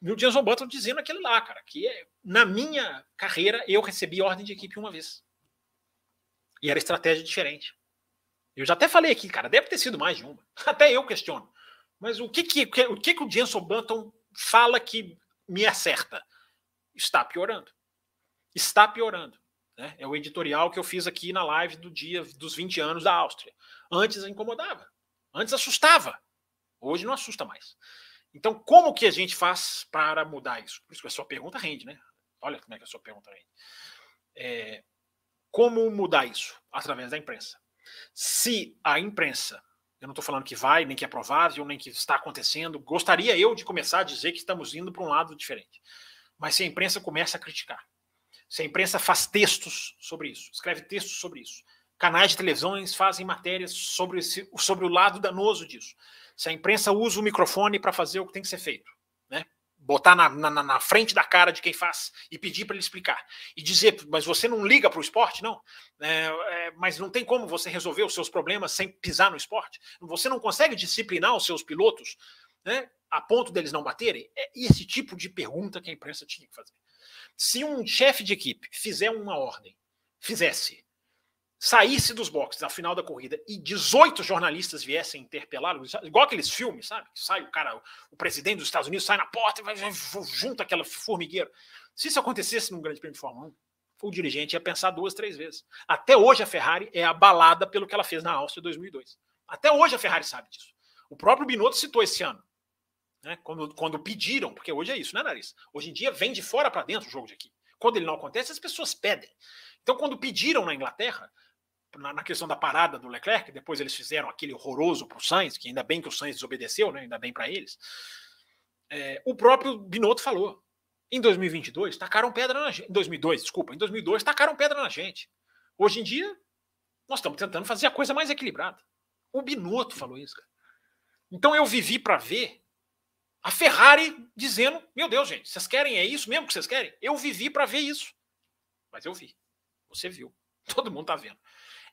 e o Jenson Button dizendo aquele lá, cara, que é, na minha carreira eu recebi ordem de equipe uma vez. E era estratégia diferente. Eu já até falei aqui, cara, deve ter sido mais de uma. *laughs* Até eu questiono. Mas o que que, o, que, que o Jenson Button fala que me acerta? Está piorando. Está piorando. Né? É o editorial que eu fiz aqui na live do dia dos 20 anos da Áustria. Antes incomodava. Antes assustava. Hoje não assusta mais. Então, como que a gente faz para mudar isso? Por isso que a sua pergunta rende, né? Olha como é que a sua pergunta rende. É, como mudar isso? Através da imprensa. Se a imprensa, eu não estou falando que vai, nem que é provável, nem que está acontecendo, gostaria eu de começar a dizer que estamos indo para um lado diferente. Mas se a imprensa começa a criticar, se a imprensa faz textos sobre isso, escreve textos sobre isso, canais de televisões fazem matérias sobre, esse, sobre o lado danoso disso, se a imprensa usa o microfone para fazer o que tem que ser feito, né? botar na, na, na frente da cara de quem faz e pedir para ele explicar e dizer, mas você não liga para o esporte, não? É, é, mas não tem como você resolver os seus problemas sem pisar no esporte? Você não consegue disciplinar os seus pilotos, né? A ponto deles não baterem? É esse tipo de pergunta que a imprensa tinha que fazer. Se um chefe de equipe fizer uma ordem, fizesse saísse dos boxes ao final da corrida e 18 jornalistas viessem interpelá-lo, igual aqueles filmes, sabe? Que sai o cara, o presidente dos Estados Unidos sai na porta e vai, junto aquela formigueira. Se isso acontecesse num grande prêmio de Fórmula 1, o dirigente ia pensar duas, três vezes. Até hoje a Ferrari é abalada pelo que ela fez na Áustria em 2002. Até hoje a Ferrari sabe disso. O próprio Binotto citou esse ano. Né? Quando, quando pediram, porque hoje é isso, né, Nariz? Hoje em dia vem de fora para dentro o jogo de aqui. Quando ele não acontece, as pessoas pedem. Então, quando pediram na Inglaterra, na, na, questão da parada do Leclerc, depois eles fizeram aquele horroroso para o Sainz, que ainda bem que o Sainz desobedeceu, né? ainda bem para eles. É, o próprio Binotto falou: em 2022 tacaram pedra na gente. Em 2002, desculpa, em 2002 tacaram pedra na gente. Hoje em dia, nós estamos tentando fazer a coisa mais equilibrada. O Binotto falou isso, cara. Então eu vivi para ver a Ferrari dizendo: Meu Deus, gente, vocês querem? É isso mesmo que vocês querem? Eu vivi para ver isso. Mas eu vi. Você viu. *laughs* Todo mundo está vendo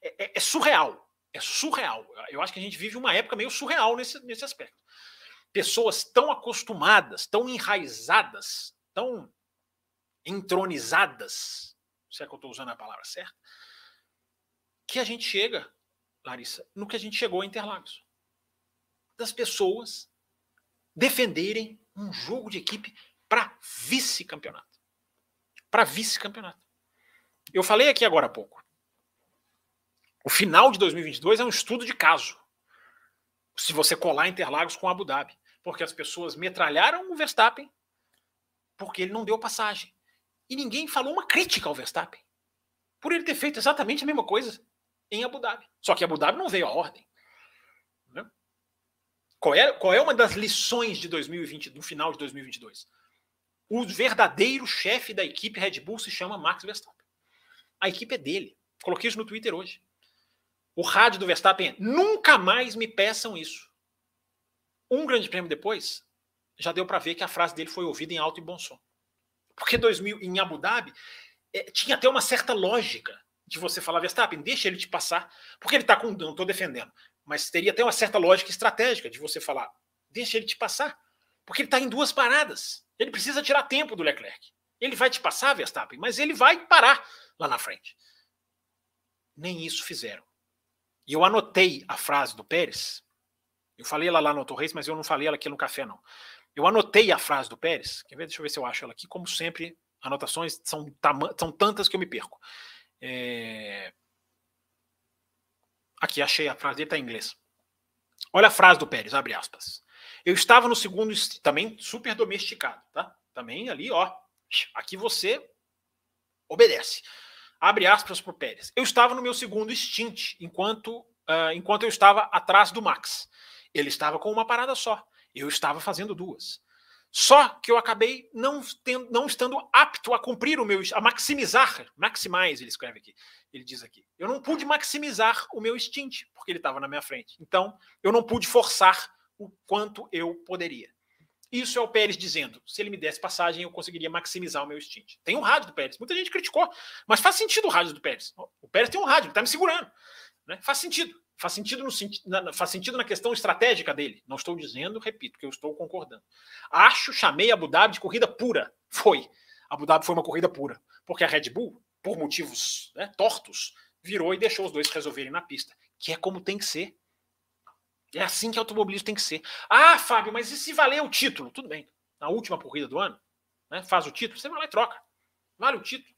é, é, é, surreal. É surreal. Eu acho que a gente vive uma época meio surreal nesse, nesse aspecto. Pessoas tão acostumadas, tão enraizadas, tão entronizadas, se é que eu estou usando a palavra certa, que a gente chega, Larissa, no que a gente chegou a Interlagos. Das pessoas defenderem um jogo de equipe para vice-campeonato. Para vice-campeonato. Eu falei aqui agora há pouco. O final de 2022 é um estudo de caso. Se você colar Interlagos com Abu Dhabi. Porque as pessoas metralharam o Verstappen porque ele não deu passagem. e ninguém falou uma crítica ao Verstappen por ele ter feito exatamente a mesma coisa em Abu Dhabi. Só que Abu Dhabi não veio à ordem. Qual, é, qual é uma das lições de 2020, do final de 2022? O verdadeiro chefe da equipe Red Bull se chama Max Verstappen. A equipe é dele. Coloquei isso no Twitter hoje. O rádio do Verstappen é: nunca mais me peçam isso. Um grande prêmio depois, já deu para ver que a frase dele foi ouvida em alto e bom som. Porque 2000 em Abu Dhabi é, tinha até uma certa lógica de você falar Verstappen, deixa ele te passar, porque ele está com não estou defendendo, mas teria até uma certa lógica estratégica de você falar, deixa ele te passar, porque ele está em duas paradas. Ele precisa tirar tempo do Leclerc. Ele vai te passar, Verstappen, mas ele vai parar lá na frente. Nem isso fizeram. E eu anotei a frase do Pérez. Eu falei ela lá no Torres, mas eu não falei ela aqui no café, não. Eu anotei a frase do Pérez. Quer ver? Deixa eu ver se eu acho ela aqui. Como sempre, anotações são, são tantas que eu me perco. É... Aqui, achei a frase dele, está em inglês. Olha a frase do Pérez, abre aspas. Eu estava no segundo, também super domesticado, tá? Também ali, ó. Aqui você obedece. Abre aspas para o Pérez. Eu estava no meu segundo stint, enquanto, uh, enquanto eu estava atrás do Max. Ele estava com uma parada só. Eu estava fazendo duas. Só que eu acabei não, tendo, não estando apto a cumprir o meu, a maximizar, maximize, ele escreve aqui, ele diz aqui. Eu não pude maximizar o meu stint, porque ele estava na minha frente. Então, eu não pude forçar o quanto eu poderia. Isso é o Pérez dizendo: se ele me desse passagem, eu conseguiria maximizar o meu stint. Tem um rádio do Pérez. Muita gente criticou, mas faz sentido o rádio do Pérez. O Pérez tem um rádio, ele está me segurando. Né? Faz sentido. Faz sentido, no, na, faz sentido na questão estratégica dele. Não estou dizendo, repito, que eu estou concordando. Acho, chamei Abu Dhabi de corrida pura. Foi. Abu Dhabi foi uma corrida pura. Porque a Red Bull, por motivos né, tortos, virou e deixou os dois resolverem na pista. Que é como tem que ser. É assim que automobilismo tem que ser. Ah, Fábio, mas e se valer o título? Tudo bem. Na última corrida do ano, né, faz o título, você vai lá e troca. Vale o título.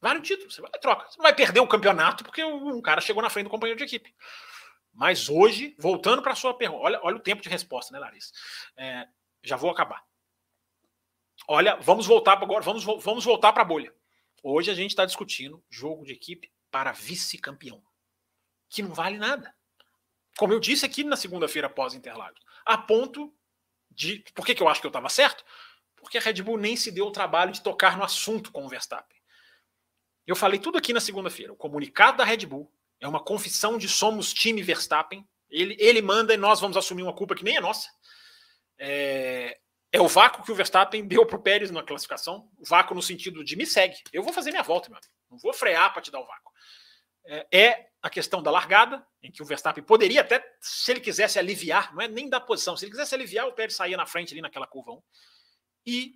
Vale o título, você vai troca. Você não vai perder o campeonato porque um cara chegou na frente do companheiro de equipe. Mas hoje, voltando para a sua pergunta, olha, olha o tempo de resposta, né, Larissa? É, já vou acabar. Olha, vamos voltar agora, vamos, vamos voltar para a bolha. Hoje a gente está discutindo jogo de equipe para vice-campeão, que não vale nada como eu disse aqui na segunda-feira após Interlagos, a ponto de. Por que, que eu acho que eu estava certo? Porque a Red Bull nem se deu o trabalho de tocar no assunto com o Verstappen. Eu falei tudo aqui na segunda-feira. O comunicado da Red Bull é uma confissão de somos time Verstappen. Ele, ele manda e nós vamos assumir uma culpa que nem é nossa. É, é o vácuo que o Verstappen deu para o Pérez na classificação. O vácuo no sentido de me segue. Eu vou fazer minha volta, meu amigo. Não vou frear para te dar o vácuo. É, é a questão da largada, em que o Verstappen poderia até, se ele quisesse aliviar, não é nem da posição, se ele quisesse aliviar, o Pérez saía na frente ali naquela curva 1. E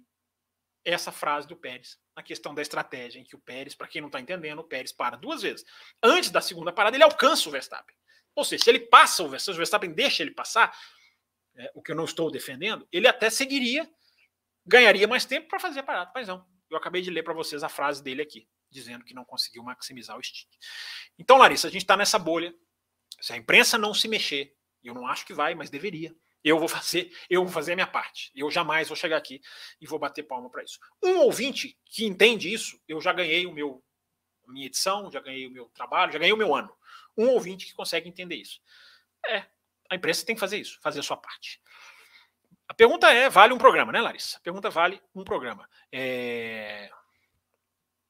essa frase do Pérez, a questão da estratégia, em que o Pérez, para quem não está entendendo, o Pérez para duas vezes. Antes da segunda parada, ele alcança o Verstappen. Ou seja, se ele passa o Verstappen, o Verstappen deixa ele passar, é, o que eu não estou defendendo, ele até seguiria, ganharia mais tempo para fazer a parada. Mas não, eu acabei de ler para vocês a frase dele aqui dizendo que não conseguiu maximizar o stick. Então, Larissa, a gente está nessa bolha. Se a imprensa não se mexer, eu não acho que vai, mas deveria. Eu vou fazer, eu vou fazer a minha parte. Eu jamais vou chegar aqui e vou bater palma para isso. Um ouvinte que entende isso, eu já ganhei o meu minha edição, já ganhei o meu trabalho, já ganhei o meu ano. Um ouvinte que consegue entender isso. É, a imprensa tem que fazer isso, fazer a sua parte. A pergunta é, vale um programa, né, Larissa? A pergunta vale um programa. É...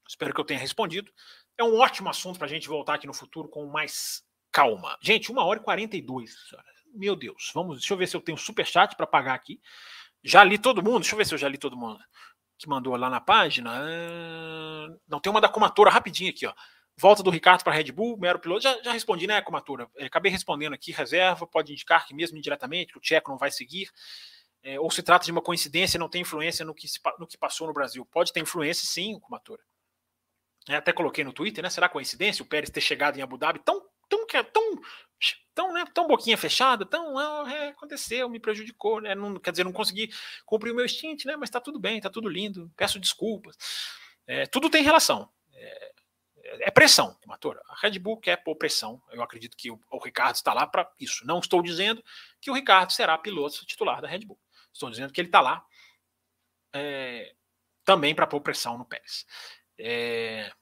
Espero que eu tenha respondido. É um ótimo assunto para a gente voltar aqui no futuro com mais calma. Gente, uma hora e 42. Meu Deus, vamos. Deixa eu ver se eu tenho super chat para pagar aqui. Já li todo mundo. Deixa eu ver se eu já li todo mundo que mandou lá na página. Ah, não, tem uma da Comatura rapidinho aqui, ó. Volta do Ricardo para Red Bull, mero piloto. Já, já respondi, né, Comatura? É, acabei respondendo aqui, reserva, pode indicar que mesmo indiretamente, que o Tcheco não vai seguir. É, ou se trata de uma coincidência, não tem influência no que, se, no que passou no Brasil. Pode ter influência, sim, Comatura. É, até coloquei no Twitter, né? Será coincidência o Pérez ter chegado em Abu Dhabi tão, tão, tão, tão, né, tão boquinha fechada, tão, ah, é, aconteceu, me prejudicou, né? Não, quer dizer, não consegui cumprir o meu stint, né? Mas tá tudo bem, tá tudo lindo, peço desculpas. É, tudo tem relação. É, é pressão, Matora. A Red Bull quer pôr pressão. Eu acredito que o, o Ricardo está lá para isso. Não estou dizendo que o Ricardo será piloto titular da Red Bull. Estou dizendo que ele está lá é, também para pôr pressão no Pérez. É...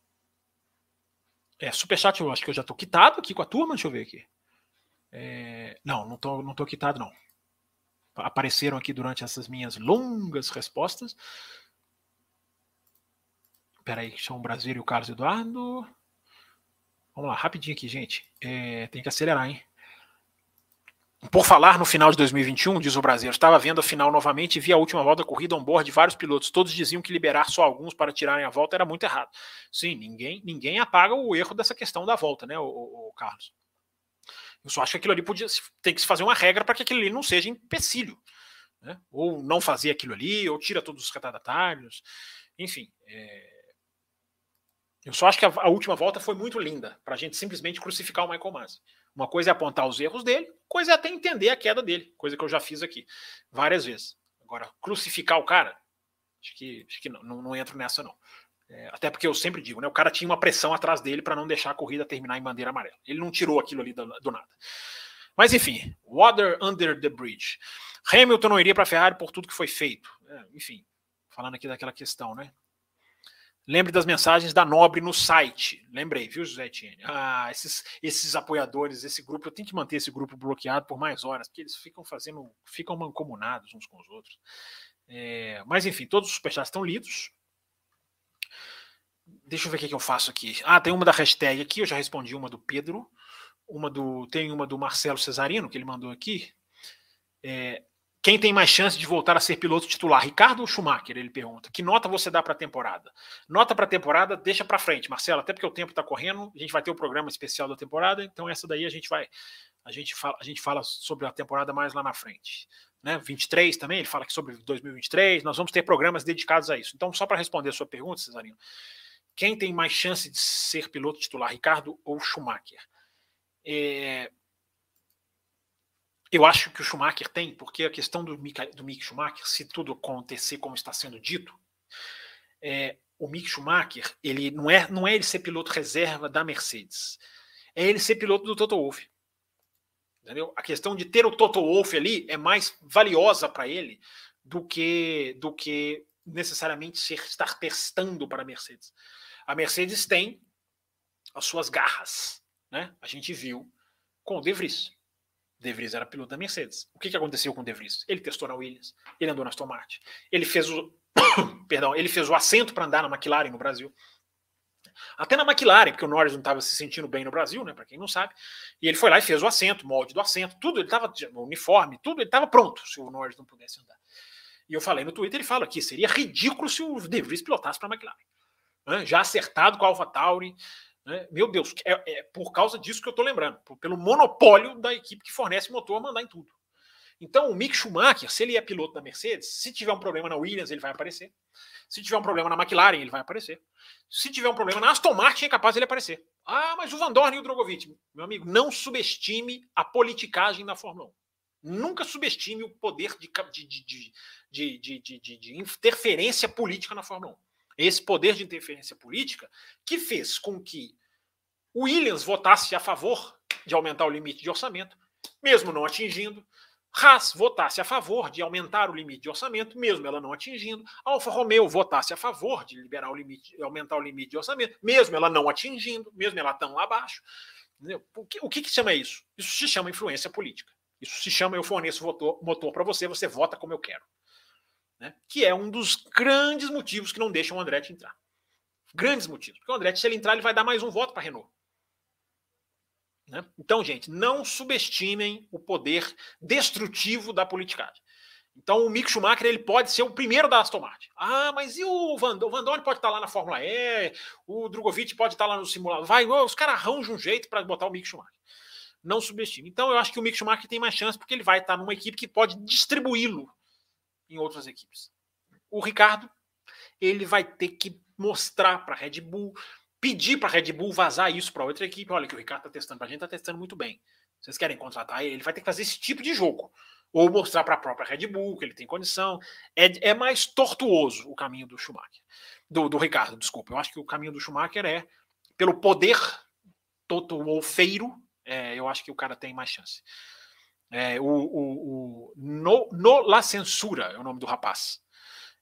É, superchat eu acho que eu já tô quitado aqui com a turma, deixa eu ver aqui. É, não, não tô, não tô quitado não. Apareceram aqui durante essas minhas longas respostas. Espera aí, que são o Brasil e o Carlos Eduardo. Vamos lá, rapidinho aqui, gente. É, tem que acelerar, hein? Por falar no final de 2021, diz o Brasil, estava vendo a final novamente e vi a última volta da corrida on board de vários pilotos. Todos diziam que liberar só alguns para tirarem a volta era muito errado. Sim, ninguém ninguém apaga o erro dessa questão da volta, né, o, o, o Carlos? Eu só acho que aquilo ali podia tem que se fazer uma regra para que aquilo ali não seja empecilho. Né? Ou não fazer aquilo ali, ou tira todos os retardatários. Enfim. É... Eu só acho que a, a, última volta foi muito linda para a gente simplesmente crucificar o Michael Masi. Uma coisa é apontar os erros dele, coisa é até entender a queda dele, coisa que eu já fiz aqui várias vezes. Agora, crucificar o cara, acho que, acho que não, não, não entro nessa, não. É, até porque eu sempre digo, né? O cara tinha uma pressão atrás dele para não deixar a corrida terminar em bandeira amarela. Ele não tirou aquilo ali do, do nada. Mas enfim, Water Under the Bridge. Hamilton não iria para a Ferrari por tudo que foi feito. É, enfim, falando aqui daquela questão, né? Lembre das mensagens da Nobre no site. Lembrei, viu, José Etienne? Ah, esses, esses apoiadores, esse grupo, eu tenho que manter esse grupo bloqueado por mais horas, porque eles ficam fazendo, ficam mancomunados uns com os outros. É, mas enfim, todos os superchats estão lidos. Deixa eu ver o que, que eu faço aqui. Ah, tem uma da hashtag aqui, eu já respondi uma do Pedro. Uma do, tem uma do Marcelo Cesarino, que ele mandou aqui. É, quem tem mais chance de voltar a ser piloto titular, Ricardo ou Schumacher? Ele pergunta. Que nota você dá para a temporada? Nota para a temporada, deixa para frente, Marcelo, até porque o tempo está correndo. A gente vai ter o programa especial da temporada, então essa daí a gente vai. A gente fala, a gente fala sobre a temporada mais lá na frente. Né? 23 também, ele fala que sobre 2023, nós vamos ter programas dedicados a isso. Então, só para responder a sua pergunta, Cesarinho, quem tem mais chance de ser piloto titular, Ricardo ou Schumacher? É, eu acho que o Schumacher tem, porque a questão do Mick, do Mick Schumacher, se tudo acontecer como está sendo dito, é, o Mick Schumacher, ele não é, não é ele ser piloto reserva da Mercedes, é ele ser piloto do Toto Wolff. Entendeu? A questão de ter o Toto Wolff ali é mais valiosa para ele do que do que necessariamente ser, estar testando para a Mercedes. A Mercedes tem as suas garras, né? A gente viu com o De Vries. De Vries era piloto da Mercedes. O que, que aconteceu com o De Vries? Ele testou na Williams, ele andou na Aston Martin, ele fez o, *coughs* perdão, ele fez o assento para andar na McLaren no Brasil. Até na McLaren, porque o Norris não estava se sentindo bem no Brasil, né? Para quem não sabe. E ele foi lá e fez o assento, molde do assento, tudo, ele estava uniforme, tudo, ele estava pronto se o Norris não pudesse andar. E eu falei no Twitter, ele fala que seria ridículo se o De Vries pilotasse para a McLaren. Já acertado com a AlphaTauri, né? Meu Deus, é, é, por causa disso que eu estou lembrando, pelo monopólio da equipe que fornece motor a mandar em tudo. Então, o Mick Schumacher, se ele é piloto da Mercedes, se tiver um problema na Williams, ele vai aparecer. Se tiver um problema na McLaren, ele vai aparecer. Se tiver um problema na Aston Martin, é capaz ele aparecer. Ah, mas o Van Dorn e o Drogovic. Meu amigo, não subestime a politicagem da Fórmula 1. Nunca subestime o poder de, de, de, de, interferência política na Fórmula 1. Esse poder de interferência política que fez com que Williams votasse a favor de aumentar o limite de orçamento, mesmo não atingindo. Haas votasse a favor de aumentar o limite de orçamento, mesmo ela não atingindo. Alfa Romeo votasse a favor de liberar o limite, aumentar o limite de orçamento, mesmo ela não atingindo, mesmo ela tão lá abaixo. O que, o que, que chama isso? Isso se chama influência política. Isso se chama eu forneço motor, motor para você, você vota como eu quero. Né? Que é um dos grandes motivos que não deixam o Andretti entrar. Grandes motivos. Porque o Andretti, se ele entrar, ele vai dar mais um voto para a Renault. Né? Então, gente, não subestimem o poder destrutivo da politicagem. Então, o Mick Schumacher ele pode ser o primeiro da Aston Martin. Ah, mas e o Van, o Van pode estar lá na Fórmula E, o Drogovic pode estar lá no simulador. Vai, os caras arranjam um jeito para botar o Mick Schumacher. Não subestime. Então, eu acho que o Mick Schumacher tem mais chance porque ele vai estar numa equipe que pode distribuí-lo em outras equipes. O Ricardo, ele vai ter que mostrar para a Red Bull, pedir para a Red Bull vazar isso para outra equipe. Olha, que o Ricardo está testando para a gente, está testando muito bem. Vocês querem contratar ele? Ele vai ter que fazer esse tipo de jogo. Ou mostrar para a própria Red Bull que ele tem condição. É, é mais tortuoso o caminho do Schumacher. Do, do Ricardo, desculpa. Eu acho que o caminho do Schumacher é, pelo poder toto wolfeiro, é, eu acho que o cara tem mais chance. É, o, o, o no, no, La Censura é o nome do rapaz.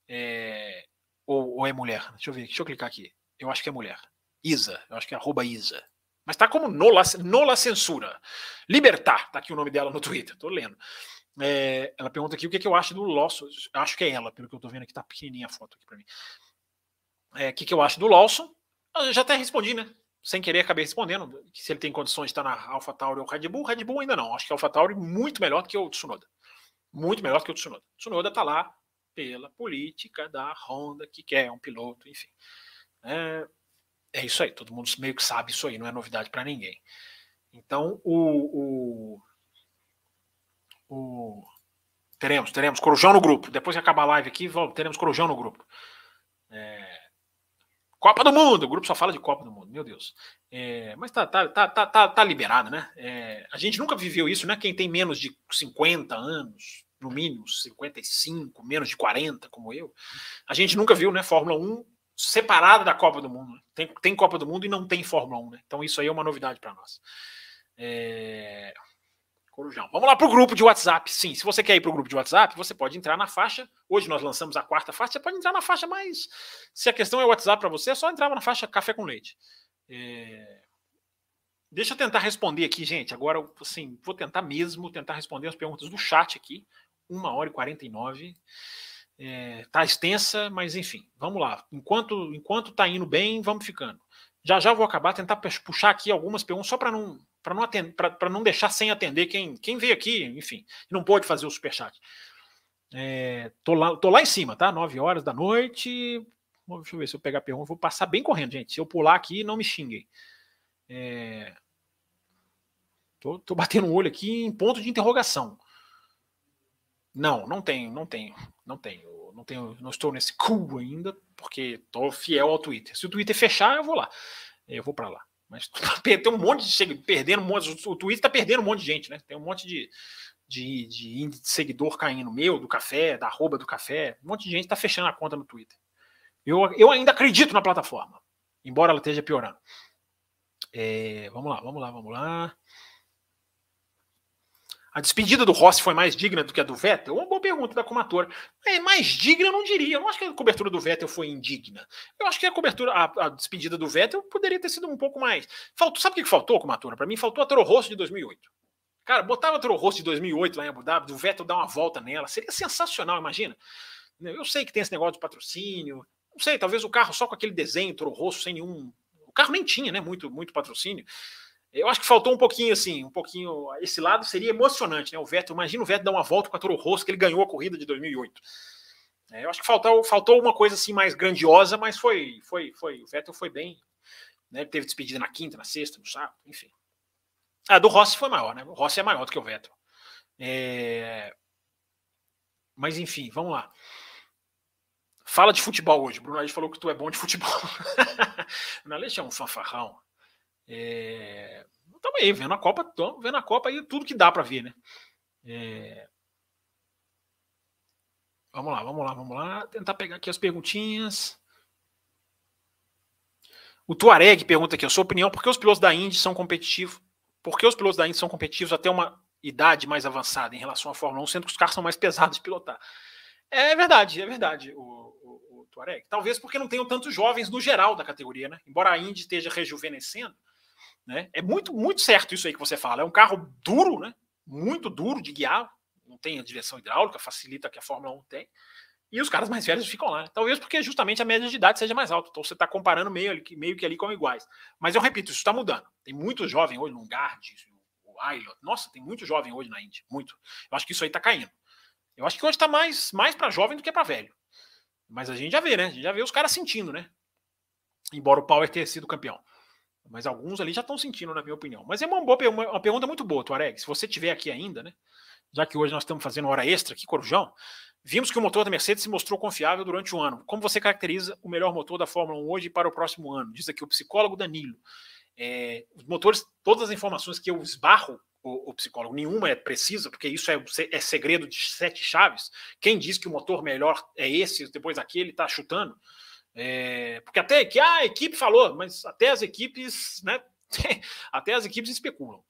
É, Ou, ou, é mulher? Deixa eu ver, deixa eu clicar aqui. Eu acho que é mulher. Isa, eu acho que é arroba Isa. Mas tá como Nola, Nola Censura. Libertar, tá aqui o nome dela no Twitter, tô lendo. É, ela pergunta aqui o que, é que eu acho do Lawson. Acho que é ela, pelo que eu tô vendo aqui, tá pequenininha a foto aqui para mim. É, o que, que eu acho do Lawson? Eu já até respondi, né? Sem querer, acabei respondendo se ele tem condições de estar na AlphaTauri ou Red Bull. Red Bull ainda não. Acho que a AlphaTauri muito melhor do que o Tsunoda. Muito melhor do que o Tsunoda. O Tsunoda tá lá pela política da Honda, que quer um piloto, enfim. É, é isso aí. Todo mundo meio que sabe isso aí, não é novidade para ninguém. Então, o, o o... Teremos, teremos Corujão no grupo. Depois que acabar a live aqui, teremos Corujão no grupo. É... Copa do Mundo, o grupo só fala de Copa do Mundo, meu Deus. É... mas tá, tá, tá, tá, tá, tá liberado, né? É... a gente nunca viveu isso, né? Quem tem menos de 50 anos, no mínimo 55, menos de 40, como eu, a gente nunca viu, né? Fórmula 1 separada da Copa do Mundo. Tem, tem Copa do Mundo e não tem Fórmula 1, né? Então isso aí é uma novidade para nós. É... Corujão. Vamos lá para o grupo de WhatsApp. Sim, se você quer ir para o grupo de WhatsApp, você pode entrar na faixa. Hoje nós lançamos a quarta faixa. Você pode entrar na faixa, mas se a questão é WhatsApp para você, é só entrar na faixa café com leite. É... Deixa eu tentar responder aqui, gente. Agora, assim, vou tentar mesmo tentar responder as perguntas do chat aqui. Uma hora e 49. É, tá extensa, mas enfim, vamos lá. Enquanto enquanto tá indo bem, vamos ficando. Já já vou acabar tentar puxar aqui algumas perguntas só para não para não, para não deixar sem atender quem, quem veio aqui, enfim, não pôde fazer o superchat. É, tô, lá, tô lá em cima, tá? 9 horas da noite. Deixa eu ver se eu pegar a pergunta. Vou passar bem correndo, gente. Se eu pular aqui, não me xinguem. É, tô, tô batendo o olho aqui em ponto de interrogação. Não, não tenho, não tenho, não tenho, não tenho, não estou nesse cool ainda, porque tô fiel ao Twitter. Se o Twitter fechar, eu vou lá. Eu vou para lá. Mas *laughs* tem um monte de seguidor, perdendo um monte, o Twitter tá perdendo um monte de gente, né? Tem um monte de, de, de, de seguidor caindo, meu, do café, da arroba do café, um monte de gente tá fechando a conta no Twitter. Eu, eu ainda acredito na plataforma, embora ela esteja piorando. É, vamos lá, vamos lá, vamos lá. A despedida do Rossi foi mais digna do que a do Vettel? Uma boa pergunta da Comatora. É, mais digna eu não diria. Eu não acho que a cobertura do Vettel foi indigna. Eu acho que a cobertura, a, a despedida do Vettel poderia ter sido um pouco mais. Faltou, sabe o que faltou, Comatora? Para mim, faltou a Toro Rosso de 2008. Cara, botava a Toro Rosso de 2008 lá em Abu Dhabi, do Vettel dar uma volta nela. Seria sensacional, imagina. Eu sei que tem esse negócio de patrocínio. Não sei, talvez o carro só com aquele desenho Toro Rosso, sem nenhum. O carro nem tinha, né? Muito, muito patrocínio. Eu acho que faltou um pouquinho assim, um pouquinho. Esse lado seria emocionante, né? O Vettel, imagina o Vettel dar uma volta com a Toro Rosso, que ele ganhou a corrida de 2008. É, eu acho que faltou, faltou uma coisa assim mais grandiosa, mas foi, foi, foi. O Vettel foi bem. Né? Ele teve despedida na quinta, na sexta, no sábado, enfim. A do Rossi foi maior, né? O Rossi é maior do que o Vettel. É... Mas enfim, vamos lá. Fala de futebol hoje. Bruno Aleixo falou que tu é bom de futebol. o Aleixo é um fanfarrão. É... Estamos aí, vendo a Copa, tô vendo a Copa aí tudo que dá para ver, né? É... Vamos lá, vamos lá, vamos lá. Tentar pegar aqui as perguntinhas. O Tuareg pergunta aqui a sua opinião, por que os pilotos da Indy são competitivos? Por que os pilotos da Indy são competitivos até uma idade mais avançada em relação à Fórmula 1, sendo que os carros são mais *laughs* pesados de pilotar? É verdade, é verdade, o, o, o Tuareg. Talvez porque não tenham tantos jovens no geral da categoria, né? Embora a Indy esteja rejuvenescendo, né? É muito, muito certo isso aí que você fala. É um carro duro, né? muito duro de guiar. Não tem a direção hidráulica, facilita que a Fórmula 1 tem. E os caras mais velhos ficam lá. Talvez porque justamente a média de idade seja mais alta. Então você está comparando meio, meio que ali como iguais. Mas eu repito, isso está mudando. Tem muito jovem hoje no Gard, o Ailot. Nossa, tem muito jovem hoje na Indy. Muito. Eu acho que isso aí está caindo. Eu acho que hoje está mais, mais para jovem do que para velho. Mas a gente já vê, né? A gente já vê os caras sentindo, né? Embora o Power tenha sido campeão. Mas alguns ali já estão sentindo, na minha opinião. Mas é uma, boa, uma, pergunta muito boa, Tuareg. Se você tiver aqui ainda, né? Já que hoje nós estamos fazendo hora extra aqui, Corujão, vimos que o motor da Mercedes se mostrou confiável durante o ano. Como você caracteriza o melhor motor da Fórmula 1 hoje para o próximo ano? Diz aqui o psicólogo Danilo. É, os motores, todas as informações que eu esbarro o, o, psicólogo, nenhuma é precisa, porque isso é, é segredo de sete chaves. Quem diz que o motor melhor é esse, depois aquele, está chutando. É, porque até que ah, a equipe falou, mas até as equipes, né? *laughs* até as equipes especulam.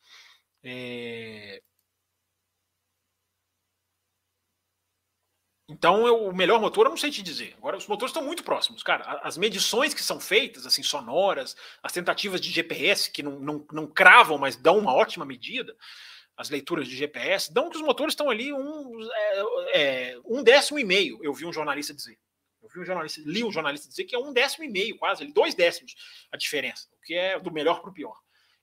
É... Então, eu, o melhor motor eu não sei te dizer. Agora, os motores estão muito próximos. Cara, as medições que são feitas, assim, sonoras, as tentativas de GPS, que não, não, não cravam, mas dão uma ótima medida, as leituras de GPS, dão que os motores estão ali um, é, é, um décimo e meio, eu vi um jornalista dizer. Vi um jornalista, li um jornalista dizer que é um décimo e meio, quase, dois décimos a diferença, o que é do melhor para o pior.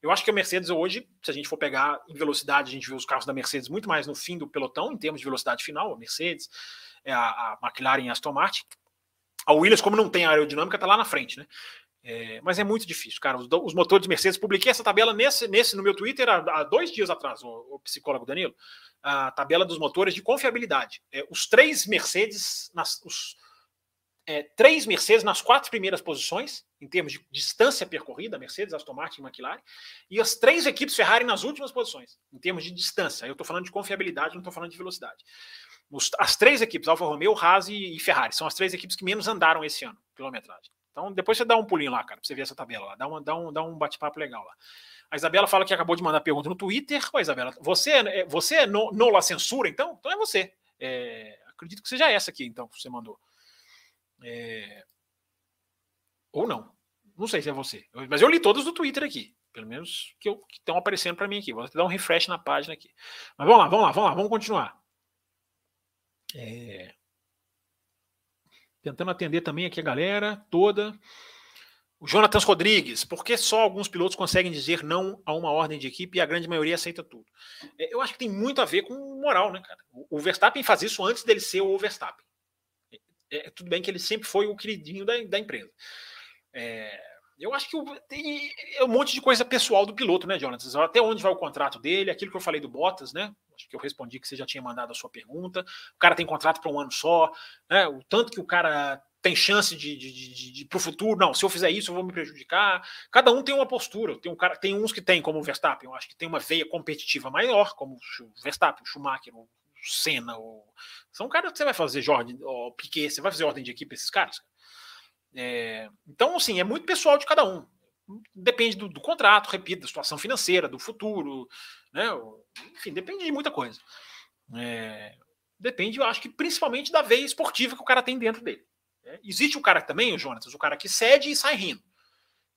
Eu acho que a Mercedes hoje, se a gente for pegar em velocidade, a gente vê os carros da Mercedes muito mais no fim do pelotão, em termos de velocidade final, a Mercedes, é a, McLaren e a Aston Martin. A Williams, como não tem aerodinâmica, está lá na frente, né? É, mas é muito difícil, cara. Os, os, motores de Mercedes, publiquei essa tabela nesse, nesse no meu Twitter há, há dois dias atrás, o, o, psicólogo Danilo. A tabela dos motores de confiabilidade. É, os três Mercedes, nas, os, é, três Mercedes nas quatro primeiras posições, em termos de distância percorrida, Mercedes, Aston Martin e McLaren, e as três equipes Ferrari nas últimas posições, em termos de distância. Eu estou falando de confiabilidade, não estou falando de velocidade. Os, as três equipes, Alfa Romeo, Haas e, Ferrari, são as três equipes que menos andaram esse ano, quilometragem. Então, depois você dá um pulinho lá, cara, pra você ver essa tabela lá. Dá, uma, dá um, dá um bate-papo legal lá. A Isabela fala que acabou de mandar pergunta no Twitter. Ô, Isabela, você, é, é você é no, no La Censura, então? Então é você. É, acredito que seja essa aqui, então, que você mandou. É... Ou não. Não sei se é você. Mas eu li todos do Twitter aqui. Pelo menos que estão aparecendo para mim aqui. Vou dar um refresh na página aqui. Mas vamos lá, vamos lá, vamos lá, vamos continuar. É... Tentando atender também aqui a galera toda. O Jonathan Rodrigues, por que só alguns pilotos conseguem dizer não a uma ordem de equipe e a grande maioria aceita tudo? É, eu acho que tem muito a ver com moral, né, cara? O Verstappen faz isso antes dele ser o Verstappen. É, tudo bem que ele sempre foi o queridinho da, da empresa. É, eu acho que o, tem é um monte de coisa pessoal do piloto, né, Jonathan? Até onde vai o contrato dele, aquilo que eu falei do Bottas, né? Acho que eu respondi que você já tinha mandado a sua pergunta. O cara tem contrato para um ano só, né? O tanto que o cara tem chance de, de, de, de para o futuro. Não, se eu fizer isso, eu vou me prejudicar. Cada um tem uma postura. Tem um cara, tem uns que tem, como o Verstappen, eu acho que tem uma veia competitiva maior, como o Verstappen, o Schumacher, o Senna, o... são caras que você vai fazer Jordan, o Piquet, você vai fazer ordem de equipe esses caras. É... então, assim, é muito pessoal de cada um. Depende do, do contrato, repito, da situação financeira, do futuro, né? Enfim, depende de muita coisa. É, depende, eu acho que principalmente da veia esportiva que o cara tem dentro dele. É, existe o cara também, o Jonas, o cara que cede e sai rindo.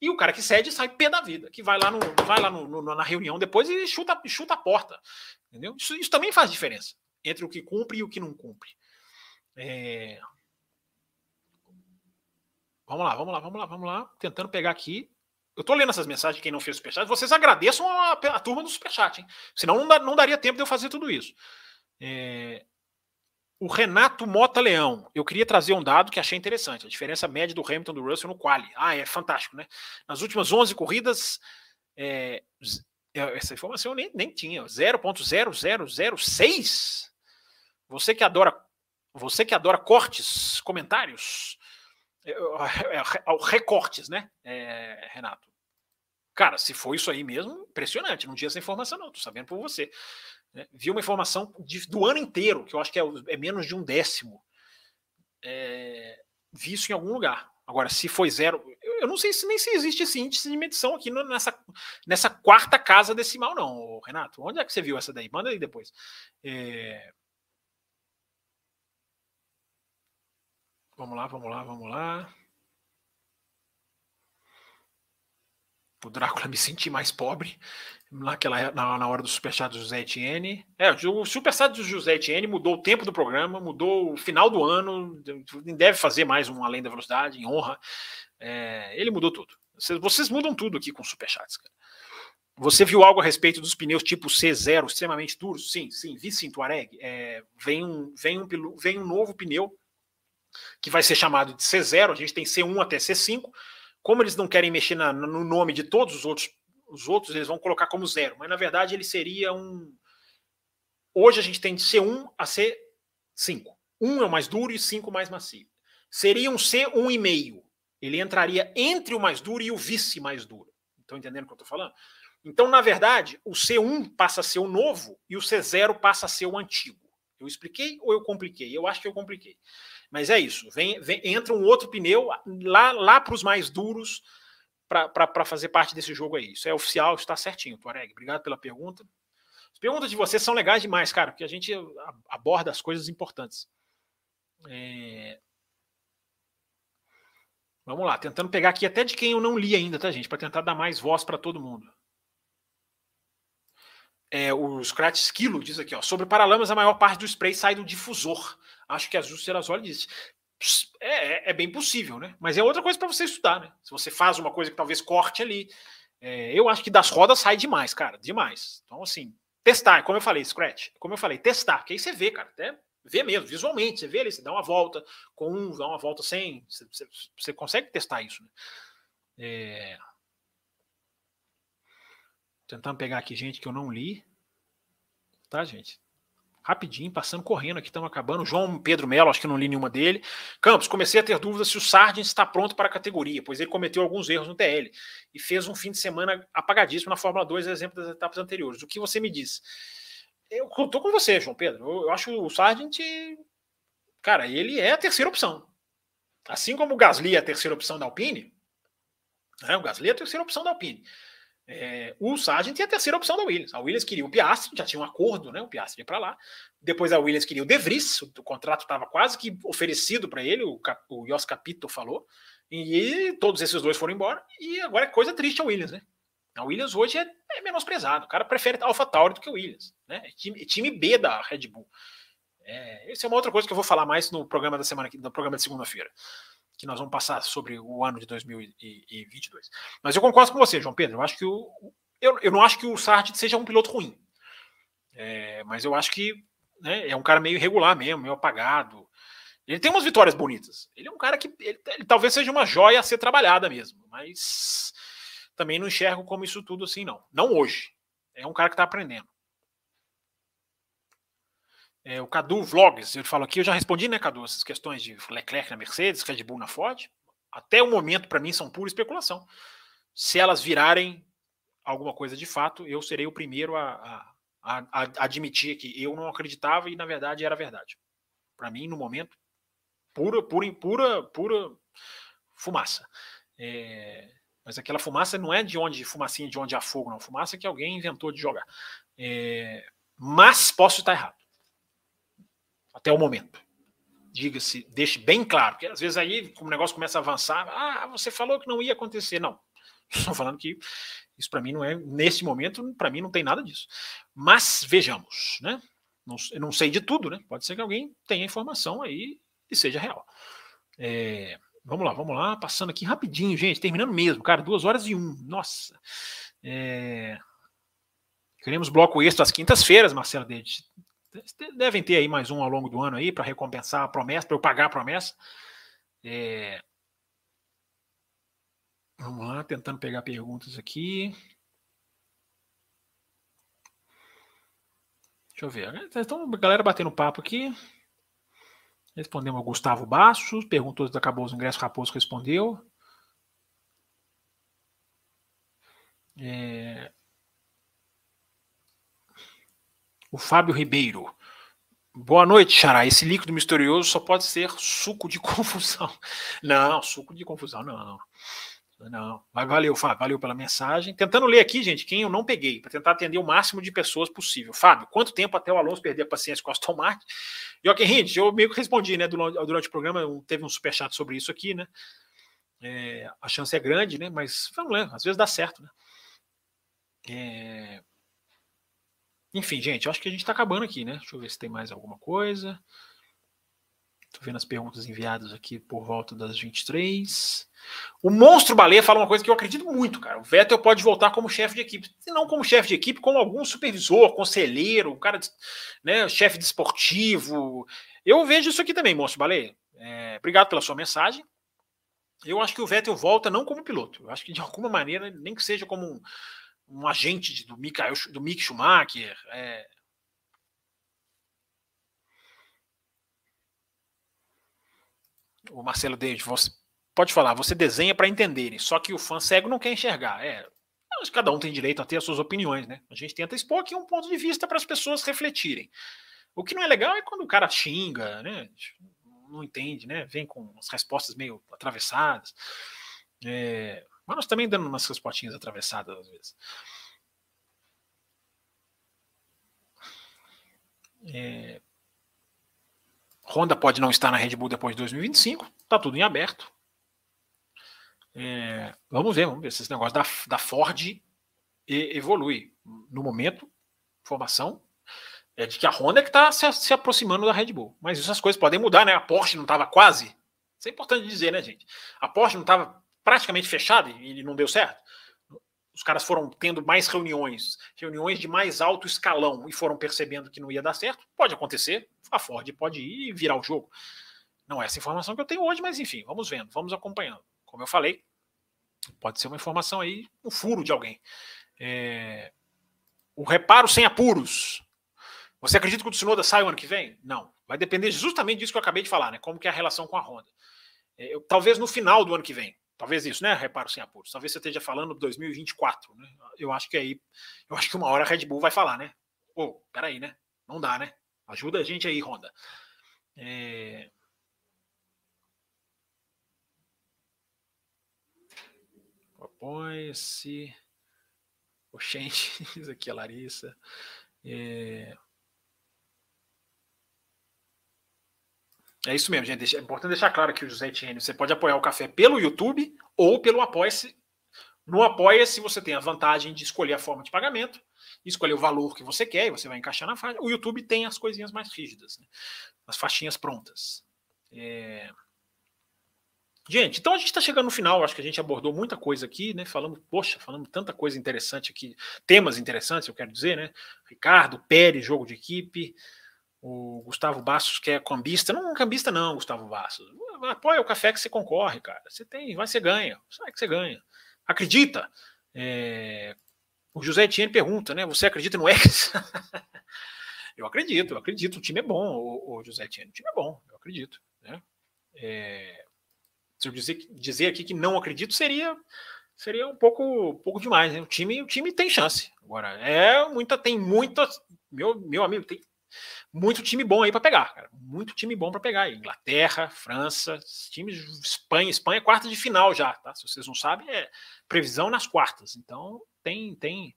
E o cara que cede sai pé da vida, que vai lá, no, vai lá no, no, na reunião depois e chuta, chuta a porta. Entendeu? Isso, isso também faz diferença entre o que cumpre e o que não cumpre. É... Vamos lá, vamos lá, vamos lá, vamos lá. Tentando pegar aqui eu tô lendo essas mensagens, quem não fez superchat, vocês agradeçam a, a turma do superchat, hein? Senão não, não daria tempo de eu fazer tudo isso. É... O Renato Mota Leão, eu queria trazer um dado que achei interessante, a diferença média do Hamilton do Russell no quali. Ah, é fantástico, né? Nas últimas 11 corridas, é... essa informação eu nem, nem tinha, 0.0006? Você que adora você que adora cortes, comentários, *laughs* é, é, recortes, né, é, Renato? Cara, se foi isso aí mesmo, impressionante. Não tinha essa informação, não. Tô sabendo por você. Né? Vi uma informação de, do ano inteiro, que eu acho que é, é menos de um décimo. É, vi isso em algum lugar. Agora, se foi zero, eu, eu não sei se nem se existe esse índice de medição aqui no, nessa, nessa quarta casa decimal, não, Renato. Onde é que você viu essa daí? Manda aí depois. É, Vamos lá, vamos lá, vamos lá. O Drácula me sentir mais pobre. Naquela, na, na hora do superchat do José Etienne. É, o superchat do José Etienne mudou o tempo do programa, mudou o final do ano. Deve fazer mais um Além da Velocidade, em honra. É, ele mudou tudo. Vocês, vocês, mudam tudo aqui com superchats, cara. Você viu algo a respeito dos pneus tipo C0 extremamente duros? Sim, sim, vi sim, Tuareg. É, vem, um, vem, um, vem um novo pneu que vai ser chamado de C0, a gente tem C1 até C5. Como eles não querem mexer na, no nome de todos os outros, os outros eles vão colocar como zero, mas na verdade ele seria um. Hoje a gente tem de C1 a C5. 1 é o mais duro e 5 mais macio. Seria um C1,5. Ele entraria entre o mais duro e o vice mais duro. Estão entendendo o que eu estou falando? Então, na verdade, o C1 passa a ser o novo e o C0 passa a ser o antigo. Eu expliquei ou eu compliquei? Eu acho que eu compliquei. Mas é isso. Vem, vem entra um outro pneu lá, lá para os mais duros para fazer parte desse jogo aí. Isso é oficial, está certinho, Tuareg. Obrigado pela pergunta. As perguntas de vocês são legais demais, cara, porque a gente aborda as coisas importantes. É... Vamos lá, tentando pegar aqui até de quem eu não li ainda, tá, gente? Para tentar dar mais voz para todo mundo. É, o Scratch Esquilo diz aqui, ó, sobre paralamas, a maior parte do spray sai do difusor. Acho que a Ju Serasoli disse. É, é, é, bem possível, né? Mas é outra coisa para você estudar, né? Se você faz uma coisa que talvez corte ali. É, eu acho que das rodas sai demais, cara, demais. Então, assim, testar, como eu falei, Scratch, como eu falei, testar, que aí você vê, cara, até vê mesmo, visualmente, você vê ali, você dá uma volta com um, dá uma volta sem, você, você, você consegue testar isso, né? É... Tentando pegar aqui gente que eu não li, tá, gente? Rapidinho, passando correndo aqui, estamos acabando. João Pedro Melo, acho que não li nenhuma dele. Campos, comecei a ter dúvidas se o Sargent está pronto para a categoria, pois ele cometeu alguns erros no TL e fez um fim de semana apagadíssimo na Fórmula 2, exemplo das etapas anteriores. O que você me diz? Eu estou com você, João Pedro. Eu, eu acho o Sargent, cara, ele é a terceira opção. Assim como o Gasly é a terceira opção da Alpine, né, o Gasly é a terceira opção da Alpine. É, o Sargent é a terceira opção da Williams. A Williams queria o Piastri, já tinha um acordo, né? O Piastri ia para lá. Depois a Williams queria o De Vries, o, contrato estava quase que oferecido para ele, o, o Jos Capito falou. E todos esses dois foram embora. E agora é coisa triste a Williams, né? A Williams hoje é, é menosprezado. O cara prefere Alpha Tauri do que o Williams. Né? É time, é time B da Red Bull. É, isso é uma outra coisa que eu vou falar mais no programa da semana, no programa de segunda-feira que nós vamos passar sobre o ano de 2022. Mas eu concordo com você, João Pedro. Eu acho que o, eu, eu não acho que o Sartre seja um piloto ruim. É, mas eu acho que né, é um cara meio irregular mesmo, meio apagado. Ele tem umas vitórias bonitas. Ele é um cara que ele, ele, talvez seja uma joia a ser trabalhada mesmo, mas também não enxergo como isso tudo assim, não. Não hoje. É um cara que está aprendendo. É, o Cadu Vlogs, ele falou aqui, eu já respondi, né, Cadu, essas questões de Leclerc na Mercedes, Red Bull na Ford. Até o momento, para mim, são pura especulação. Se elas virarem alguma coisa de fato, eu serei o primeiro a, a, a, a admitir que eu não acreditava e, na verdade, era verdade. Para mim, no momento, pura, pura, pura, pura fumaça. É, mas aquela fumaça não é de onde, fumacinha de onde há fogo, não. Fumaça que alguém inventou de jogar. É, mas posso estar errado até o momento. Diga-se, deixe bem claro, porque às vezes aí, como o negócio começa a avançar, ah, você falou que não ia acontecer. Não, *laughs* estou falando que isso para mim não é, nesse momento, para mim não tem nada disso. Mas vejamos, né? Não, eu não sei de tudo, né? Pode ser que alguém tenha informação aí e seja real. É, vamos lá, vamos lá, passando aqui rapidinho, gente, terminando mesmo, cara, duas horas e um. Nossa. É, queremos bloco extra às quintas-feiras, Marcelo Dede. Devem ter aí mais um ao longo do ano aí para recompensar a promessa, para eu pagar a promessa. É... Vamos lá, tentando pegar perguntas aqui. Deixa eu ver. Então, galera batendo papo aqui. Respondemos ao Gustavo Bastos. Perguntou se acabou os ingressos. Raposo respondeu. É... O Fábio Ribeiro. Boa noite, Xará. Esse líquido misterioso só pode ser suco de *laughs* confusão. Não, suco de confusão, não. Não. Mas valeu, Fábio. Valeu pela mensagem. Tentando ler aqui, gente, quem eu não peguei, para tentar atender o máximo de pessoas possível. Fábio, quanto tempo até o Alonso perder a paciência com o Aston Martin? Joaquim Hint, eu meio que respondi, né, durante, durante o programa, teve um superchat sobre isso aqui, né? É, a chance é grande, né? Mas vamos lá, às vezes dá certo, né? É, enfim, gente, acho que a gente está acabando aqui, né? Deixa eu ver se tem mais alguma coisa. Tô vendo as perguntas enviadas aqui por volta das 23. O Monstro Baleia fala uma coisa que eu acredito muito, cara. O Vettel pode voltar como chefe de equipe. E não como chefe de equipe, como algum supervisor, conselheiro, um cara, né, chefe. De eu vejo isso aqui também, Monstro Baleia. É, obrigado pela sua mensagem. Eu acho que o Vettel volta não como piloto. Eu acho que de alguma maneira, nem que seja como um, um agente do, Michael, do Mick Schumacher. É... O Marcelo David, você pode falar, você desenha para entenderem, só que o fã cego não quer enxergar. É, cada um tem direito a ter as suas opiniões, né? A gente tenta expor aqui um ponto de vista para as pessoas refletirem. O que não é legal é quando o cara xinga, né? Não entende, né? Vem com as respostas meio atravessadas. É, mas nós também dando umas respostinhas atravessadas às vezes. É... Honda pode não estar na Red Bull depois de 2025, tá tudo em aberto. É, vamos ver, vamos ver se esse negócio da, da Ford evolui. No momento, informação é de que a Honda é que está se, se, aproximando da Red Bull. Mas essas coisas podem mudar, né? A Porsche não estava quase. Isso é importante dizer, né, gente? A Porsche não estava praticamente fechada e não deu certo. Os caras foram tendo mais reuniões, reuniões de mais alto escalão e foram percebendo que não ia dar certo. Pode acontecer, a Ford pode ir e virar o jogo. Não é essa informação que eu tenho hoje, mas enfim, vamos vendo, vamos acompanhando. Como eu falei, pode ser uma informação aí, um furo de alguém. É... O reparo sem apuros. Você acredita que o Tsunoda sai o ano que vem? Não. Vai depender justamente disso que eu acabei de falar, né? Como que é a relação com a Honda. É, eu, talvez no final do ano que vem. Talvez isso, né? Reparo sem apuros. Talvez você esteja falando de 2024, né? Eu acho que aí, eu acho que uma hora a Red Bull vai falar, né? Pô, peraí, né? Não dá, né? Ajuda a gente aí, Honda. É... Apoia-se. Oxente, *laughs* isso aqui é Larissa. É... é isso mesmo, gente. É importante deixar claro que o José Etienne, você pode apoiar o café pelo YouTube ou pelo Apoia-se. No Apoia-se você tem a vantagem de escolher a forma de pagamento, escolher o valor que você quer e você vai encaixar na faixa. O YouTube tem as coisinhas mais rígidas, né? as faixinhas prontas. É... Gente, então a gente está chegando no final. Acho que a gente abordou muita coisa aqui, né? Falamos, poxa, falamos tanta coisa interessante aqui, temas interessantes, eu quero dizer, né? Ricardo, Pérez, jogo de equipe, o Gustavo Bastos, que é cambista. Não, cambista não, Gustavo Bastos. Apoia o café que você concorre, cara. Você tem, vai, você ganha. Sabe que você ganha. Acredita. É... O José Etienne pergunta, né? Você acredita no X? *laughs* eu acredito, eu acredito. O time é bom, o, o José Etienne. O time é bom, eu acredito. Né? É se eu dizer, dizer aqui que não acredito, seria seria um pouco, pouco demais. Né? O, time, o time tem chance. Agora, é muita, tem muita. Meu, meu amigo, tem muito time bom aí para pegar, cara. Muito time bom para pegar. Inglaterra, França, times Espanha, Espanha é quarta de final já, tá? Se vocês não sabem, é previsão nas quartas. Então tem tem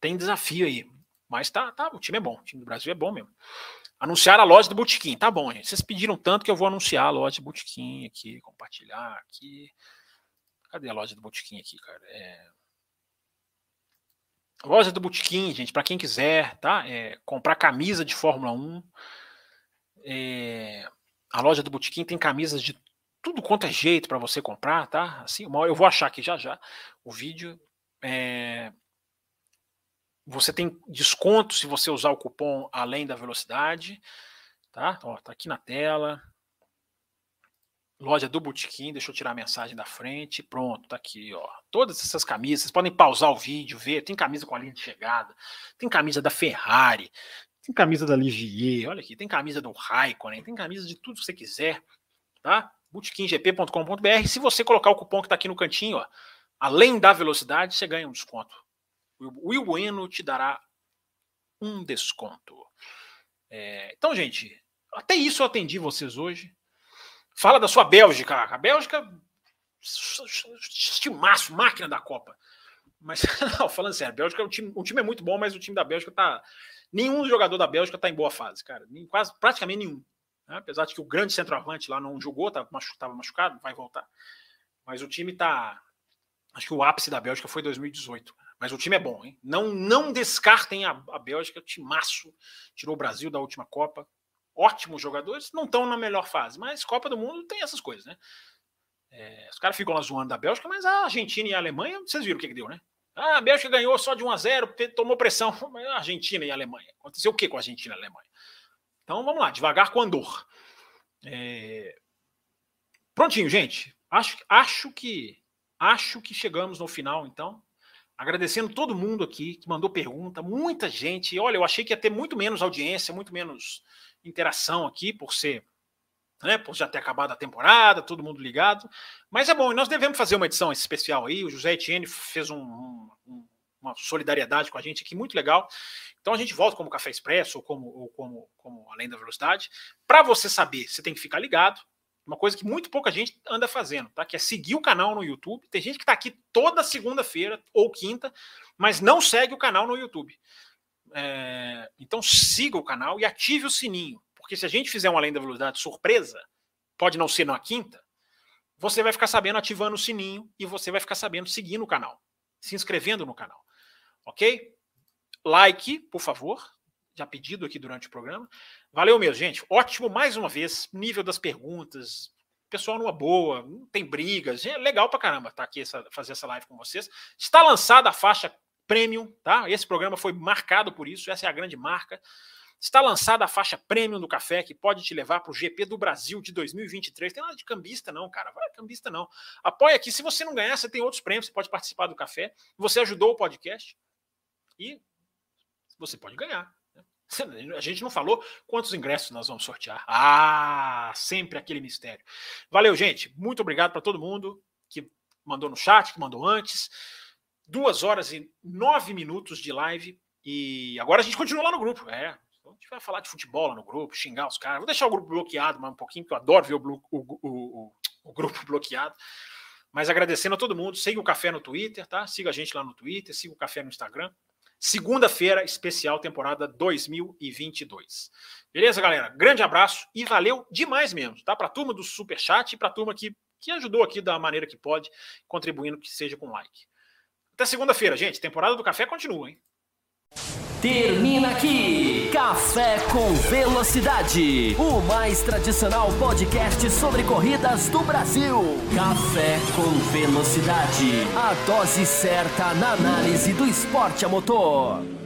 tem desafio aí. Mas tá, tá, o time é bom. O time do Brasil é bom mesmo. Anunciar a loja do Botequim. Tá bom, gente. Vocês pediram tanto que eu vou anunciar a loja do Botequim aqui, compartilhar aqui. Cadê a loja do Botequim aqui, cara? É... Loja do Botequim, gente, para quem quiser, tá? É, comprar camisa de Fórmula 1. É... A loja do Botequim tem camisas de tudo quanto é jeito para você comprar, tá? Assim, eu vou achar aqui já já o vídeo. É... Você tem desconto se você usar o cupom além da velocidade, tá? Ó, tá aqui na tela. Loja do Botequim, deixa eu tirar a mensagem da frente. Pronto, tá aqui, ó. Todas essas camisas, vocês podem pausar o vídeo, ver. Tem camisa com a linha de chegada, tem camisa da Ferrari, tem camisa da Ligier, olha aqui, tem camisa do Raikkonen, tem camisa de tudo que você quiser, tá? botequimgp.com.br. Se você colocar o cupom que tá aqui no cantinho, ó, além da velocidade, você ganha um desconto. O Will Bueno te dará um desconto. É, então, gente, até isso eu atendi vocês hoje. Fala da sua Bélgica. A Bélgica, estimaço, máquina da Copa. Mas, *laughs* não, falando sério, a Bélgica, o time, o time é muito bom, mas o time da Bélgica tá. Nenhum jogador da Bélgica tá em boa fase, cara. Nem, quase, praticamente nenhum. Né? Apesar de que o grande centroavante lá não jogou, estava machucado, machucado, vai voltar. Mas o time tá. Acho que o ápice da Bélgica foi 2018. Mas o time é bom, hein? Não, não descartem a, a Bélgica, timaço, tirou o Brasil da última Copa. Ótimos jogadores, não estão na melhor fase, mas Copa do Mundo tem essas coisas, né? É, os caras ficam lá zoando da Bélgica, mas a Argentina e a Alemanha, vocês viram o que, que deu, né? Ah, a Bélgica ganhou só de 1 a 0 tomou pressão. *laughs* Mas a Argentina e a Alemanha. Aconteceu o que com a Argentina e a Alemanha? Então vamos lá, devagar com Andor. É... Prontinho, gente. Acho, acho que acho que chegamos no final, então. Agradecendo todo mundo aqui que mandou pergunta, muita gente. Olha, eu achei que ia ter muito menos audiência, muito menos interação aqui, por ser, né, por já ter acabado a temporada, todo mundo ligado. Mas é bom, nós devemos fazer uma edição especial aí. O José Etienne fez um, um, uma solidariedade com a gente aqui, muito legal. Então a gente volta como Café Expresso ou como, ou como, como Além da Velocidade. Para você saber, você tem que ficar ligado. Uma coisa que muito pouca gente anda fazendo, tá? Que é seguir o canal no YouTube. Tem gente que está aqui toda segunda-feira ou quinta, mas não segue o canal no YouTube. É... Então siga o canal e ative o sininho, porque se a gente fizer uma Além da Velocidade surpresa, pode não ser na quinta, você vai ficar sabendo ativando o sininho e você vai ficar sabendo seguindo o canal, se inscrevendo no canal. Ok? Like, por favor. Já pedido aqui durante o programa. Valeu mesmo, gente. Ótimo mais uma vez. Nível das perguntas. Pessoal numa boa, não tem brigas. É legal pra caramba estar tá aqui essa, fazer essa live com vocês. Está lançada a faixa premium, tá? Esse programa foi marcado por isso. Essa é a grande marca. Está lançada a faixa premium do café que pode te levar para o GP do Brasil de 2023. Tem nada de cambista, não, cara. Vai cambista, não. Apoia aqui. Se você não ganhar, você tem outros prêmios. Você pode participar do café. Você ajudou o podcast. E você pode ganhar. Né? *laughs* A gente não falou quantos ingressos nós vamos sortear. Ah, sempre aquele mistério. Valeu, gente. Muito obrigado para todo mundo que mandou no chat, que mandou antes. Duas horas e nove minutos de live. E agora a gente continua lá no grupo. É, a gente vai falar de futebol lá no grupo, xingar os caras. Vou deixar o grupo bloqueado mais um pouquinho, porque eu adoro ver o, o, o, o grupo *laughs* bloqueado. Mas agradecendo a todo mundo. Siga o Café no Twitter, tá? Siga a gente lá no Twitter, siga o Café no Instagram. Segunda-feira, especial temporada 2022. Beleza, galera? Grande abraço e valeu demais mesmo, tá? Para a turma do Super Chat e para a turma que, que ajudou aqui da maneira que pode, contribuindo que seja com like. Até segunda-feira, gente. Temporada do Café continua, hein? Termina aqui Café com Velocidade, o mais tradicional podcast sobre corridas do Brasil. Café com Velocidade, a dose certa na análise do esporte a motor.